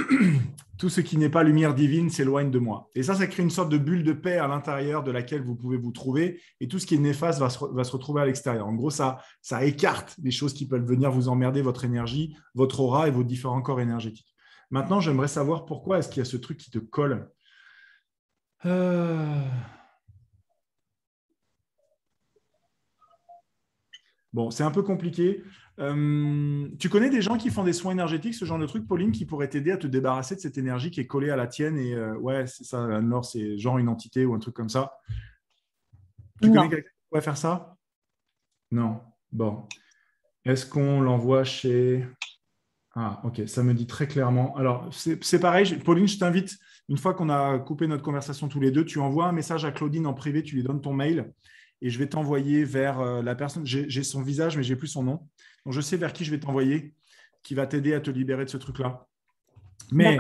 Tout ce qui n'est pas lumière divine s'éloigne de moi. Et ça, ça crée une sorte de bulle de paix à l'intérieur de laquelle vous pouvez vous trouver. Et tout ce qui est néfaste va se, va se retrouver à l'extérieur. En gros, ça, ça écarte les choses qui peuvent venir vous emmerder, votre énergie, votre aura et vos différents corps énergétiques. Maintenant, j'aimerais savoir pourquoi est-ce qu'il y a ce truc qui te colle? Euh, Bon, c'est un peu compliqué. Euh, tu connais des gens qui font des soins énergétiques, ce genre de truc, Pauline, qui pourraient t'aider à te débarrasser de cette énergie qui est collée à la tienne et euh, ouais, c'est ça, Anne-Laure, c'est genre une entité ou un truc comme ça. Tu Non. connais quelqu'un qui pourrait faire ça? Non. Bon. Est-ce qu'on l'envoie chez Ah, ok, ça me dit très clairement. Alors, c'est pareil, Pauline, je t'invite, une fois qu'on a coupé notre conversation tous les deux, tu envoies un message à Claudine en privé, tu lui donnes ton mail et je vais t'envoyer vers euh, la personne. J'ai son visage, mais j'ai plus son nom. Donc, je sais vers qui je vais t'envoyer, qui va t'aider à te libérer de ce truc-là. Mais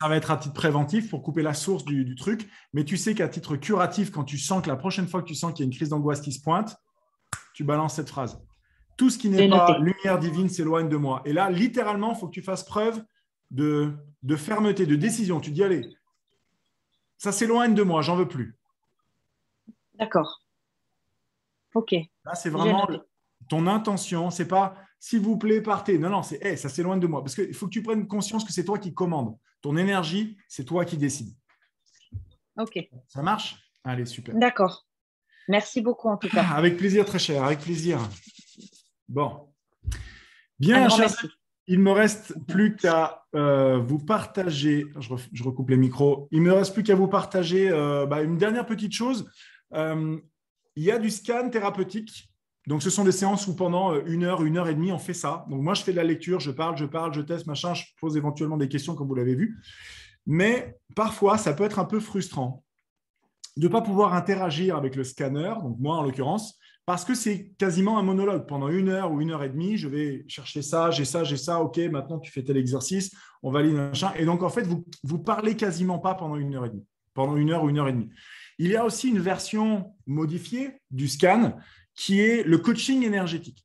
ça va être à titre préventif pour couper la source du, du truc. Mais tu sais qu'à titre curatif, quand tu sens que la prochaine fois que tu sens qu'il y a une crise d'angoisse qui se pointe, tu balances cette phrase. Tout ce qui n'est pas lumière divine s'éloigne de moi. Et là, littéralement, il faut que tu fasses preuve de, de fermeté, de décision. Tu dis, allez, ça s'éloigne de moi, j'en veux plus. D'accord. Ok. Là, c'est vraiment ton intention. C'est pas s'il vous plaît, partez. Non, non, c'est hey, ça s'éloigne de moi. Parce qu'il faut que tu prennes conscience que c'est toi qui commande. Ton énergie, c'est toi qui décides. Ok. Ça marche? Allez, super. D'accord. Merci beaucoup en tout cas. Avec plaisir, très cher, avec plaisir. Bon. Bien, chers. Il me reste plus qu'à euh, vous partager. Je, recoupe les micros. Il me reste plus qu'à vous partager euh, bah, une dernière petite chose. Euh, il y a du scan thérapeutique. Donc, ce sont des séances où pendant une heure, une heure et demie, on fait ça. Donc, moi, je fais de la lecture, je parle, je parle, je teste, machin. Je pose éventuellement des questions, comme vous l'avez vu. Mais parfois, ça peut être un peu frustrant de ne pas pouvoir interagir avec le scanner, donc moi en l'occurrence, parce que c'est quasiment un monologue. Pendant une heure ou une heure et demie, je vais chercher ça, j'ai ça, j'ai ça, ok, maintenant tu fais tel exercice, on valide machin. Et donc en fait, vous vous parlez quasiment pas pendant une heure et demie, pendant une heure ou une heure et demie. Il y a aussi une version modifiée du scan qui est le coaching énergétique.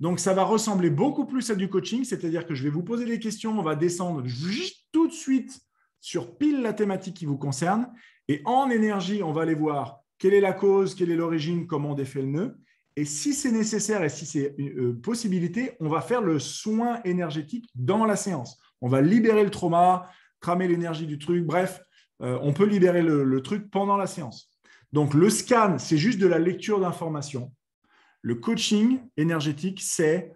Donc ça va ressembler beaucoup plus à du coaching, c'est-à-dire que je vais vous poser des questions, on va descendre tout de suite sur pile la thématique qui vous concerne. Et en énergie, on va aller voir quelle est la cause, quelle est l'origine, comment on défait le nœud. Et si c'est nécessaire et si c'est une euh, possibilité, on va faire le soin énergétique dans la séance. On va libérer le trauma, cramer l'énergie du truc. Bref, euh, on peut libérer le, le truc pendant la séance. Donc, le scan, c'est juste de la lecture d'informations. Le coaching énergétique, c'est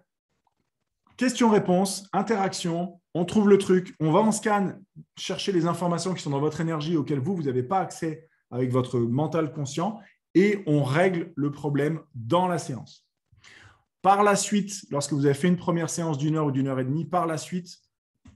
question-réponse, interaction. On trouve le truc, on va en scan chercher les informations qui sont dans votre énergie auxquelles vous, vous n'avez pas accès avec votre mental conscient et on règle le problème dans la séance. Par la suite, lorsque vous avez fait une première séance d'une heure ou d'une heure et demie, par la suite,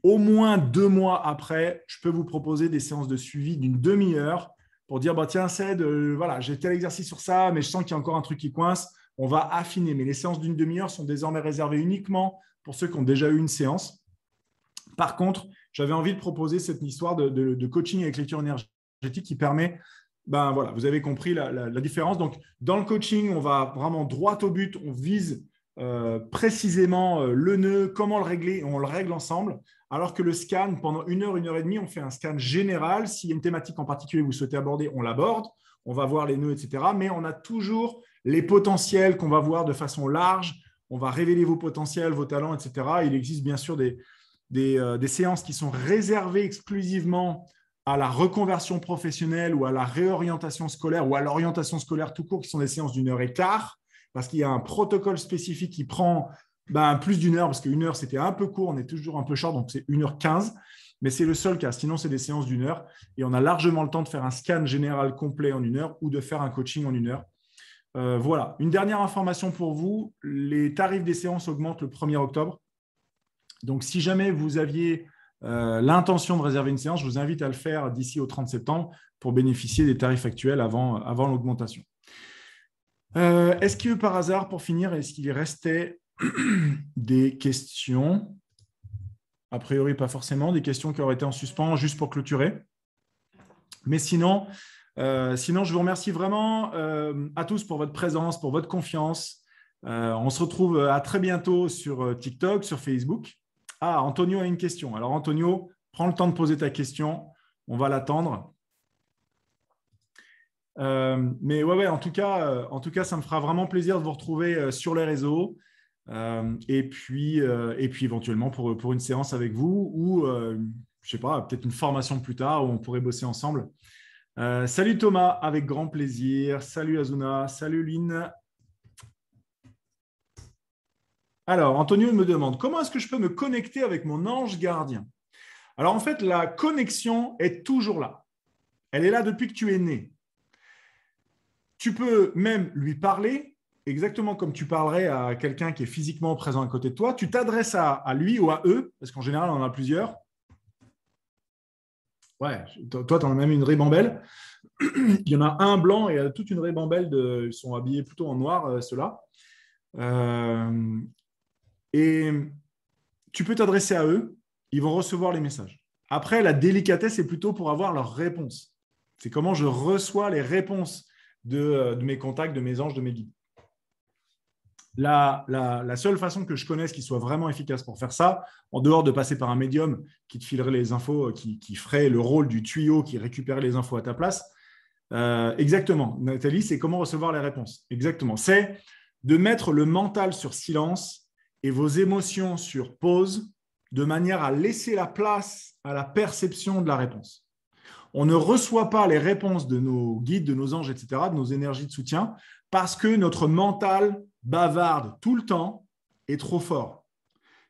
au moins deux mois après, je peux vous proposer des séances de suivi d'une demi-heure pour dire bah, tiens, Ced, euh, voilà, j'ai tel exercice sur ça, mais je sens qu'il y a encore un truc qui coince. On va affiner. Mais les séances d'une demi-heure sont désormais réservées uniquement pour ceux qui ont déjà eu une séance. Par contre, j'avais envie de proposer cette histoire de, de- coaching avec lecture énergétique qui permet, ben voilà, vous avez compris la, différence. Donc, dans le coaching, on va vraiment droit au but, on vise euh, précisément euh, le nœud, comment le régler, et on le règle ensemble. Alors que le scan, pendant une heure, une heure et demie, on fait un scan général. S'il y a une thématique en particulier que vous souhaitez aborder, on l'aborde. On va voir les nœuds, etc. Mais on a toujours les potentiels qu'on va voir de façon large. On va révéler vos potentiels, vos talents, etc. Il existe bien sûr euh, des séances qui sont réservées exclusivement à la reconversion professionnelle ou à la réorientation scolaire ou à l'orientation scolaire tout court, qui sont des séances d'une heure et quart, parce qu'il y a un protocole spécifique qui prend ben, plus d'une heure, parce qu'une heure, c'était un peu court, on est toujours un peu short, donc c'est une heure quinze, mais c'est le seul cas. Sinon, c'est des séances d'une heure, et on a largement le temps de faire un scan général complet en une heure ou de faire un coaching en une heure. Euh, voilà. Une dernière information pour vous, les tarifs des séances augmentent le 1er octobre. Donc, si jamais vous aviez euh, l'intention de réserver une séance, je vous invite à le faire d'ici au 30 septembre pour bénéficier des tarifs actuels avant, l'augmentation. Euh, est-ce que par hasard, pour finir, est-ce qu'il restait <clears throat> des questions? A priori, pas forcément. Des questions qui auraient été en suspens juste pour clôturer. Mais sinon, Euh, sinon, je vous remercie vraiment à tous pour votre présence, pour votre confiance. On se retrouve à très bientôt sur TikTok, sur Facebook. Ah, Antonio a une question. Alors, Antonio, prends le temps de poser ta question. On va l'attendre. mais ouais, ouais, en tout cas, ça me fera vraiment plaisir de vous retrouver sur les réseaux. et puis, et puis éventuellement pour, une séance avec vous ou je sais pas, peut-être une formation plus tard où on pourrait bosser ensemble. Euh, salut Thomas, avec grand plaisir. Salut Azuna, salut Lynn. Alors, Antonio me demande comment est-ce que je peux me connecter avec mon ange gardien? Alors, en fait, la connexion est toujours là. Elle est là depuis que tu es né. Tu peux même lui parler, exactement comme tu parlerais à quelqu'un qui est physiquement présent à côté de toi. Tu t'adresses à, lui ou à eux, parce qu'en général, on en a plusieurs. Ouais, toi, tu en as même une ribambelle. <clears throat> Il y en a un blanc et toute une ribambelle. De, ils sont habillés plutôt en noir, euh, ceux-là. Euh, et tu peux t'adresser à eux. Ils vont recevoir les messages. Après, la délicatesse est plutôt pour avoir leurs réponses. C'est comment je reçois les réponses de, euh, mes contacts, de mes anges, de mes guides. La, seule façon que je connaisse qui soit vraiment efficace pour faire ça, en dehors de passer par un médium qui te filerait les infos, qui, ferait le rôle du tuyau qui récupérait les infos à ta place, euh, exactement, Nathalie, c'est comment recevoir les réponses. Exactement. C'est de mettre le mental sur silence et vos émotions sur pause de manière à laisser la place à la perception de la réponse. On ne reçoit pas les réponses de nos guides, de nos anges, etc., de nos énergies de soutien, parce que notre mental bavarde tout le temps est trop fort.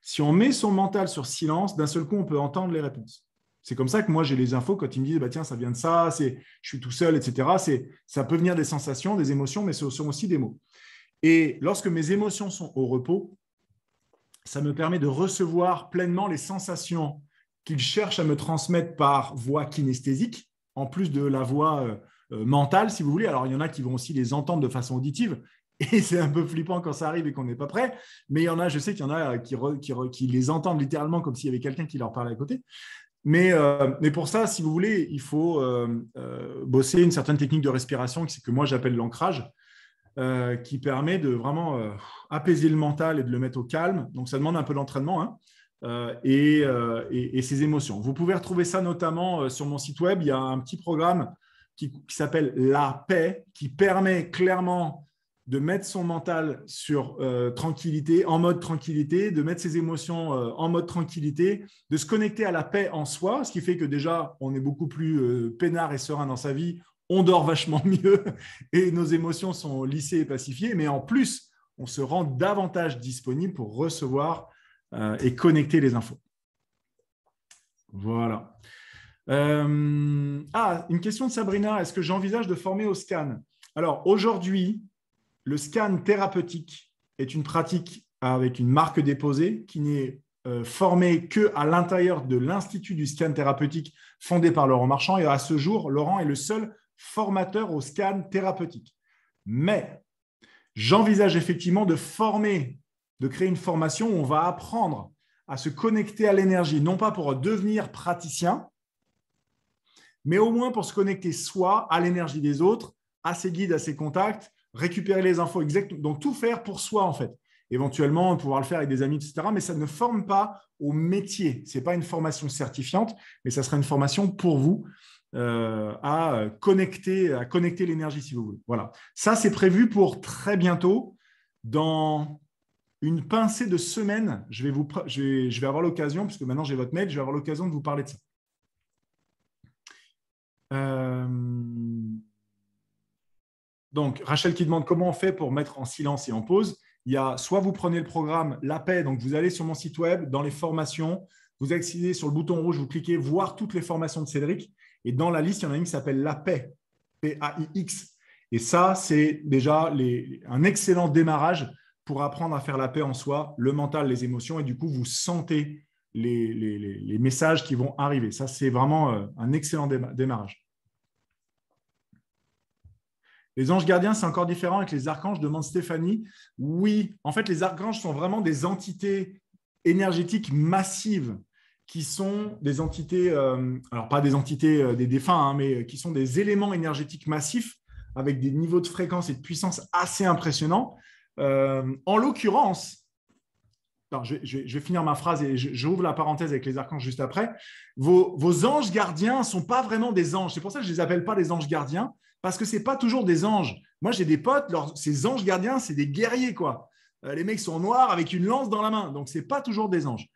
Si on met son mental sur silence, d'un seul coup, on peut entendre les réponses. C'est comme ça que moi, j'ai les infos quand ils me disent bah, tiens, ça vient de ça, je suis tout seul, etc. Ça peut venir des sensations, des émotions, mais ce sont aussi des mots. Et lorsque mes émotions sont au repos, ça me permet de recevoir pleinement les sensations qu'ils cherchent à me transmettre par voie kinesthésique, en plus de la voix euh, euh, mentale, si vous voulez. Alors, il y en a qui vont aussi les entendre de façon auditive, <laughs> et c'est un peu flippant quand ça arrive et qu'on n'est pas prêt. Mais il y en a, je sais qu'il y en a qui, les entendent littéralement comme s'il y avait quelqu'un qui leur parlait à côté. Mais, euh, pour ça, si vous voulez, il faut bosser une certaine technique de respiration que moi j'appelle l'ancrage, qui permet de vraiment apaiser le mental et de le mettre au calme. Donc ça demande un peu d'entraînement hein, et, et, ses émotions. Vous pouvez retrouver ça notamment sur mon site web. Il y a un petit programme qui, s'appelle La paix, qui permet clairement de mettre son mental sur euh, tranquillité, en mode tranquillité, de mettre ses émotions euh, en mode tranquillité, de se connecter à la paix en soi, ce qui fait que déjà, on est beaucoup plus euh, peinard et serein dans sa vie, on dort vachement mieux <laughs> et nos émotions sont lissées et pacifiées, mais en plus, on se rend davantage disponible pour recevoir et connecter les infos. Voilà. ah, une question de Sabrina, est-ce que j'envisage de former au scan? Alors aujourd'hui, le scan thérapeutique est une pratique avec une marque déposée qui n'est euh, formée que à l'intérieur de l'Institut du scan thérapeutique fondé par Laurent Marchand. Et à ce jour, Laurent est le seul formateur au scan thérapeutique. Mais j'envisage effectivement de former, de créer une formation où on va apprendre à se connecter à l'énergie, non pas pour devenir praticien, mais au moins pour se connecter soi à l'énergie des autres, à ses guides, à ses contacts, récupérer les infos exactes, donc tout faire pour soi en fait. Éventuellement, pouvoir le faire avec des amis, etc. Mais ça ne forme pas au métier. Ce n'est pas une formation certifiante, mais ça sera une formation pour vous euh, à connecter, à connecter l'énergie si vous voulez. Voilà. Ça, c'est prévu pour très bientôt. Dans une pincée de semaines, je vais, avoir l'occasion, puisque maintenant j'ai votre mail, je vais avoir l'occasion de vous parler de ça. Euh, donc, Rachel qui demande comment on fait pour mettre en silence et en pause. Il y a soit vous prenez le programme La Paix, donc vous allez sur mon site web, dans les formations, vous accédez sur le bouton rouge, vous cliquez voir toutes les formations de Cédric. Et dans la liste, il y en a une qui s'appelle La Paix, P-A-I-X. Et ça, c'est déjà un excellent démarrage pour apprendre à faire la paix en soi, le mental, les émotions, et du coup, vous sentez les, messages qui vont arriver. Ça, c'est vraiment euh, un excellent démarrage. Les anges gardiens, c'est encore différent avec les archanges, demande Stéphanie. Oui, en fait, les archanges sont vraiment des entités énergétiques massives qui sont des entités, euh, alors pas des entités euh, des défunts, hein, mais qui sont des éléments énergétiques massifs avec des niveaux de fréquence et de puissance assez impressionnants. Euh, en l'occurrence, je, je, vais finir ma phrase et j'ouvre la parenthèse avec les archanges juste après. Vos, anges gardiens ne sont pas vraiment des anges. C'est pour ça que je ne les appelle pas les anges gardiens, parce que ce n'est pas toujours des anges. Moi, j'ai des potes, ces anges gardiens, c'est des guerriers, quoi. les mecs sont noirs avec une lance dans la main, donc ce n'est pas toujours des anges.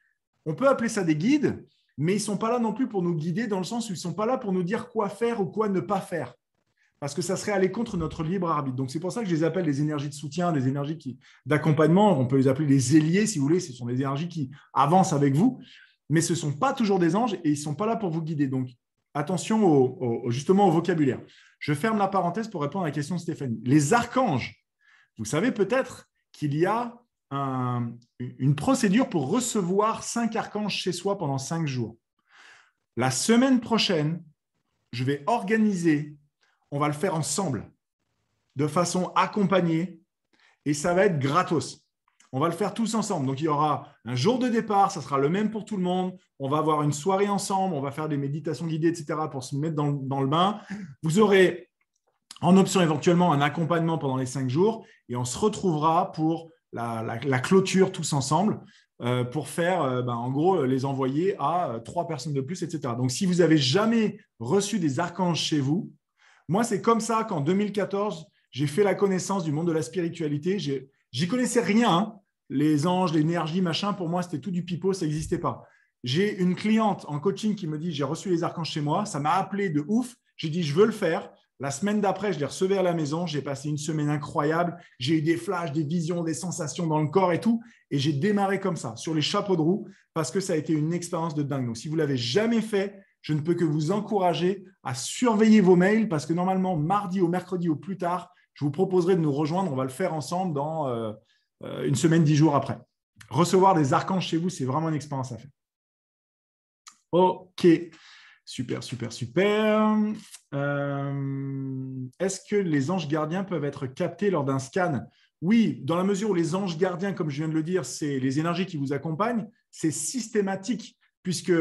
On peut appeler ça des guides, mais ils ne sont pas là non plus pour nous guider dans le sens où ils ne sont pas là pour nous dire quoi faire ou quoi ne pas faire. Parce que ça serait aller contre notre libre arbitre. Donc c'est pour ça que je les appelle des énergies de soutien, des énergies d'accompagnement. On peut les appeler les ailiers si vous voulez. Ce sont des énergies qui avancent avec vous, mais ce ne sont pas toujours des anges et ils ne sont pas là pour vous guider. Donc attention justement au vocabulaire. Je ferme la parenthèse pour répondre à la question de Stéphanie. Les archanges, vous savez peut-être qu'il y a une procédure pour recevoir cinq archanges chez soi pendant cinq jours. La semaine prochaine, je vais organiser, on va le faire ensemble, de façon accompagnée, et ça va être gratos. On va le faire tous ensemble. Donc, il y aura un jour de départ, ça sera le même pour tout le monde. On va avoir une soirée ensemble, on va faire des méditations guidées, etc., pour se mettre dans, le bain. Vous aurez en option éventuellement un accompagnement pendant les cinq jours, et on se retrouvera pour la, clôture tous ensemble euh, pour faire, euh, ben, en gros, les envoyer à euh, trois personnes de plus, etc. Donc, si vous avez jamais reçu des archanges chez vous, moi, c'est comme ça qu'en 2014, j'ai fait la connaissance du monde de la spiritualité. J'y connaissais rien. Hein. Les anges, l'énergie, machin, pour moi, c'était tout du pipeau, ça n'existait pas. J'ai une cliente en coaching qui me dit J'ai reçu les archanges chez moi. Ça m'a appelé de ouf. J'ai dit Je veux le faire. La semaine d'après, je les recevais à la maison. J'ai passé une semaine incroyable. J'ai eu des flashs, des visions, des sensations dans le corps et tout. Et j'ai démarré comme ça, sur les chapeaux de roue, parce que ça a été une expérience de dingue. Donc, si vous l'avez jamais fait, je ne peux que vous encourager à surveiller vos mails, parce que normalement, mardi ou mercredi ou plus tard, je vous proposerai de nous rejoindre. On va le faire ensemble dans euh, euh, une semaine, dix jours après. Recevoir des archanges chez vous, c'est vraiment une expérience à faire. OK. Super, super, super. Euh, est-ce que les anges gardiens peuvent être captés lors d'un scan? Oui, dans la mesure où les anges gardiens, comme je viens de le dire, c'est les énergies qui vous accompagnent, c'est systématique, puisque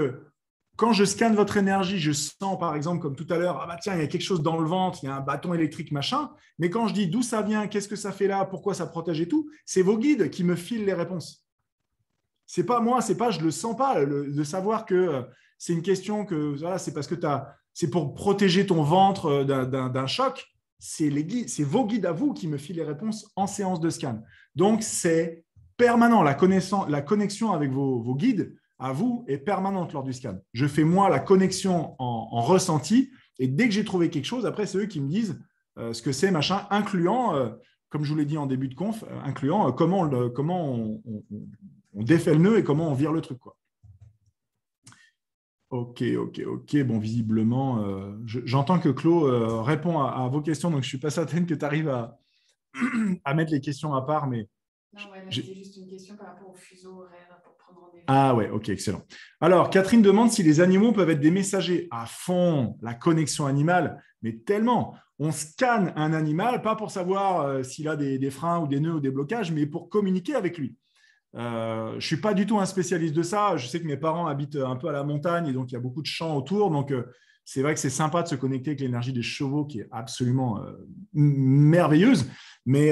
quand je scanne votre énergie, je sens par exemple, comme tout à l'heure, ah bah tiens, il y a quelque chose dans le ventre, il y a un bâton électrique, machin. Mais quand je dis d'où ça vient, qu'est-ce que ça fait là, pourquoi ça protège et tout, c'est vos guides qui me filent les réponses. C'est pas moi, c'est pas, je le sens pas, de savoir que c'est une question que voilà, c'est parce que c'est pour protéger ton ventre euh, d'un choc. C'est vos guides à vous qui me filent les réponses en séance de scan. Donc, c'est permanent. La, connexion avec vos, guides à vous est permanente lors du scan. Je fais moi la connexion en, ressenti et dès que j'ai trouvé quelque chose, après, c'est eux qui me disent euh, ce que c'est, machin, incluant, euh, comme je vous l'ai dit en début de conf, incluant comment, on, défait le nœud et comment on vire le truc. Ok, ok, ok. Bon, visiblement, euh, j'entends que Claude euh, répond à, vos questions, donc je ne suis pas certaine que tu arrives à, <clears throat> à, mettre les questions à part. Mais non, ouais, juste une question par rapport au fuseau horaire pour prendre rendez-vous. Ah ouais, ok, excellent. Alors, Catherine demande si les animaux peuvent être des messagers. À fond, la connexion animale, mais tellement. On scanne un animal, pas pour savoir euh, s'il a des, des freins ou des nœuds ou des blocages, mais pour communiquer avec lui. Euh, je ne suis pas du tout un spécialiste de ça. Je sais que mes parents habitent un peu à la montagne et donc il y a beaucoup de champs autour. Donc euh, c'est vrai que c'est sympa de se connecter avec l'énergie des chevaux qui est absolument euh, merveilleuse. Mais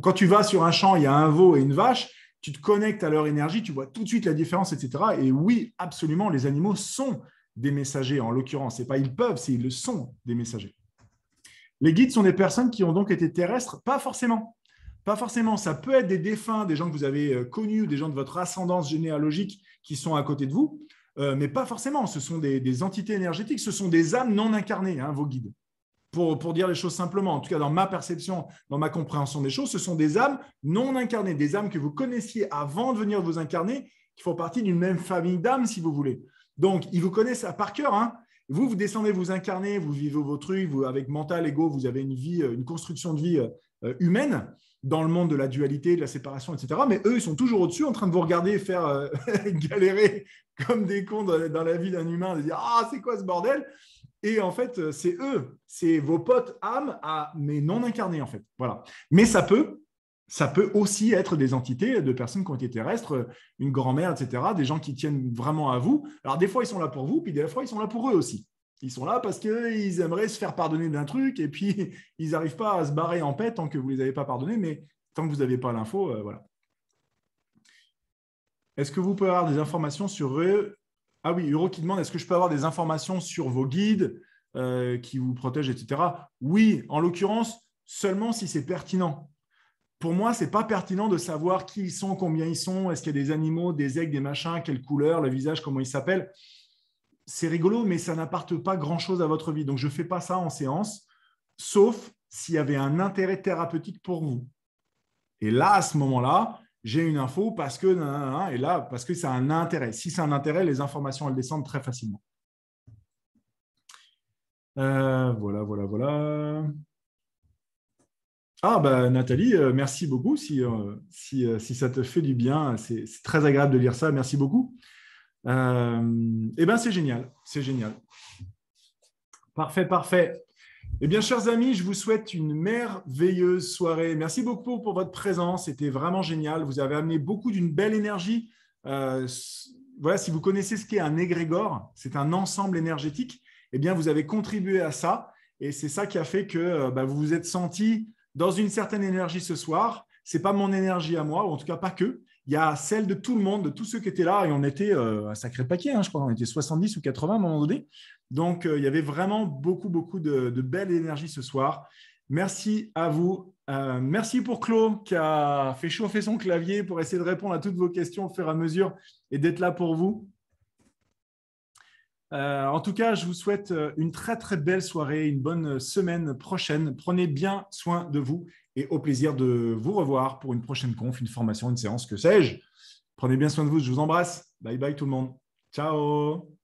quand tu vas sur un champ, il y a un veau et une vache, tu te connectes à leur énergie, tu vois tout de suite la différence, etc. Et oui, absolument, les animaux sont des messagers en l'occurrence. C'est pas ils peuvent, c'est ils le sont des messagers. Les guides sont des personnes qui ont donc été terrestres, pas forcément. Pas forcément, ça peut être des défunts, des gens que vous avez euh, connus, des gens de votre ascendance généalogique qui sont à côté de vous, euh, mais pas forcément. Ce sont des, entités énergétiques, ce sont des âmes non incarnées, hein, vos guides. Pour, pour, dire les choses simplement, en tout cas dans ma perception, dans ma compréhension des choses, ce sont des âmes non incarnées, des âmes que vous connaissiez avant de venir vous incarner, qui font partie d'une même famille d'âmes, si vous voulez. Donc, ils vous connaissent par cœur. Hein. Vous, vous descendez vous incarner, vous vivez vos trucs, vous, avec mental, ego, vous avez une vie, euh, une construction de vie humaine dans le monde de la dualité, de la séparation, etc. Mais eux, ils sont toujours au-dessus, en train de vous regarder faire euh, <laughs> galérer comme des cons dans, la vie d'un humain, de dire Ah, c'est quoi ce bordel? Et en fait, euh, c'est eux, c'est vos potes âmes, mais non incarnés, en fait. Voilà. Mais ça peut, Ça peut aussi être des entités de personnes qui ont été terrestres, une grand-mère, etc., des gens qui tiennent vraiment à vous. Alors, des fois, ils sont là pour vous, puis des fois, ils sont là pour eux aussi. Ils sont là parce qu'ils aimeraient se faire pardonner d'un truc, et puis <laughs> ils n'arrivent pas à se barrer en paix tant que vous ne les avez pas pardonnés, mais tant que vous n'avez pas l'info, euh, voilà. Est-ce que vous pouvez avoir des informations sur eux? Ah oui, Euro qui demande est-ce que je peux avoir des informations sur vos guides euh, qui vous protègent, etc. Oui, en l'occurrence, seulement si c'est pertinent pour moi, ce n'est pas pertinent de savoir qui ils sont, combien ils sont, est-ce qu'il y a des animaux, des aigles, des machins, quelle couleur, le visage, comment ils s'appellent. C'est rigolo, mais ça n'apporte pas grand-chose à votre vie. Donc, je ne fais pas ça en séance, sauf s'il y avait un intérêt thérapeutique pour vous. Et là, à ce moment-là, j'ai une info parce que, et là, parce que ça a un intérêt. Si c'est un intérêt, les informations, elles descendent très facilement. Euh, voilà, voilà, voilà. Ah, bah, Nathalie, euh, merci beaucoup. Si, euh, euh, si, ça te fait du bien, c'est très agréable de lire ça. Merci beaucoup. Eh bien, c'est génial. C'est génial. Parfait, parfait. Eh bien, chers amis, je vous souhaite une merveilleuse soirée. Merci beaucoup pour votre présence. C'était vraiment génial. Vous avez amené beaucoup d'une belle énergie. voilà, si vous connaissez ce qu'est un égrégore, c'est un ensemble énergétique. Eh bien, vous avez contribué à ça. Et c'est ça qui a fait que bah, vous vous êtes senti dans une certaine énergie ce soir. C'est pas mon énergie à moi, ou en tout cas pas que. Il y a celle de tout le monde, de tous ceux qui étaient là, et on était euh, un sacré paquet, hein, je crois, on était 70 ou 80 à un moment donné. Donc, euh, il y avait vraiment beaucoup, beaucoup de, belle énergie ce soir. Merci à vous. Euh, merci pour Claude qui a fait chauffer son clavier pour essayer de répondre à toutes vos questions au fur et à mesure et d'être là pour vous. Euh, en tout cas, je vous souhaite euh, une très très belle soirée, une bonne semaine prochaine. Prenez bien soin de vous et au plaisir de vous revoir pour une prochaine conf, une formation, une séance, que sais-je. Prenez bien soin de vous, je vous embrasse. Bye bye tout le monde. Ciao